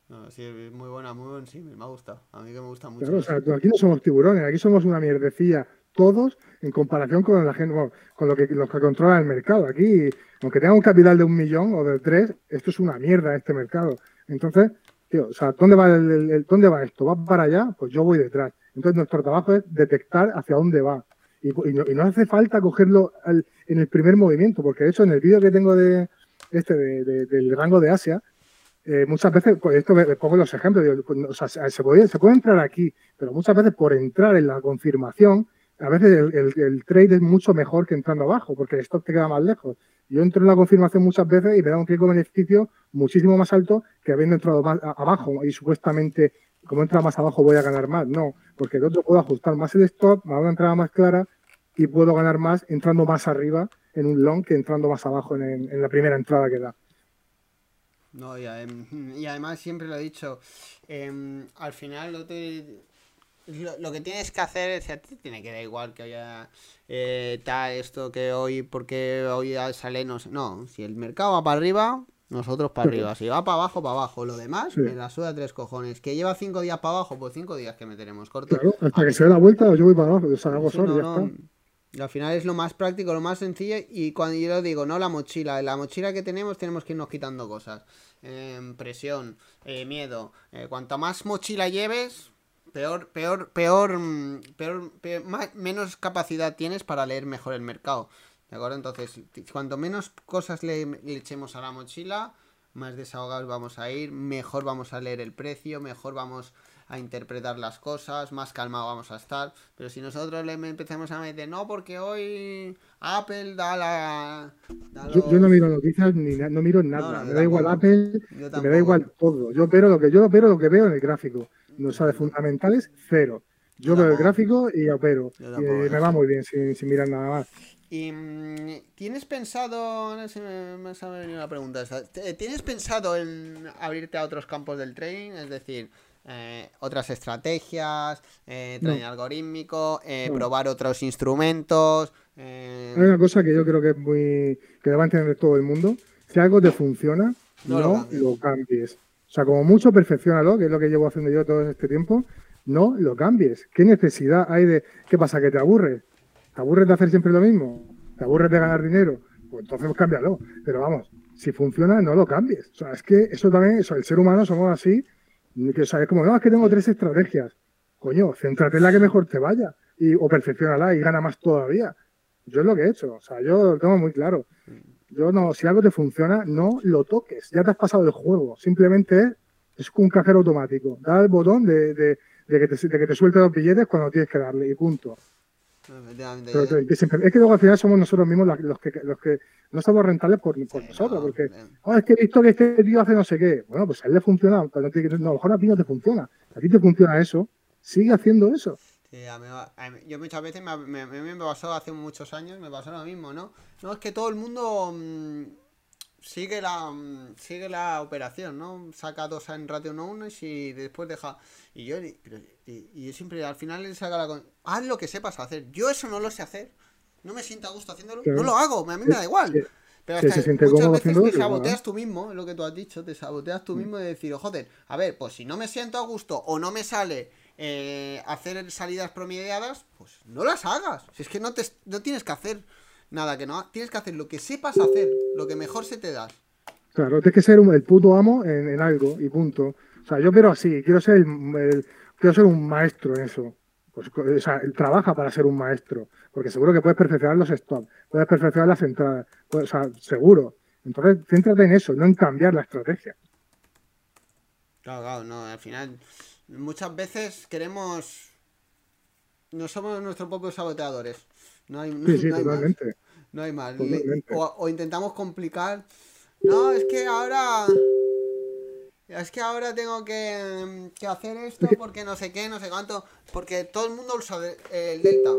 Speaker 1: No, sí, es muy buena, muy buena, sí, me ha gustado. A mí que me gusta mucho.
Speaker 2: Claro, o sea, aquí no somos tiburones, aquí somos una mierdecilla todos en comparación con la gente, con lo que, los que controlan el mercado. Aquí, aunque tenga un capital de un millón o de tres, esto es una mierda este mercado. Entonces, tío, o sea, ¿dónde va, el, ¿dónde va esto? ¿Va para allá? Pues yo voy detrás. Entonces, nuestro trabajo es detectar hacia dónde va. Y, no, hace falta cogerlo en el primer movimiento, porque de hecho, en el vídeo que tengo de este del rango de Asia, eh, muchas veces, pues esto me, pongo los ejemplos, pues, o sea, se puede, se puede entrar aquí, pero muchas veces por entrar en la confirmación, a veces el, trade es mucho mejor que entrando abajo, porque el stock te queda más lejos. Yo entro en la confirmación muchas veces y me da un riesgo beneficio muchísimo más alto que habiendo entrado más abajo y supuestamente como entra más abajo voy a ganar más. No, porque el otro puedo ajustar más el stop, me da una entrada más clara y puedo ganar más entrando más arriba en un long que entrando más abajo en, la primera entrada que da.
Speaker 1: No, y, además siempre lo he dicho, em, al final no te lo, que tienes que hacer es, a ti tiene que dar igual que haya eh, tal esto que hoy, porque hoy sale, no No, si el mercado va para arriba, nosotros para arriba. Si va para abajo, para abajo. Lo demás, me la suda tres cojones. Que lleva cinco días para abajo, pues cinco días que meteremos corto.
Speaker 2: Claro, hasta que se dé la vuelta, yo voy para abajo, yo solo,
Speaker 1: y al final es lo más práctico, lo más sencillo. Y cuando yo lo digo, no la mochila. En la mochila que tenemos, tenemos que irnos quitando cosas. Eh, presión, eh, miedo. Eh, cuanto más mochila lleves, peor, peor, peor, mm, peor, menos capacidad tienes para leer mejor el mercado. ¿De acuerdo? Entonces, cuanto menos cosas le, echemos a la mochila, más desahogados vamos a ir, mejor vamos a leer el precio, mejor vamos a interpretar las cosas, más calmado vamos a estar. Pero si nosotros le empezamos a meter, no, porque hoy Apple da la.
Speaker 2: yo, no miro noticias ni no miro nada. me da igual Apple, me da igual todo. Yo pero lo que yo pero lo que veo en el gráfico no sabe fundamentales, cero. Yo veo el gráfico y opero. Y me va muy bien sin, mirar nada más.
Speaker 1: ¿Y mm, tienes pensado, no sé, me ha venido una pregunta, ¿tienes pensado en abrirte a otros campos del trading? Es decir, eh, otras estrategias, eh, trading algorítmico, eh, probar otros instrumentos.
Speaker 2: Hay una cosa que yo creo que es muy que debe entender todo el mundo. Si algo te funciona, no, Lo cambies. Sea, como mucho, perfeccionalo, que es lo que llevo haciendo yo todo este tiempo. No lo cambies. ¿Qué necesidad hay de.? ¿Qué pasa? ¿Que te aburres? ¿Te aburres de hacer siempre lo mismo? ¿Te aburres de ganar dinero? Pues entonces cámbialo. Pero vamos, si funciona, no lo cambies. O sea, es que eso también, eso, el ser humano somos así. Que, o sea, como, no, es que tengo tres estrategias. Coño, céntrate en la que mejor te vaya. Y, o perfeccionala y gana más todavía. Yo es lo que he hecho. O sea, yo lo tengo muy claro. Yo no, si algo te funciona, no lo toques. Ya te has pasado el juego. Simplemente es un cajero automático. Da el botón de, de, que, te, de que te suelte los billetes cuando tienes que darle y punto. es que luego al final somos nosotros mismos los que, los que no estamos rentables por, nosotros, porque oh, es que he visto que este tío hace no sé qué. Bueno, pues a él le funciona, pero no, a lo mejor a ti no te funciona. A ti te funciona eso, sigue haciendo eso
Speaker 1: yo muchas veces me, me, me, pasó hace muchos años, me pasó lo mismo, ¿no? No, es que todo el mundo mm, sigue la mm, sigue la operación, ¿no? Saca dos en ratio 1 y después deja. Y yo, y, yo siempre al final le saca la. Haz lo que sepas hacer. Yo eso no lo sé hacer. No me siento a gusto haciéndolo. No lo hago, a mí me da igual. Pero hasta muchas veces te saboteas tú mismo, es lo que tú has dicho, te saboteas tú mm. mismo de decir, joder, a ver, pues si no me siento a gusto o no me sale eh, hacer salidas promediadas, pues no las hagas. Si es que no, te, no tienes que hacer nada, que no tienes que hacer lo que sepas hacer, lo que mejor se te da.
Speaker 2: Claro, tienes que ser el puto amo en, algo y punto. O sea, yo quiero así, quiero ser, el, quiero ser un maestro en eso. Pues, o sea, trabaja para ser un maestro, porque seguro que puedes perfeccionar los stops, puedes perfeccionar las entradas, o sea, seguro. Entonces, céntrate en eso, no en cambiar la estrategia.
Speaker 1: Claro, claro, no, al final muchas veces queremos... No somos nuestros propios saboteadores. No hay, no,
Speaker 2: Sí, sí,
Speaker 1: no hay más. No hay más. O, o intentamos complicar. No, es que ahora. Es que ahora tengo que, que hacer esto porque no sé qué, no sé cuánto. Porque todo el mundo usa el Delta.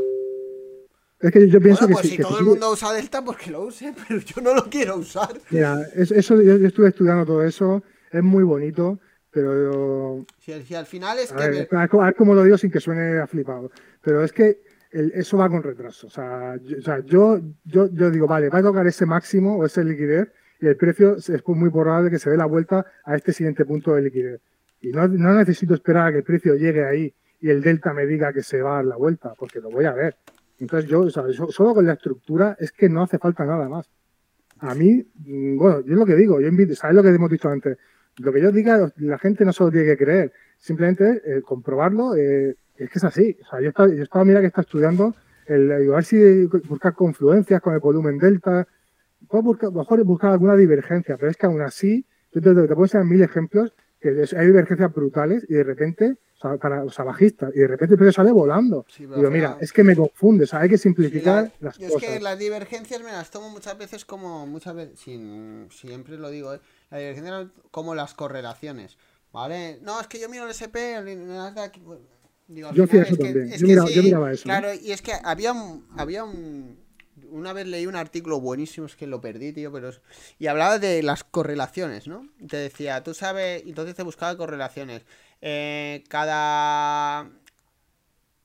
Speaker 2: Es que yo pienso
Speaker 1: Bueno, pues
Speaker 2: que,
Speaker 1: si
Speaker 2: que
Speaker 1: todo el mundo usa Delta, porque lo use, pero yo no lo quiero usar.
Speaker 2: Mira, es- eso, yo, yo estuve estudiando todo eso, es muy bonito, pero
Speaker 1: Si, al- si al final es
Speaker 2: a
Speaker 1: que.
Speaker 2: ver, a ver cómo- a ver cómo lo digo sin que suene a flipado. Pero es que el- eso va con retraso. O sea, yo, o sea, yo, yo, yo digo, vale, va a tocar ese máximo o ese liquidez y el precio es muy probable que se dé la vuelta a este siguiente punto de liquidez. Y no, no necesito esperar a que el precio llegue ahí y el delta me diga que se va a dar la vuelta, porque lo voy a ver. Entonces yo, o sea, yo- solo con la estructura es que no hace falta nada más. A mí, mm, bueno, yo es lo que digo, yo invito, ¿sabes lo que hemos dicho antes? Lo que yo diga, la gente no solo tiene que creer, simplemente eh, comprobarlo, eh, es que es así. O sea, yo estaba, yo estaba, mira que está estudiando, el, digo, a ver si buscar confluencias con el volumen delta, puedo buscar, lo mejor buscar alguna divergencia, pero es que aún así, yo te, te puedo enseñar mil ejemplos que es- hay divergencias brutales y de repente, o sea, para, o sea, bajistas, y de repente el precio sale volando.
Speaker 1: Sí,
Speaker 2: Digo, mira, es que me confunde, o sea, hay que
Speaker 1: Sí,
Speaker 2: simplificar
Speaker 1: la-
Speaker 2: las
Speaker 1: yo es
Speaker 2: cosas.
Speaker 1: que las divergencias me las tomo muchas veces como muchas veces sin, siempre lo digo ¿eh? La divergencia como las correlaciones vale no es que yo miro el SP el Nasdaq pues, digo,
Speaker 2: Yo hacía eso
Speaker 1: que-
Speaker 2: también.
Speaker 1: es
Speaker 2: Yo miraba- yo
Speaker 1: sí,
Speaker 2: miraba eso, ¿eh?
Speaker 1: claro y es que había un, había un una vez leí un artículo buenísimo, es que lo perdí, tío, pero... es- Y hablaba de las correlaciones, ¿no? Te decía, tú sabes, entonces te buscaba correlaciones. Eh, cada...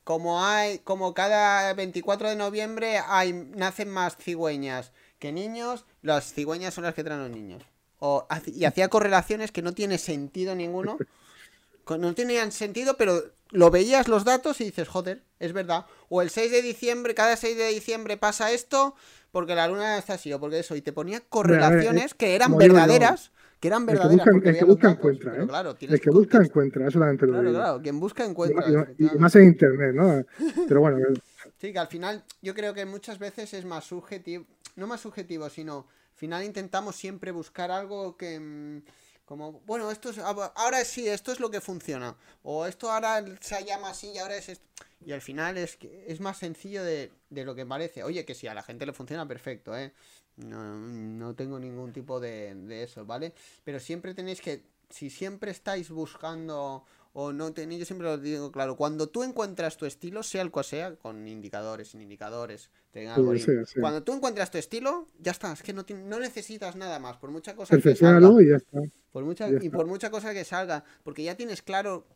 Speaker 1: Como hay, como cada 24 de noviembre hay, nacen más cigüeñas que niños, las cigüeñas son las que traen los niños. O, y hacía correlaciones que no tiene sentido ninguno. No tenían sentido, pero lo veías los datos y dices, joder, es verdad. O el 6 de diciembre, cada 6 de diciembre pasa esto porque la luna está así o porque eso. Y te ponía correlaciones que eran verdaderas. Que eran
Speaker 2: El que
Speaker 1: verdaderas
Speaker 2: busca, el que busca
Speaker 1: datos,
Speaker 2: encuentra, ¿eh?
Speaker 1: claro,
Speaker 2: El que busca encuentra, eso también te lo
Speaker 1: Claro,
Speaker 2: digo.
Speaker 1: claro, quien busca encuentra.
Speaker 2: y- más en internet, ¿no? Pero bueno,
Speaker 1: Sí, que al final yo creo que muchas veces es más subjetivo, no más subjetivo, sino final intentamos siempre buscar algo que mm, como, bueno, esto es, ahora sí, esto es lo que funciona, o esto ahora se llama así y ahora es esto. Y al final es es más sencillo de, de lo que parece. Oye, que si a la gente le funciona, perfecto, ¿eh? No, no tengo ningún tipo de, de eso, ¿vale? Pero siempre tenéis que, si siempre estáis buscando o no tenéis, yo siempre lo digo claro, cuando tú encuentras tu estilo, sea el cual sea, con indicadores, sin indicadores, tenga
Speaker 2: Sí, sí, sí.
Speaker 1: cuando tú encuentras tu estilo, ya está, es que no, ti- no necesitas nada más, por mucha cosa que salga.
Speaker 2: y ya está.
Speaker 1: Por mucha,
Speaker 2: Ya
Speaker 1: y por mucha cosa que salga, porque ya tienes claro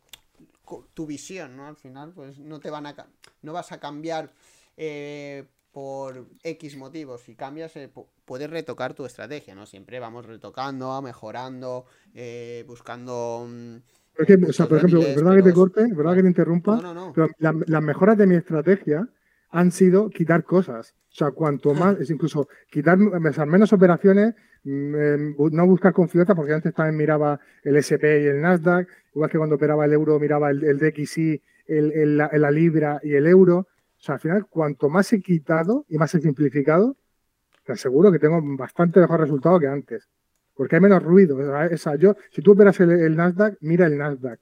Speaker 1: tu visión, ¿no? Al final, pues no te van a no vas a cambiar eh, por X motivos. Si cambias, eh, pu- puedes retocar tu estrategia, ¿no? Siempre vamos retocando, mejorando, eh, buscando. mm,
Speaker 2: Es que, o sea, por ejemplo, verdad que te corte, verdad que te interrumpa,
Speaker 1: No, no, no.
Speaker 2: pero la- las mejoras de mi estrategia han sido quitar cosas. O sea, cuanto más, es incluso quitar o sea, menos operaciones, mm, bu- no buscar confluencia, porque antes también miraba el SP y el Nasdaq, igual que cuando operaba el euro miraba el, el DXY, el, el- la, la libra y el euro. O sea, al final, cuanto más he quitado y más he simplificado, te aseguro que tengo bastante mejor resultado que antes. Porque hay menos ruido. O sea, yo, si tú operas el, Nasdaq, mira el Nasdaq.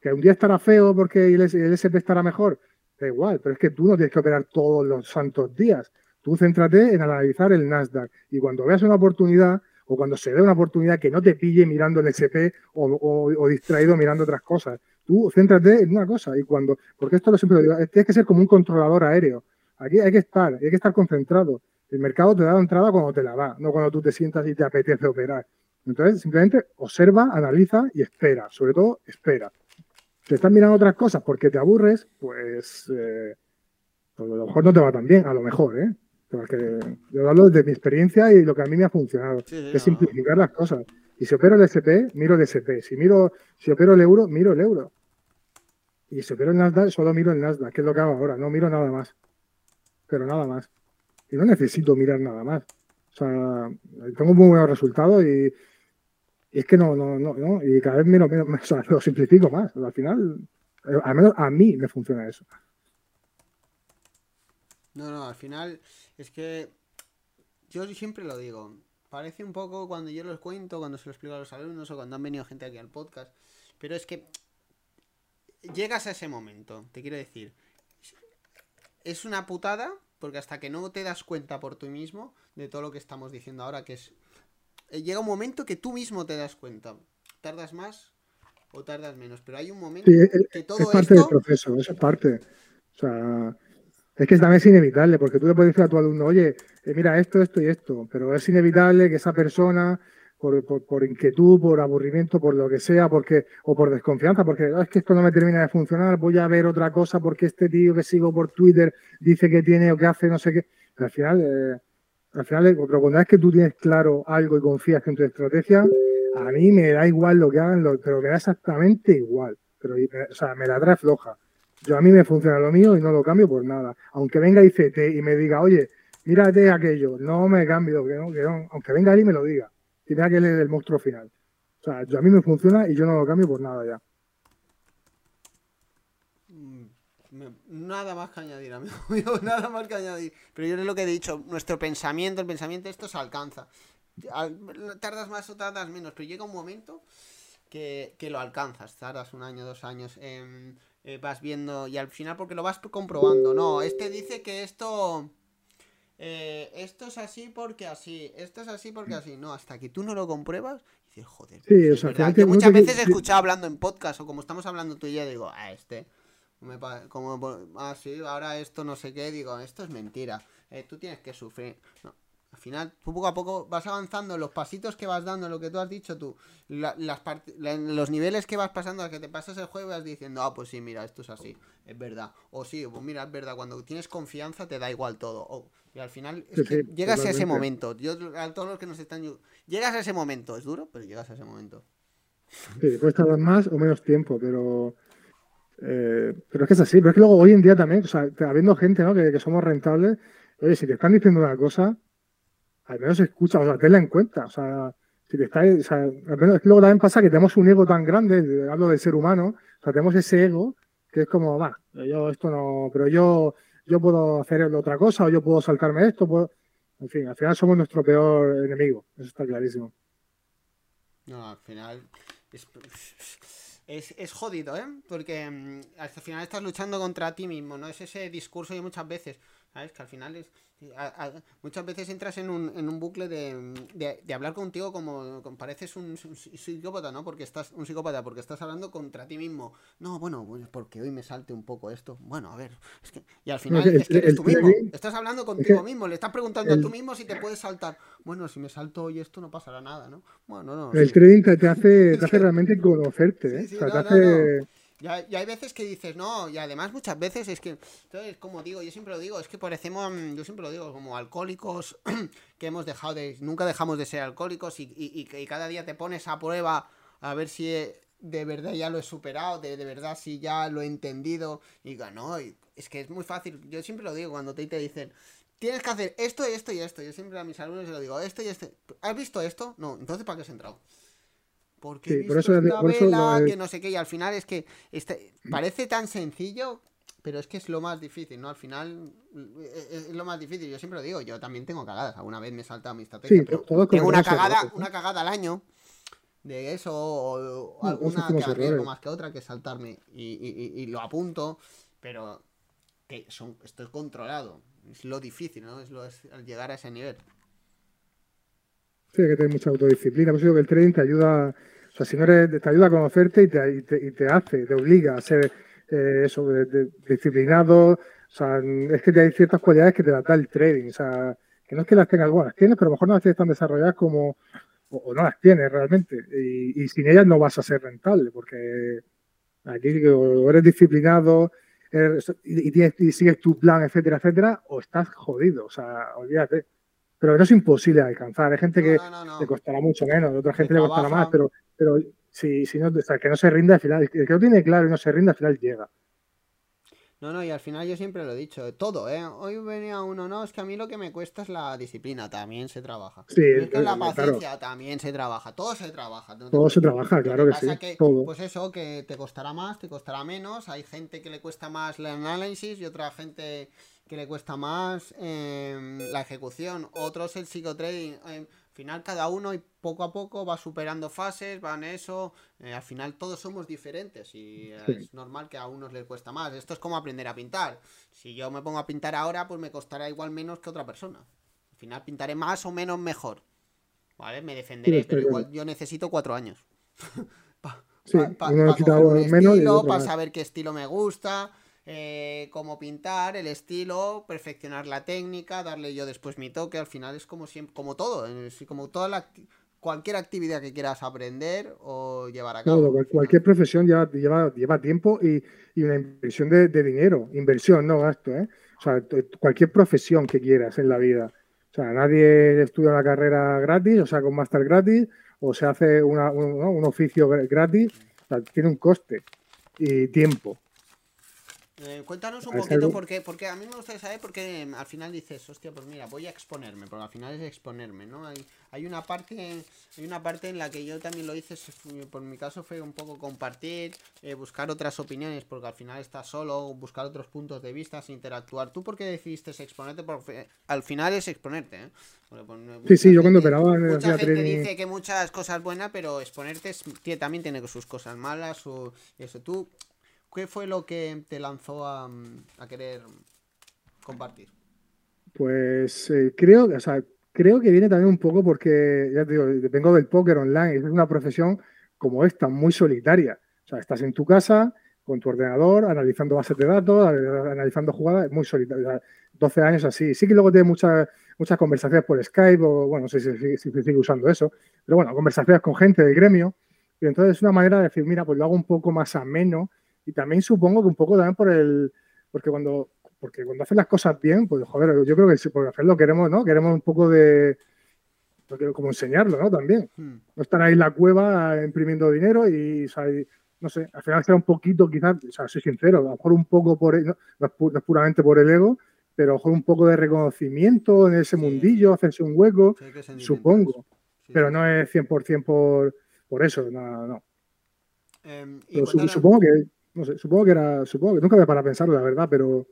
Speaker 2: Que un día estará feo porque el, SP estará mejor, da igual, pero es que tú no tienes que operar todos los santos días. Tú céntrate en analizar el Nasdaq y cuando veas una oportunidad o cuando se dé una oportunidad que no te pille mirando el SP o, o- o distraído mirando otras cosas, tú céntrate en una cosa y cuando, porque esto lo siempre lo digo, tienes que ser como un controlador aéreo. Aquí hay que estar, hay que estar concentrado. El mercado te da la entrada cuando te la da, no cuando tú te sientas y te apetece operar. Entonces, simplemente observa, analiza y espera. Sobre todo, espera. Si estás mirando otras cosas porque te aburres, pues, eh, pues a lo mejor no te va tan bien, a lo mejor, ¿eh? Porque yo hablo de mi experiencia y lo que a mí me ha funcionado,
Speaker 1: Sí,
Speaker 2: es simplificar las cosas. Y si opero el SP, miro el SP. Si miro, si opero el euro, miro el euro. Y si opero el Nasdaq, solo miro el Nasdaq, que es lo que hago ahora, no miro nada más. Pero nada más. Y no necesito mirar nada más. O sea, tengo muy buenos resultados y, y es que no, no, no, no. Y cada vez miro, miro- o sea, lo simplifico más. Al final, eh, al menos a mí me funciona eso.
Speaker 1: No, no, al final es que yo siempre lo digo. parece un poco cuando yo los cuento, cuando se lo explico a los alumnos o cuando han venido gente aquí al podcast. Pero es que llegas a ese momento, te quiero decir. Es una putada, porque hasta que no te das cuenta por tú mismo de todo lo que estamos diciendo ahora, que es... eh, Llega un momento que tú mismo te das cuenta. Tardas más o tardas menos, pero hay un momento
Speaker 2: Sí, es,
Speaker 1: que
Speaker 2: es
Speaker 1: todo
Speaker 2: parte del proceso, eso es parte. O sea, es que también es inevitable, porque tú le puedes decir a tu alumno, oye, eh, mira esto, esto y esto, pero es inevitable que esa persona, por, por, por inquietud, por aburrimiento, por lo que sea, porque, o por desconfianza, porque "Ah, es que esto no me termina de funcionar, voy a ver otra cosa porque este tío que sigo por Twitter dice que tiene o que hace no sé qué. Al final, eh, al final, eh, pero cuando es que tú tienes claro algo y confías en tu estrategia, a mí me da igual lo que hagan, pero me da exactamente igual. Pero, o sea, me la trae floja. Yo a mí me funciona lo mío y no lo cambio por nada. Aunque venga ICT y me diga, oye, mírate aquello, no me cambio, que no, que no. Aunque venga él y me lo diga. Y tenga que es el monstruo final. O sea, a mí me funciona y yo no lo cambio por nada ya.
Speaker 1: Mm, Nada más que añadir, amigo nada más que añadir. Pero yo es lo que he dicho, nuestro pensamiento, el pensamiento, esto se alcanza. Al- Tardas más o tardas menos, pero llega un momento que, que lo alcanzas. Tardas un año, dos años, em, eh, vas viendo y al final porque lo vas comprobando. No, este dice que esto... eh, esto es así porque así, esto es así porque así. No, hasta que tú no lo compruebas, dices, joder.
Speaker 2: Sí,
Speaker 1: es
Speaker 2: al
Speaker 1: verdad.
Speaker 2: no
Speaker 1: muchas veces he escuchado hablando en podcast o como estamos hablando tú y yo, digo, ah, este. me como, ah, sí, ahora esto no sé qué, digo, esto es mentira. eh, tú tienes que sufrir. No, al final, tú poco a poco vas avanzando, los pasitos que vas dando, lo que tú has dicho tú, la- las la- los niveles que vas pasando, a que te pasas el juego y vas diciendo, ah, pues sí, mira, esto es así, es verdad. O sí, pues mira, es verdad, cuando tienes confianza te da igual todo. O- y al final, es
Speaker 2: Sí,
Speaker 1: que
Speaker 2: sí,
Speaker 1: llegas a ese momento. Yo, a todos los que nos están. Llegas a ese momento, es duro, pero llegas a ese momento.
Speaker 2: Sí, puedes tardar más o menos tiempo, pero, eh, pero es que es así. Pero es que luego hoy en día también, o sea, habiendo gente ¿no? que, que somos rentables, oye, si te están diciendo una cosa, al menos escucha, o sea, tenla en cuenta. O sea, si te está, o sea, al menos es que luego también pasa que tenemos un ego tan grande, de- hablo del ser humano, o sea, tenemos ese ego que es como, va, yo esto no, pero yo, yo puedo hacer otra cosa, o yo puedo saltarme esto, puedo... En fin, al final somos nuestro peor enemigo, eso está clarísimo.
Speaker 1: No, al final. Es, es, jodido, ¿eh? Porque mm, al final estás luchando contra ti mismo, ¿no? Es ese discurso y muchas veces, ¿sabes? Que al final es. A- a- muchas veces entras en un, en un bucle de, de, de hablar contigo como, como pareces un, un psicópata, ¿no? Porque estás. Un psicópata, porque estás hablando contra ti mismo. No, bueno, pues porque hoy me salte un poco esto. Bueno, a ver. Es que, y al final
Speaker 2: es que
Speaker 1: es que eres
Speaker 2: el
Speaker 1: tú mismo. Estás hablando contigo mismo. Le estás preguntando a tú mismo si te puedes saltar. Bueno, si me salto hoy esto no pasará nada, ¿no? Bueno, no.
Speaker 2: El
Speaker 1: sí.
Speaker 2: trading te, hace, te hace realmente conocerte, ¿eh?
Speaker 1: Sí, sí,
Speaker 2: o sea,
Speaker 1: no,
Speaker 2: te
Speaker 1: no,
Speaker 2: hace...
Speaker 1: hay, y hay veces que dices, no, y además muchas veces es que, entonces, como digo, yo siempre lo digo, es que parecemos, mm, yo siempre lo digo, como alcohólicos que hemos dejado de, nunca dejamos de ser alcohólicos y, y, y cada día te pones a prueba a ver si eh, de verdad ya lo he superado, de, de verdad si ya lo he entendido, y no, es que es muy fácil, yo siempre lo digo cuando te, te dicen, tienes que hacer esto y esto y esto, yo siempre a mis alumnos les digo, esto y esto, ¿has visto esto? No, entonces ¿para qué has entrado? Porque
Speaker 2: Sí,
Speaker 1: he
Speaker 2: por
Speaker 1: visto
Speaker 2: eso-
Speaker 1: esta
Speaker 2: por eso
Speaker 1: vela,
Speaker 2: lo-
Speaker 1: que no sé qué, y al final es que este, parece tan sencillo, pero es que es lo más difícil, ¿no? Al final eh, es, es lo más difícil, yo siempre lo digo, yo también tengo cagadas, alguna vez me he saltado mi estrategia,
Speaker 2: Sí,
Speaker 1: pero
Speaker 2: todos
Speaker 1: tengo una cagada,
Speaker 2: errores, ¿no?
Speaker 1: una cagada al año de eso, o, alguna que arriesgo más que otra, que saltarme, y, y- y- y lo apunto, pero que son, esto es controlado, es lo difícil, ¿no? Es lo es llegar a ese nivel.
Speaker 2: Sí, hay que tener mucha autodisciplina. Por eso digo que el trading te ayuda, sea, no eres, te ayuda a conocerte y te, y te, hace, te obliga a ser eh, eso, disciplinado. O sea, es que hay ciertas cualidades que te las da el trading. O sea, que no es que las tengas, bueno, las tienes, pero a lo mejor no las tienes tan desarrolladas como, o, no las tienes realmente. Y, y sin ellas no vas a ser rentable, porque aquí o eres disciplinado eres- y tienes- y sigues tu plan, etcétera, etcétera, o estás jodido. O sea, olvídate. Pero no es imposible alcanzar. Hay gente que
Speaker 1: No, no, no,
Speaker 2: le costará mucho menos, a otra gente le costará más, pero, pero si, si no, o sea, que no se rinda al final, el que lo tiene claro y no se rinde al final llega.
Speaker 1: No, no, y al final yo siempre lo he dicho, todo, ¿eh? Hoy venía uno, no, es que a mí lo que me cuesta es la disciplina, también se trabaja.
Speaker 2: Sí,
Speaker 1: es que la
Speaker 2: eh, claro.
Speaker 1: paciencia también se trabaja, todo se trabaja. no
Speaker 2: Todo se trabaja, claro que
Speaker 1: pasa
Speaker 2: sí,
Speaker 1: que,
Speaker 2: todo.
Speaker 1: Pues eso, que te costará más, te costará menos, hay gente que le cuesta más el análisis y otra gente que le cuesta más em, la ejecución, otros el psicotrading. em, Al final cada uno y poco a poco va superando fases, van eso, eh, al final todos somos diferentes y es normal que a unos les cuesta más. Esto es como aprender a pintar. Si yo me pongo a pintar ahora, pues me costará igual menos que otra persona. Al final pintaré más o menos mejor. ¿Vale? Me defenderé, pero igual yo necesito cuatro años. para para saber qué estilo me gusta, eh, cómo pintar, el estilo, perfeccionar la técnica, darle yo después mi toque. Al final es como siempre, como todo, como toda la cualquier actividad que quieras aprender o llevar a cabo.
Speaker 2: cualquier profesión lleva, lleva, lleva tiempo y, una inversión de, dinero, inversión, no gasto, ¿eh? O sea, cualquier profesión que quieras en la vida. O sea, nadie estudia una carrera gratis, o sea, con máster gratis, o se hace una, un, oficio gratis, tiene un coste y tiempo.
Speaker 1: Eh, cuéntanos un poquito porque, porque a mí me gustaría saber porque al final dices, hostia, pues mira, voy a exponerme, porque al final es exponerme, ¿no? Hay, hay una parte, hay una parte en la que yo también lo hice, por mi caso fue un poco compartir, eh, buscar otras opiniones, porque al final estás solo, buscar otros puntos de vista, interactuar. ¿Tú por qué decidiste exponerte? Porque al final es exponerte, ¿eh?
Speaker 2: Pues, sí, sí, yo cuando operaba
Speaker 1: Mucha gente dice que muchas cosas buenas, pero exponerte también tiene sus cosas malas, o eso. Tú ¿Qué fue lo que te lanzó a, querer compartir?
Speaker 2: Pues eh, creo, o sea, creo que viene también un poco porque, ya te digo, vengo del póker online, es una profesión como esta, muy solitaria. O sea, estás en tu casa con tu ordenador, analizando bases de datos, analizando jugadas, muy solitaria. 12 años así. Sí que luego tienes muchas, muchas conversaciones por Skype, o bueno, no sé si, si, sigue usando eso, pero bueno, conversaciones con gente del gremio. Y entonces es una manera de decir, mira, pues lo hago un poco más ameno y también supongo que un poco también por el, porque cuando, porque cuando haces las cosas bien, pues joder, yo creo que por hacerlo queremos, ¿no? Queremos un poco de, como enseñarlo, ¿no? También. Hmm. No estar ahí en la cueva imprimiendo dinero y, no sé, al final sea un poquito, quizás, o sea, soy sincero, a lo mejor un poco por, no, es, puramente por el ego, pero a lo mejor un poco de reconocimiento en ese mundillo, hacerse un hueco, supongo. Pero no es 100% por, por eso, no, no. Em, supongo que no sé, supongo que era, supongo que nunca me para pensarlo, la verdad, pero...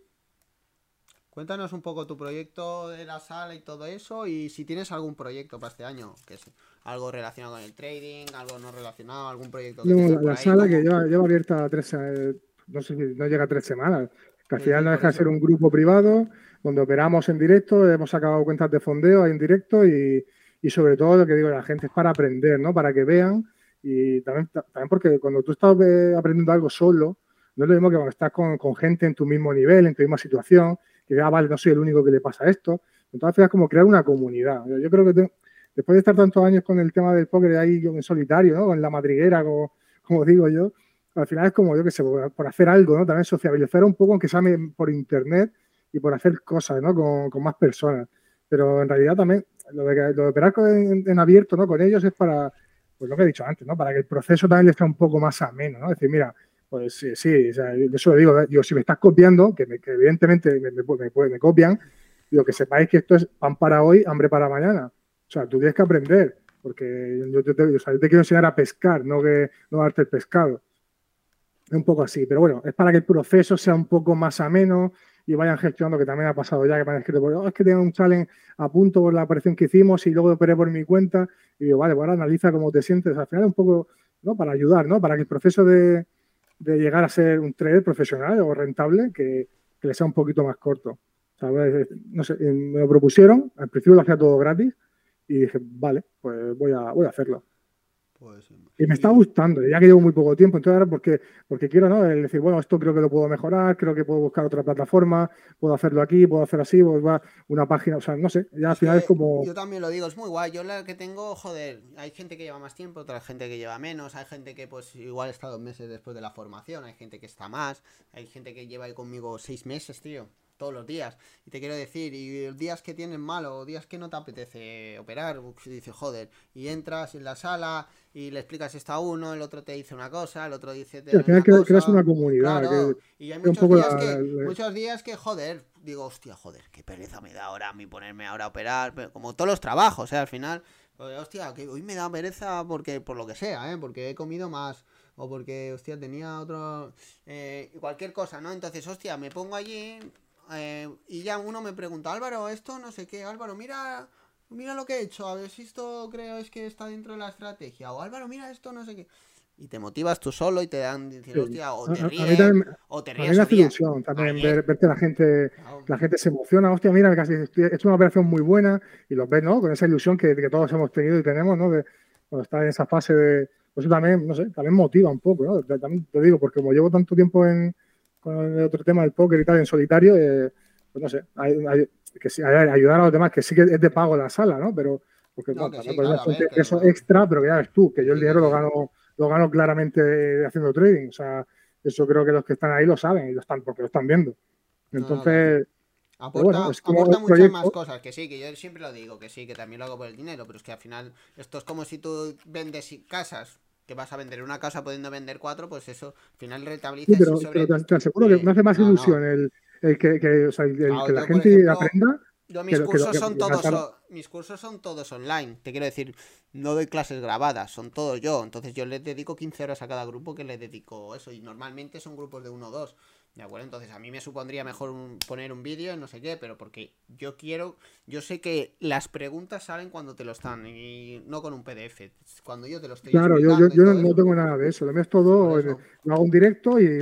Speaker 1: Cuéntanos un poco tu proyecto de la sala y todo eso y si tienes algún proyecto para este año, que es algo relacionado con el trading, algo no relacionado, algún proyecto. Que
Speaker 2: no, la, sala que lleva, lleva abierta tres, eh, no sé no llega a tres semanas, que al final no deja de ser un grupo privado donde operamos en directo, hemos sacado cuentas de fondeo en directo y, y sobre todo lo que digo, la gente es para aprender, ¿no? Para que vean y también, también porque cuando tú estás eh, aprendiendo algo solo, no es lo mismo que cuando estás con, con, gente en tu mismo nivel, en tu misma situación, que ah, vale, no soy el único que le pasa esto. Entonces es como crear una comunidad. Yo, creo que después de estar tantos años con el tema del póker ahí en solitario, ¿no? En la madriguera, como, como digo yo, al final es como yo que sé, por, hacer algo, ¿no? También sociabilizar un poco, aunque sea por internet y por hacer cosas, ¿no? Con, con más personas. Pero en realidad también lo de, lo de operar en, en, abierto, ¿no? Con ellos es para, pues lo que he dicho antes, ¿no? Para que el proceso también le esté un poco más ameno, ¿no? Es decir, mira, pues sí, sí, o sea, eso lo digo, digo, si me estás copiando, que, evidentemente me, me, me, copian, digo, que sepáis que esto es pan para hoy, hambre para mañana. O sea, tú tienes que aprender, porque yo, te, quiero enseñar a pescar, no que no darte el pescado. Es un poco así, pero bueno, es para que el proceso sea un poco más ameno, y vayan gestionando, que también ha pasado ya, que me han escrito, oh, es que tengo un challenge a punto por la operación que hicimos y luego operé por mi cuenta. Y digo, vale, pues ahora analiza cómo te sientes. Al final un poco, ¿no? Para ayudar, ¿no? Para que el proceso de, llegar a ser un trader profesional o rentable, que, le sea un poquito más corto. No sé, me lo propusieron, al principio lo hacía todo gratis y dije, vale, pues voy a, voy a hacerlo. Pues, y me está gustando, ya que llevo muy poco tiempo, entonces ahora porque, porque quiero, ¿no? El decir, bueno, esto creo que lo puedo mejorar, creo que puedo buscar otra plataforma, puedo hacerlo aquí, puedo hacer así, pues va una página, o sea, no sé, ya al final es como...
Speaker 1: Yo también lo digo, es muy guay, yo la que tengo, joder, hay gente que lleva más tiempo, otra gente que lleva menos, hay gente que pues igual está dos meses después de la formación, hay gente que está más, hay gente que lleva ahí conmigo seis meses, tío todos los días. Y te quiero decir, y días que tienes malo, días que no te apetece operar, dices, joder, y entras en la sala y le explicas esto a uno, el otro te dice una cosa, el otro dice...
Speaker 2: al final creas una comunidad.
Speaker 1: y hay muchos días, que, muchos días que, joder, digo, hostia, joder, qué pereza me da ahora a mí ponerme ahora a operar, como todos los trabajos, ¿eh? Al final, pues, hostia, que hoy me da pereza porque, por lo que sea, ¿eh? Porque he comido más o porque, hostia, tenía otro... Eh, cualquier cosa, ¿no? Entonces, hostia, me pongo allí, eh, y ya uno me pregunta, Álvaro, esto no sé qué, Álvaro, mira mira lo que he hecho, a ver si esto creo es que está dentro de la estrategia. O Álvaro, mira esto, no sé qué. Y te motivas tú solo y te dan, decir, hostia, o te ríes, o te ríes.
Speaker 2: A mí me hace ilusión también ver, verte la gente, la gente se emociona, hostia, mira, casi he hecho una operación muy buena y los ves, ¿no? Con esa ilusión que, que todos hemos tenido y tenemos, ¿no? De, cuando estás en esa fase de, pues eso también, no sé, también motiva un poco, ¿no? También te digo, porque como llevo tanto tiempo en, con el otro tema del póker y tal, en solitario, eh, pues no sé, que sí, ayudar a los demás, que sí que es de pago la sala, ¿no? Pero, porque no, eso extra, pero que ya ves tú, que yo el dinero lo gano, lo gano claramente haciendo trading, o sea, eso creo que los que están ahí lo saben y lo están, porque lo están viendo. Entonces,
Speaker 1: Aporta, muchas más cosas, que sí, que yo siempre lo digo, que sí, que también lo hago por el dinero, pero es que al final esto es como si tú vendes casas, que vas a vender una casa pudiendo vender cuatro, pues eso al final rentabiliza.
Speaker 2: Sí, pero, te, aseguro que me hace más ilusión El, el, que, que, o sea, el, que la gente aprenda.
Speaker 1: Yo mis cursos son todos mis cursos son todos online. Te quiero decir, no doy clases grabadas, son todos yo. Entonces yo les dedico 15 horas a cada grupo que les dedico eso. Y normalmente son grupos de uno o dos. ¿De acuerdo? Entonces a mí me supondría mejor poner un vídeo, no sé qué, pero porque yo quiero, yo sé que las preguntas salen cuando te lo están y no con un PDF, cuando yo te lo estoy
Speaker 2: Claro, yo, yo, yo no, tengo nada de eso, lo mío es todo, lo hago un directo y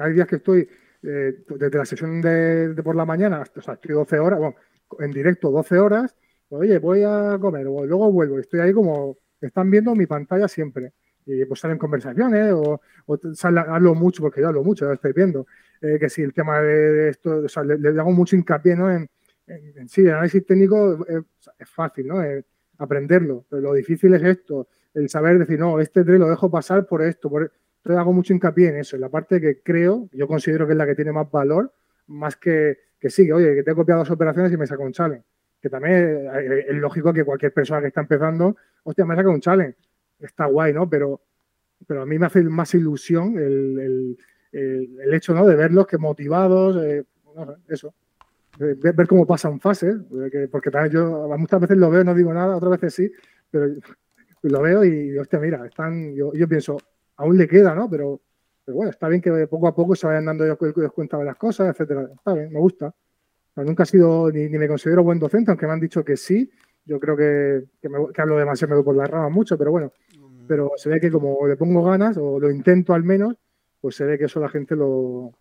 Speaker 2: hay días que estoy eh, desde la sesión de, por la mañana, o sea, estoy 12 horas, bueno, en directo 12 horas, pues, oye, voy a comer, o luego vuelvo, estoy ahí como, están viendo mi pantalla siempre y pues salen conversaciones o, o hablo mucho, porque yo hablo mucho, ya estáis viendo, eh, que si el tema de, esto, o sea, le, hago mucho hincapié ¿no? en, en, sí, el análisis técnico es, fácil, ¿no? aprenderlo, pero lo difícil es esto, el saber decir, no, este tren lo dejo pasar por esto, por... entonces hago mucho hincapié en eso, en la parte que creo, yo considero que es la que tiene más valor, más que, que sí, que oye, que te he copiado dos operaciones y me saco un challenge, que también es, lógico que cualquier persona que está empezando, hostia, me saca un challenge, está guay, ¿no? Pero, pero a mí me hace más ilusión el, hecho, ¿no? De verlos que motivados, eh, no sé, eso. Ver, cómo pasan fases, porque también yo muchas veces lo veo, no digo nada, otras veces sí, pero lo veo y, hostia, mira, están, yo, pienso, aún le queda, ¿no? Pero, pero, bueno, está bien que poco a poco se vayan dando ellos cuenta de las cosas, etcétera. Está bien, me gusta. nunca he sido, ni, ni, me considero buen docente, aunque me han dicho que sí, yo creo que, que, hablo demasiado por la rama mucho, pero bueno, mm. pero se ve que como le pongo ganas, o lo intento al menos, pues se ve que eso la gente lo...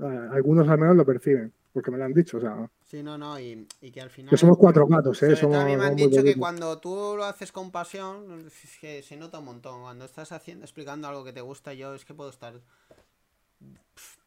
Speaker 2: Algunos al menos lo perciben, porque me lo han dicho, o sea...
Speaker 1: Sí, no, no, y, que al final...
Speaker 2: Que somos cuatro gatos, ¿eh? Somos,
Speaker 1: a mí me han dicho que cuando tú lo haces con pasión, es que se nota un montón. Cuando estás haciendo, explicando algo que te gusta, yo es que puedo estar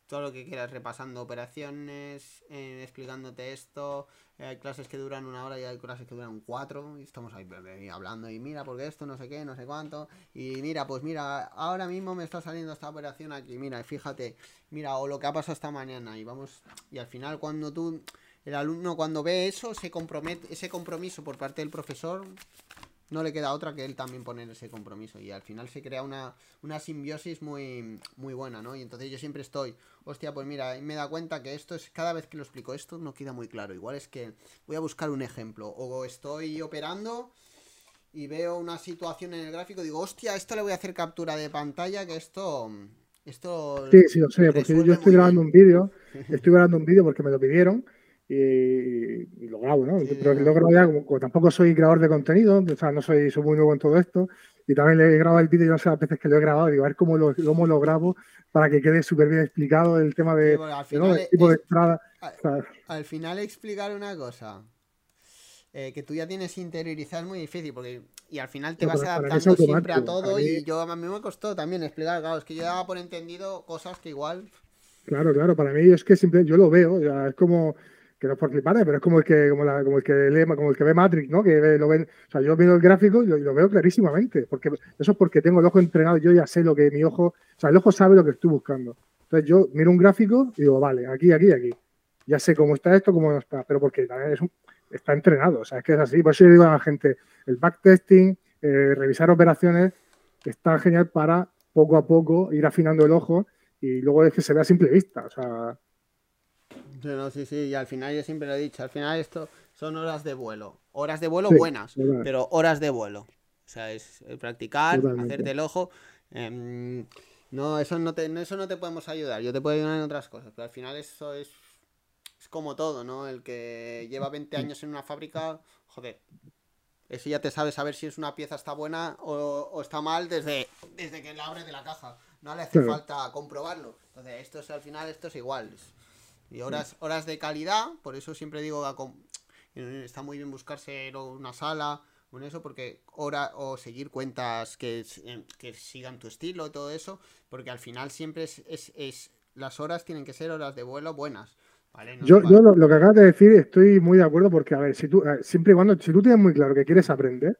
Speaker 1: todo lo que quieras, repasando operaciones, eh, explicándote esto. Eh, hay clases que duran una hora y hay clases que duran cuatro. Y estamos ahí hablando y mira, porque esto, no sé qué, no sé cuánto. Y mira, pues mira, ahora mismo me está saliendo esta operación aquí. Mira, fíjate, mira, o lo que ha pasado esta mañana. Y vamos, y al final cuando tú, el alumno cuando ve eso, se compromete, ese compromiso por parte del profesor, no le queda otra que él también poner ese compromiso. Y al final se crea una, una simbiosis muy, muy buena, ¿no? Y entonces yo siempre estoy, hostia, pues mira, me da cuenta que esto es, cada vez que lo explico esto no queda muy claro. Igual es que voy a buscar un ejemplo. O estoy operando y veo una situación en el gráfico, digo, hostia, esto le voy a hacer captura de pantalla, que esto... Esto
Speaker 2: sí, sí, lo sé, porque yo estoy grabando un vídeo, estoy grabando un vídeo porque me lo pidieron y, lo grabo, ¿no? Pero lo grabo ya, como, tampoco soy creador de contenido, o sea, no soy, soy muy nuevo en todo esto, y también le he grabado el vídeo, yo no sé las veces que lo he grabado, digo, a ver cómo lo, cómo lo grabo para que quede súper bien explicado el tema de, tipo de entrada.
Speaker 1: Al, final explicar una cosa eh, que tú ya tienes interiorizado es muy difícil, porque y al final te vas adaptando siempre a todo, y yo a mí me costó también explicar, claro, es que yo daba por entendido cosas que igual...
Speaker 2: Claro, claro, para mí es que siempre yo lo veo, es como que no es por flipar, pero es como el que, como, la, como el que lee, como el que ve Matrix, ¿no? Que lo ven, o sea, yo miro el gráfico y lo, veo clarísimamente, porque eso es porque tengo el ojo entrenado, yo ya sé lo que mi ojo, o sea, el ojo sabe lo que estoy buscando. Entonces yo miro un gráfico y digo, vale, aquí, aquí, aquí. Ya sé cómo está esto, cómo no está, pero porque es está entrenado, o sea, es que es así. Por eso yo digo a la gente, el backtesting, eh, revisar operaciones, está genial para poco a poco ir afinando el ojo y luego es que se vea a simple vista, o sea,
Speaker 1: no, sí, sí, y al final yo siempre lo he dicho, al final esto son horas de vuelo. Horas de vuelo buenas, pero horas de vuelo. O sea, es practicar, hacerte el ojo. Em, no, eso no, te, eso no te podemos ayudar. Yo te puedo ayudar en otras cosas, pero al final eso es es como todo, ¿no? El que lleva 20 años en una fábrica, joder. Ese ya te sabe saber si es una pieza está buena o, está mal desde, desde que la abre de la caja. No le hace falta comprobarlo. Entonces, esto es al final, esto es igual. Y horas, horas de calidad, por eso siempre digo está muy bien buscarse una sala con eso, porque hora o seguir cuentas que, eh, que sigan tu estilo y todo eso, porque al final siempre es, es, las horas tienen que ser horas de vuelo buenas.
Speaker 2: yo, yo lo, que acabas de decir estoy muy de acuerdo porque, a ver, si tú, siempre y cuando, si tú tienes muy claro que quieres aprender,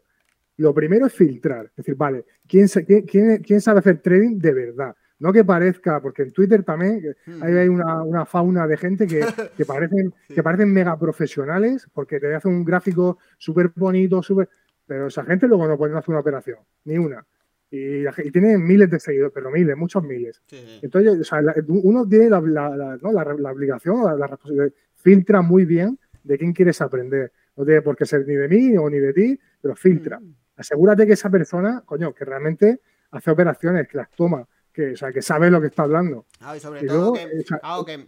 Speaker 2: lo primero es filtrar. Es decir, vale, ¿quién, quién, quién sabe hacer trading de verdad? No que parezca, porque en Twitter también hmm. hay una, fauna de gente que, parecen, que parecen mega profesionales porque te hace un gráfico súper bonito, súper. Pero esa gente luego no puede hacer una operación, ni una. Y, y tiene miles de seguidores, pero miles, muchos miles. Entonces, o sea, uno tiene la, la, ¿no? la, obligación, la, responsabilidad, filtra muy bien de quién quieres aprender. No tiene por qué ser ni de mí o ni de ti, pero filtra. Hmm. Asegúrate que esa persona, coño, que realmente hace operaciones, que las toma que, o sea, que sabe lo que está hablando.
Speaker 1: Ah, y sobre todo que,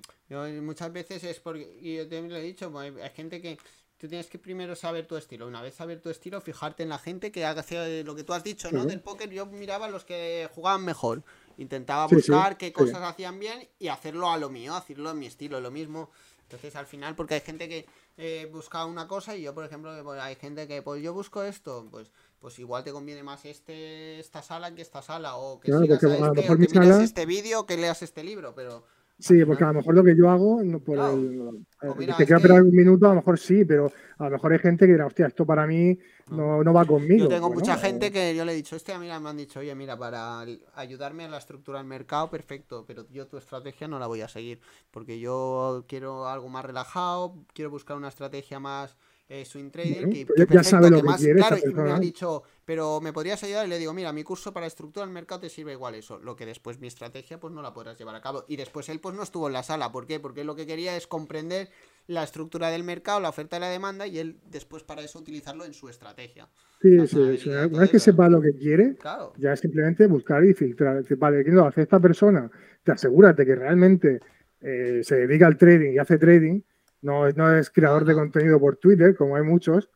Speaker 1: muchas veces es porque, y yo también lo he dicho, pues, hay gente que tú tienes que primero saber tu estilo. Una vez saber tu estilo, fijarte en la gente que haga lo que tú has dicho, ¿no? Del póker yo miraba a los que jugaban mejor. Intentaba buscar qué cosas hacían bien y hacerlo a lo mío, hacerlo en mi estilo, lo mismo. Entonces al final, porque hay gente que eh, una cosa y yo, por ejemplo, pues, hay gente que, pues yo busco esto, pues pues igual te conviene más este esta sala que esta sala o que sigas a, este, que mires este vídeo que leas este libro, pero
Speaker 2: Sí, porque a lo mejor lo que yo hago, no por el, pues te quiero esperar un minuto, a lo mejor sí, pero a lo mejor hay gente que dirá, hostia, esto para mí no, no va conmigo.
Speaker 1: Yo tengo mucha gente que yo le he dicho, hostia, mira, me han dicho, oye, mira, para ayudarme a la estructura del mercado, perfecto, pero yo tu estrategia no la voy a seguir, porque yo quiero algo más relajado, quiero buscar una estrategia más eh, swing trading, que,
Speaker 2: pues ya sabe lo que, quiere
Speaker 1: claro, y me ha dicho, pero me podrías ayudar y le digo, mira, mi curso para estructura del mercado te sirve igual eso, lo que después mi estrategia pues no la podrás llevar a cabo y después él pues no estuvo en la sala, ¿por qué? Porque lo que quería es comprender la estructura del mercado, la oferta y la demanda y él después para eso utilizarlo en su estrategia.
Speaker 2: Sí, sí, sí. Una vez que sepa lo que quiere, ya es simplemente buscar y filtrar. Vale, ¿qué lo hace esta persona? Te asegúrate que realmente eh, se dedica al trading y hace trading no, no es creador de contenido por Twitter, como hay muchos,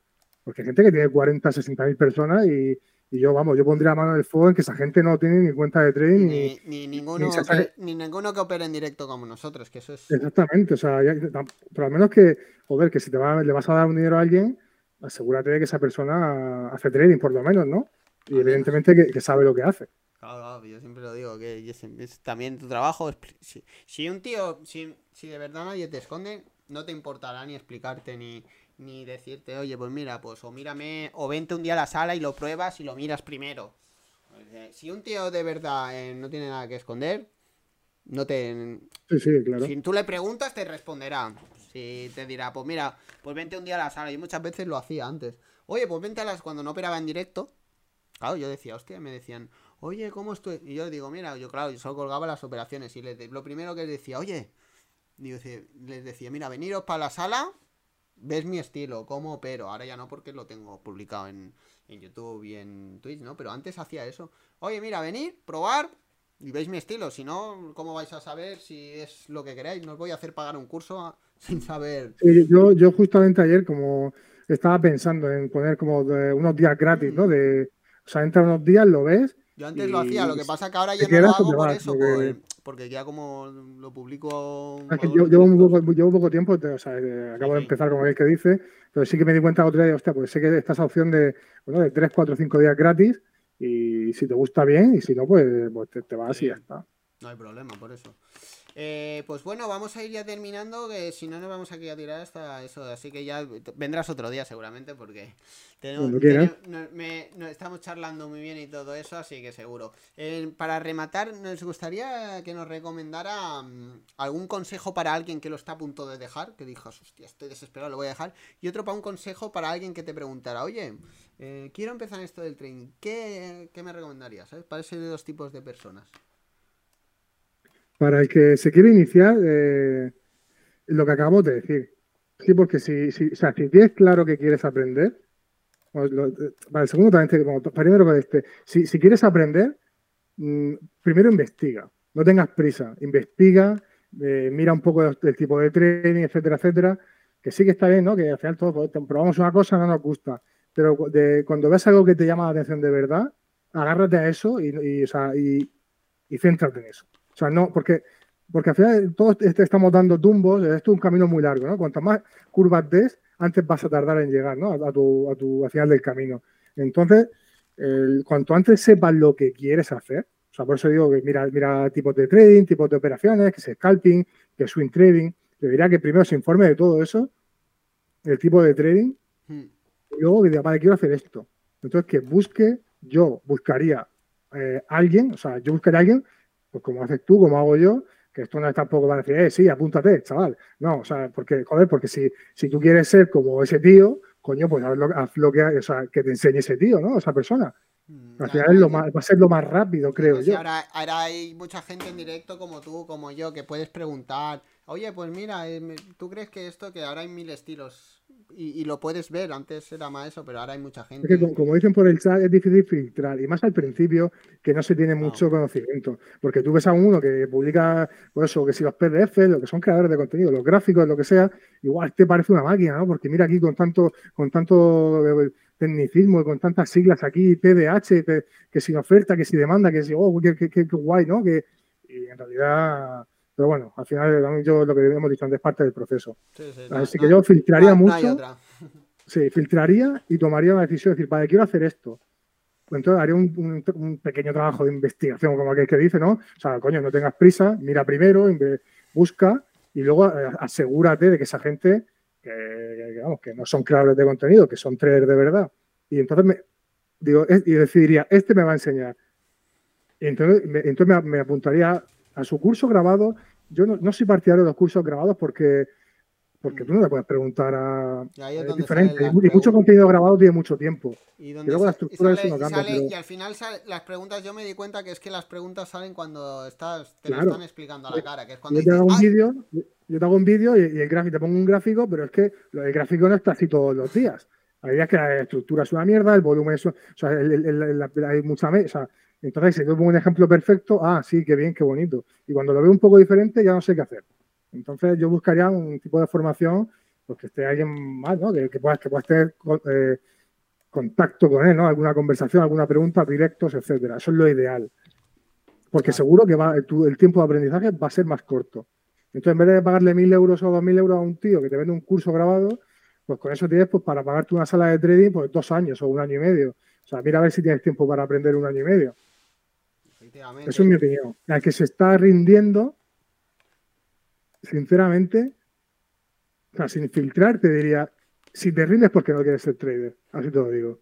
Speaker 2: porque hay gente que tiene 40, 60 mil personas y, yo, vamos, yo pondría mano en el fuego en que esa gente no tiene ni cuenta de trading
Speaker 1: ni, ni, ninguno, ni, ninguno que opere en directo como nosotros, que eso es...
Speaker 2: Exactamente, o sea, pero al menos que, joder, que si te va, le vas a dar un dinero a alguien, asegúrate de que esa persona hace trading, por lo menos, ¿no? Y evidentemente que, sabe lo que hace.
Speaker 1: Claro, yo siempre lo digo, que es, también tu trabajo. si, si, un tío, si, si de verdad nadie te esconde, no te importará ni explicarte ni, ni decirte, oye, pues mira, pues o mírame, o vente un día a la sala y lo pruebas y lo miras primero. Si un tío de verdad eh, no tiene nada que esconder, no te...
Speaker 2: Sí, sí, claro.
Speaker 1: Si tú le preguntas, te responderá. Si te dirá, pues mira, pues vente un día a la sala. Y muchas veces lo hacía antes. Oye, pues vente a las... Cuando no operaba en directo, claro, yo decía, hostia, me decían, oye, ¿cómo estoy? Y yo digo, mira, yo claro, yo solo colgaba las operaciones y le, lo primero que decía, oye, les decía, mira, veniros para la sala, ves mi estilo, cómo opero. Ahora ya no porque lo tengo publicado en, YouTube y en Twitch, ¿no? Pero antes hacía eso. Oye, mira, venir, probar y veis mi estilo. Si no, ¿cómo vais a saber si es lo que queréis? No os voy a hacer pagar un curso sin saber.
Speaker 2: yo, yo justamente ayer, como estaba pensando en poner como unos días gratis, ¿no? De, o sea, entra unos días, lo ves.
Speaker 1: Yo antes lo hacía, lo que pasa que ahora ya no lo hago por eso, porque ya como lo publico...
Speaker 2: yo, llevo, poco, llevo poco tiempo, o sea, eh, acabo de empezar como el que dice, pero sí que me di cuenta otra vez, hostia, pues sé que está esa opción de, bueno, de 3, 4, 5 días gratis y si te gusta bien y si no, pues, pues te, vas y ya está.
Speaker 1: No hay problema por eso. Eh, pues bueno, vamos a ir ya terminando, que si no nos vamos aquí a tirar hasta eso, así que ya vendrás otro día seguramente porque estamos charlando muy bien y todo eso, así que seguro. Eh, para rematar, nos gustaría que nos recomendara mm, algún consejo para alguien que lo está a punto de dejar, que dijo, hostia, estoy desesperado, lo voy a dejar, y otro para un consejo para alguien que te preguntara, oye, eh, quiero empezar esto del training, ¿qué, me recomendarías? Para ese dos tipos de personas.
Speaker 2: Para el que se quiere iniciar, eh, lo que acabamos de decir. Sí, porque si, si, o sea, si tienes claro que quieres aprender, pues para el segundo también, como primero con este, si, si quieres aprender, mm, primero investiga, no tengas prisa, investiga, eh, mira un poco el, tipo de trading, etcétera, etcétera, que sí que está bien, ¿no? Que al final todos pues, probamos una cosa, no nos gusta, pero cuando ves algo que te llama la atención de verdad, agárrate a eso y, y, o sea, y, y céntrate en eso. O sea, no, porque, porque al final todos estamos dando tumbos, esto es un camino muy largo, ¿no? Cuanto más curvas des, antes vas a tardar en llegar, ¿no? A, tu, a tu, al final del camino. Entonces, cuanto antes sepas lo que quieres hacer, o sea, por eso digo que mira, mira tipos de trading, tipos de operaciones, que es scalping, que es swing trading, te diría que primero se informe de todo eso, el tipo de trading, hmm. y luego que diga, vale, quiero hacer esto. Entonces, que busque, yo buscaría eh, alguien, o sea, yo buscaría alguien, pues como haces tú, como hago yo, que esto no es tampoco para decir, eh, sí, apúntate, chaval. No, o sea, porque, joder, porque si, si tú quieres ser como ese tío, coño, pues haz lo, que, o sea, que te enseñe ese tío, ¿no? Esa persona. Mm, Al final lo va a ser lo más rápido, creo yo.
Speaker 1: Ahora, ahora, hay mucha gente en directo como tú, como yo, que puedes preguntar, oye, pues mira, eh, ¿tú crees que esto, que ahora hay mil estilos? Y, lo puedes ver, antes era más eso, pero ahora hay mucha gente.
Speaker 2: que, como, dicen por el chat, es difícil filtrar, y más al principio, que no se tiene mucho conocimiento. Porque tú ves a uno que publica, pues eso, que si los PDF, lo que son creadores de contenido, los gráficos, lo que sea, igual te parece una máquina, ¿no? Porque mira aquí con tanto, con tanto eh, tecnicismo y con tantas siglas aquí, PDH, que, si oferta, que si demanda, que si, oh, qué, guay, ¿no? Que, y en realidad pero bueno, al final yo lo que hemos dicho antes es parte del proceso. Así que yo filtraría mucho. Sí, filtraría y tomaría una decisión de decir, vale, quiero hacer esto. Pues entonces haría un, pequeño trabajo de investigación, como aquel que dice, ¿no? O sea, coño, no tengas prisa, mira primero, busca y luego eh, asegúrate de que esa gente, que, que no son creadores de contenido, que son traders de verdad. Y entonces me, digo, y decidiría, este me va a enseñar. Y entonces, entonces me apuntaría a su curso grabado. Yo no, soy partidario de los cursos grabados porque, porque tú no le puedes preguntar a. Es diferente. Y, mucho contenido grabado tiene mucho tiempo.
Speaker 1: Y, luego la estructura eso no cambia. Y al final las preguntas, yo me di cuenta que es que las preguntas salen cuando estás, te lo están explicando a la cara. Que es cuando
Speaker 2: yo, te hago un vídeo, yo te hago un vídeo y, el gráfico, te pongo un gráfico, pero es que el gráfico no está así todos los días. Hay días que la estructura es una mierda, el volumen es. O sea, hay mucha. O sea, entonces, si yo pongo un ejemplo perfecto, ah, sí, qué bien, qué bonito. Y cuando lo veo un poco diferente, ya no sé qué hacer. Entonces, yo buscaría un tipo de formación pues, que esté alguien más, ¿no? Que, que pueda, que tener eh, contacto con él, ¿no? Alguna conversación, alguna pregunta, directos, etcétera. Eso es lo ideal. Porque seguro que va, el tiempo de aprendizaje va a ser más corto. Entonces, en vez de pagarle mil euros o dos mil euros a un tío que te vende un curso grabado, pues con eso tienes pues, para pagarte una sala de trading pues dos años o un año y medio. O sea, mira a ver si tienes tiempo para aprender un año y medio. Eso es mi opinión. La que se está rindiendo, sinceramente, o sea, sin filtrar, te diría, si te rindes porque no quieres ser trader. Así te lo digo.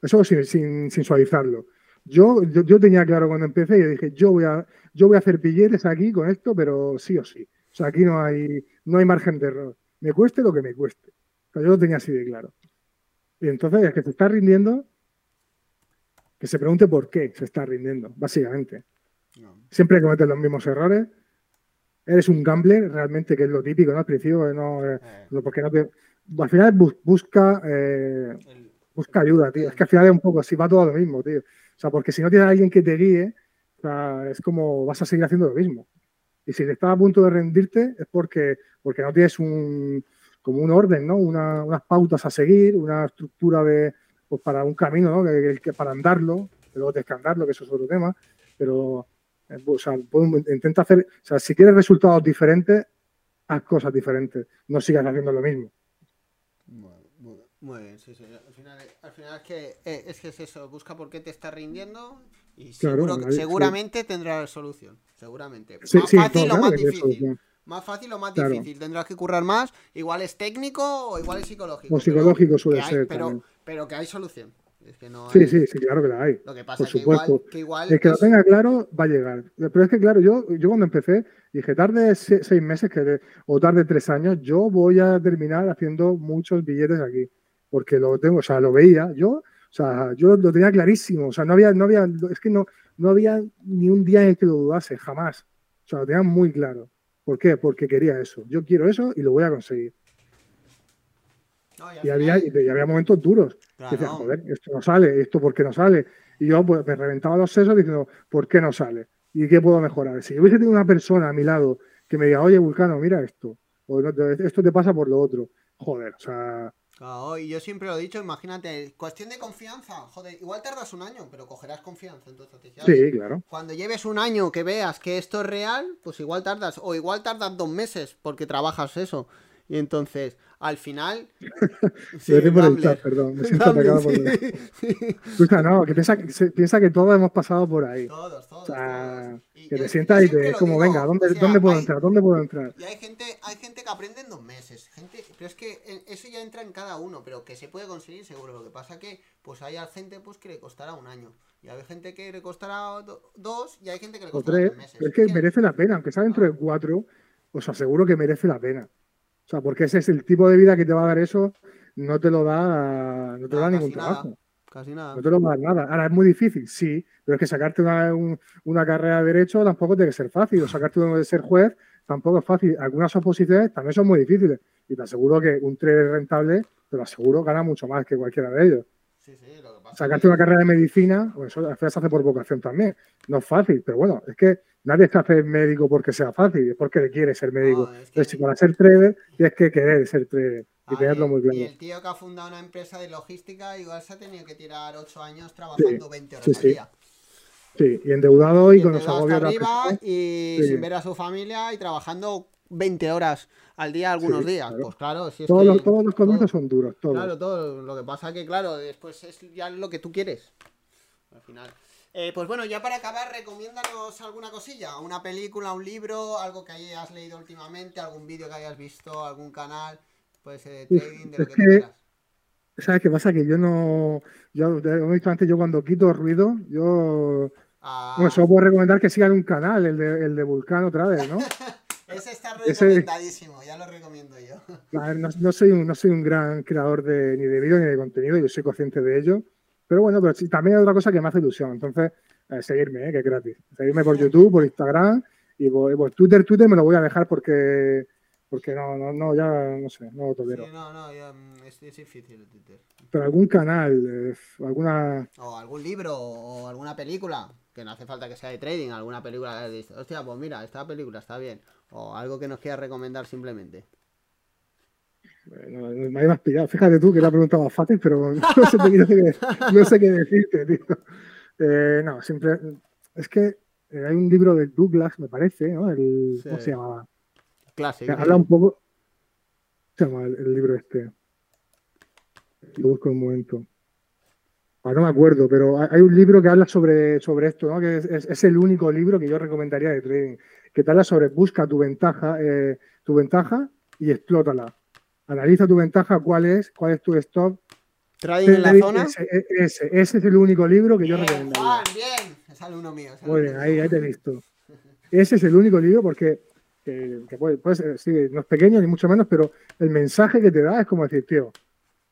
Speaker 2: Eso sin, sin, suavizarlo. Yo, yo, tenía claro cuando empecé y dije, yo voy a, yo voy a hacer billetes aquí con esto, pero sí o sí. O sea, aquí no hay, no hay margen de error. Me cueste lo que me cueste. yo lo tenía así de claro. Y entonces, el que se está rindiendo, que se pregunte por qué se está rindiendo, básicamente. Siempre cometes los mismos errores. Eres un gambler, realmente, que es lo típico, ¿no? Al principio, no, eh, eh. porque no te... Al final busca, eh, busca ayuda, tío. Es que al final es un poco así, va todo lo mismo, tío. O sea, porque si no tienes a alguien que te guíe, es como vas a seguir haciendo lo mismo. Y si te estás a punto de rendirte, es porque, porque no tienes un, como un orden, ¿no? unas pautas a seguir, una estructura de, pues para un camino, ¿no? Que, para andarlo, luego tienes que andarlo, que eso es otro tema, pero eh, o sea, intenta hacer, o sea, si quieres resultados diferentes, haz cosas diferentes, no sigas haciendo lo mismo.
Speaker 1: Muy, bien, sí, sí. Al final, al final es, que, eh, es que es eso, busca por qué te está rindiendo y seguramente tendrá solución, seguramente. más fácil o más difícil. Más fácil o más difícil. Tendrás que currar más. Igual es técnico o igual es psicológico.
Speaker 2: O psicológico suele ser.
Speaker 1: Pero, pero que hay solución.
Speaker 2: sí, sí, sí, claro que la hay. Lo que pasa por supuesto. Que igual, El que lo tenga claro va a llegar. Pero es que, claro, yo, yo cuando empecé dije, tarde seis meses que o tarde tres años, yo voy a terminar haciendo muchos billetes aquí. Porque lo tengo, o sea, lo veía. Yo, o sea, yo lo tenía clarísimo. O sea, no había, no había, es que no, no había ni un día en el que lo dudase, jamás. O sea, lo tenía muy claro. ¿Por qué? Porque quería eso. Yo quiero eso y lo voy a conseguir. Y, había, había momentos duros. Decía, joder, esto no sale, esto por qué no sale. Y yo pues, me reventaba los sesos diciendo, ¿por qué no sale? ¿Y qué puedo mejorar? Si hubiese tenido una persona a mi lado que me diga, oye, Vulcano, mira esto, o esto te pasa por lo otro. Joder, o sea,
Speaker 1: y yo siempre lo he dicho, imagínate, cuestión de confianza, joder, igual tardas un año, pero cogerás confianza en tu estrategia.
Speaker 2: Sí, claro.
Speaker 1: Cuando lleves un año que veas que esto es real, pues igual tardas, o igual tardas dos meses porque trabajas eso. Y entonces, al final.
Speaker 2: sí, por el chat, perdón. Me siento atacado por Escucha, no, que piensa, que piensa que todos hemos pasado por ahí.
Speaker 1: Todos, todos.
Speaker 2: O sea, que te sientas y te como, venga, ¿dónde, ¿dónde puedo entrar? ¿Dónde puedo entrar?
Speaker 1: Y hay gente, hay gente que aprende en dos meses. Gente, pero es que eso ya entra en cada uno, pero que se puede conseguir seguro. Lo que pasa que pues hay gente pues que le costará un año. Y hay gente que le costará dos y hay gente que le costará tres meses.
Speaker 2: Pero es que merece la pena, aunque sea dentro de cuatro, os aseguro que merece la pena. O sea, porque ese es el tipo de vida que te va a dar eso, no te lo da, no te da ningún trabajo.
Speaker 1: Casi nada.
Speaker 2: No te lo va a dar nada. Ahora, ¿es muy difícil? Sí, pero es que sacarte una, carrera de derecho tampoco tiene que ser fácil. O sacarte uno de ser juez tampoco es fácil. Algunas oposiciones también son muy difíciles. Y te aseguro que un trader rentable, te lo aseguro, gana mucho más que cualquiera de ellos.
Speaker 1: Sí, sí, lo
Speaker 2: Sacarte una carrera de medicina, pues eso se hace por vocación también. No es fácil, pero bueno, es que nadie se hace médico porque sea fácil, es porque quiere ser médico. Entonces, si para ser trader, tienes que querer ser trader y tenerlo muy claro.
Speaker 1: Y el tío que ha fundado una empresa de logística, igual se ha tenido que tirar 8 años trabajando 20 horas al día.
Speaker 2: Sí, y endeudado y, con los
Speaker 1: agobios arriba y sin ver a su familia y trabajando 20 horas al día algunos días. Pues claro, si es
Speaker 2: todos,
Speaker 1: que,
Speaker 2: los, todos los comienzos son duros. Todos.
Speaker 1: Claro, todo. Lo que pasa que, claro, después es ya lo que tú quieres. Al final. Eh, pues bueno, ya para acabar, recomiéndanos alguna cosilla, una película, un libro, algo que hayas leído últimamente, algún vídeo que hayas visto, algún canal, puede ser de trading, de lo que, quieras.
Speaker 2: ¿Sabes qué pasa? Que yo no, yo, visto antes, yo cuando quito ruido, yo, ah. bueno, solo puedo recomendar que sigan un canal, el de, el de Vulcano otra vez, ¿no?
Speaker 1: Ese está recomendadísimo, ya lo recomiendo yo.
Speaker 2: No, soy un, no soy un gran creador de, ni de vídeo ni de contenido, yo soy consciente de ello. Pero bueno, pero también hay otra cosa que me hace ilusión. Entonces, eh, seguirme, eh, que es gratis. Seguirme por YouTube, por Instagram y por, Twitter. Twitter me lo voy a dejar porque porque no, no, no, ya no sé, no lo tolero.
Speaker 1: Sí, no, no, ya, mm, es, difícil Twitter.
Speaker 2: Pero algún canal, eh, alguna...
Speaker 1: O algún libro, o alguna película, que no hace falta que sea de trading, alguna película que hostia, pues mira, esta película está bien. O algo que nos quieras recomendar simplemente.
Speaker 2: Bueno, me habías pillado. Fíjate tú que la pregunta más fácil, pero no sé, qué, no sé qué decirte, tío. Eh, no, siempre. Es que eh, hay un libro de Douglas, me parece, ¿no? El, ¿Cómo se llamaba?
Speaker 1: Clásico.
Speaker 2: Habla un poco. ¿Cómo se llama el, libro este? Lo busco un momento. Ah, no me acuerdo, pero hay un libro que habla sobre, sobre esto, ¿no? Que es, el único libro que yo recomendaría de trading, que te habla sobre busca tu ventaja, eh, tu ventaja y explótala. Analiza tu ventaja, cuál es, cuál es tu stop.
Speaker 1: Trading en la zona.
Speaker 2: Ese, ese, es el único libro que yo recomendaría.
Speaker 1: bien, es alumno mío.
Speaker 2: Muy bien, ahí, ahí te he visto. Ese es el único libro porque que, puede, puede sí, no es pequeño ni mucho menos, pero el mensaje que te da es como decir, tío,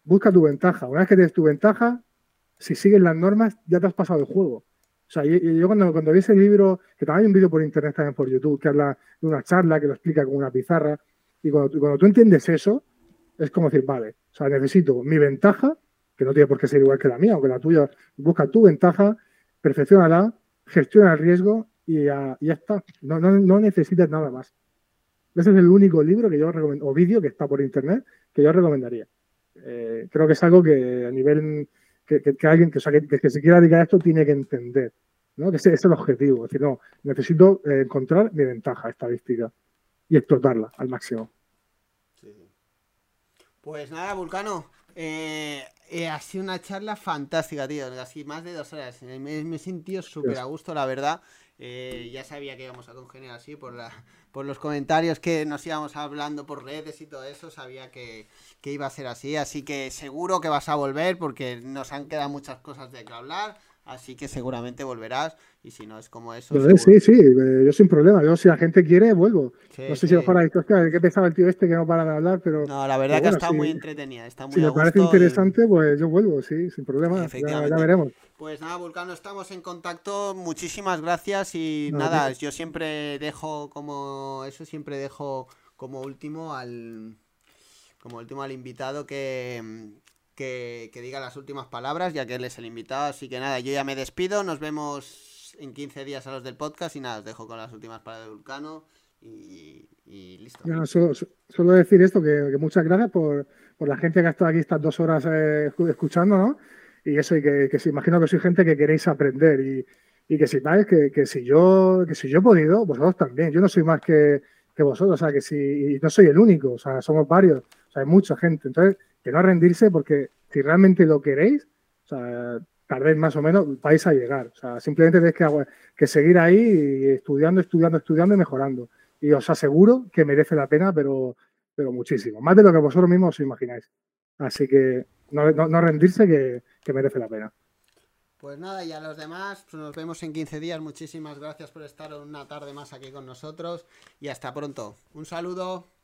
Speaker 2: busca tu ventaja. Una vez que tienes tu ventaja, si sigues las normas, ya te has pasado el juego. O sea, yo, cuando, cuando vi ese libro, que también hay un vídeo por internet también por YouTube, que habla de una charla, que lo explica con una pizarra, y cuando, cuando tú entiendes eso, es como decir, vale, o sea, necesito mi ventaja, que no tiene por qué ser igual que la mía o que la tuya, busca tu ventaja, perfeccionala, gestiona el riesgo y ya, ya está. No, no, no necesitas nada más. Ese es el único libro que yo recomiendo, o vídeo que está por internet, que yo recomendaría. Eh, creo que es algo que a nivel que, alguien que, se quiera dedicar a esto tiene que entender, ¿no? que ese, es el objetivo. Es decir, no, necesito eh, encontrar mi ventaja estadística y explotarla al máximo.
Speaker 1: Pues nada, Vulcano. Eh, ha sido una charla fantástica, tío. Así más de dos horas. Me, he sentido súper a gusto, la verdad. ya sabía que íbamos a congeniar así por la, por los comentarios que nos íbamos hablando por redes y todo eso, sabía que, iba a ser así. Así que seguro que vas a volver porque nos han quedado muchas cosas de que hablar. Así que seguramente volverás. Y si no es como eso.
Speaker 2: sí, sí, eh, yo sin problema. Yo, si la gente quiere, vuelvo. no sé si mejor hay que pensaba el tío este que no para de hablar, pero.
Speaker 1: No, la verdad que está muy entretenida. Está muy
Speaker 2: si me parece interesante, pues yo vuelvo, sí, sin problema. Ya, ya, veremos.
Speaker 1: Pues nada, Vulcano, estamos en contacto. Muchísimas gracias. Y nada, yo siempre dejo como. Eso siempre dejo como último al. Como último al invitado que, que, que, diga las últimas palabras, ya que él es el invitado. Así que nada, yo ya me despido. Nos vemos en 15 días a los del podcast y nada, os dejo con las últimas palabras de Vulcano y, listo.
Speaker 2: solo, decir esto, que, muchas gracias por, la gente que ha estado aquí estas dos horas eh, escuchando, ¿no? Y eso, y que, que se imagino que soy gente que queréis aprender y, y que sepáis que, que, si yo, que si yo he podido, vosotros también. Yo no soy más que, que vosotros, o sea, que si y no soy el único, o sea, somos varios, o sea, hay mucha gente. Entonces, que no rendirse porque si realmente lo queréis, o más o menos, vais a llegar. O sea, simplemente tenéis que, seguir ahí estudiando, estudiando, estudiando y mejorando. Y os aseguro que merece la pena, pero, pero muchísimo. Más de lo que vosotros mismos os imagináis. Así que no, no, rendirse que, que merece la pena.
Speaker 1: Pues nada, y a los demás, pues nos vemos en 15 días. Muchísimas gracias por estar una tarde más aquí con nosotros y hasta pronto. Un saludo.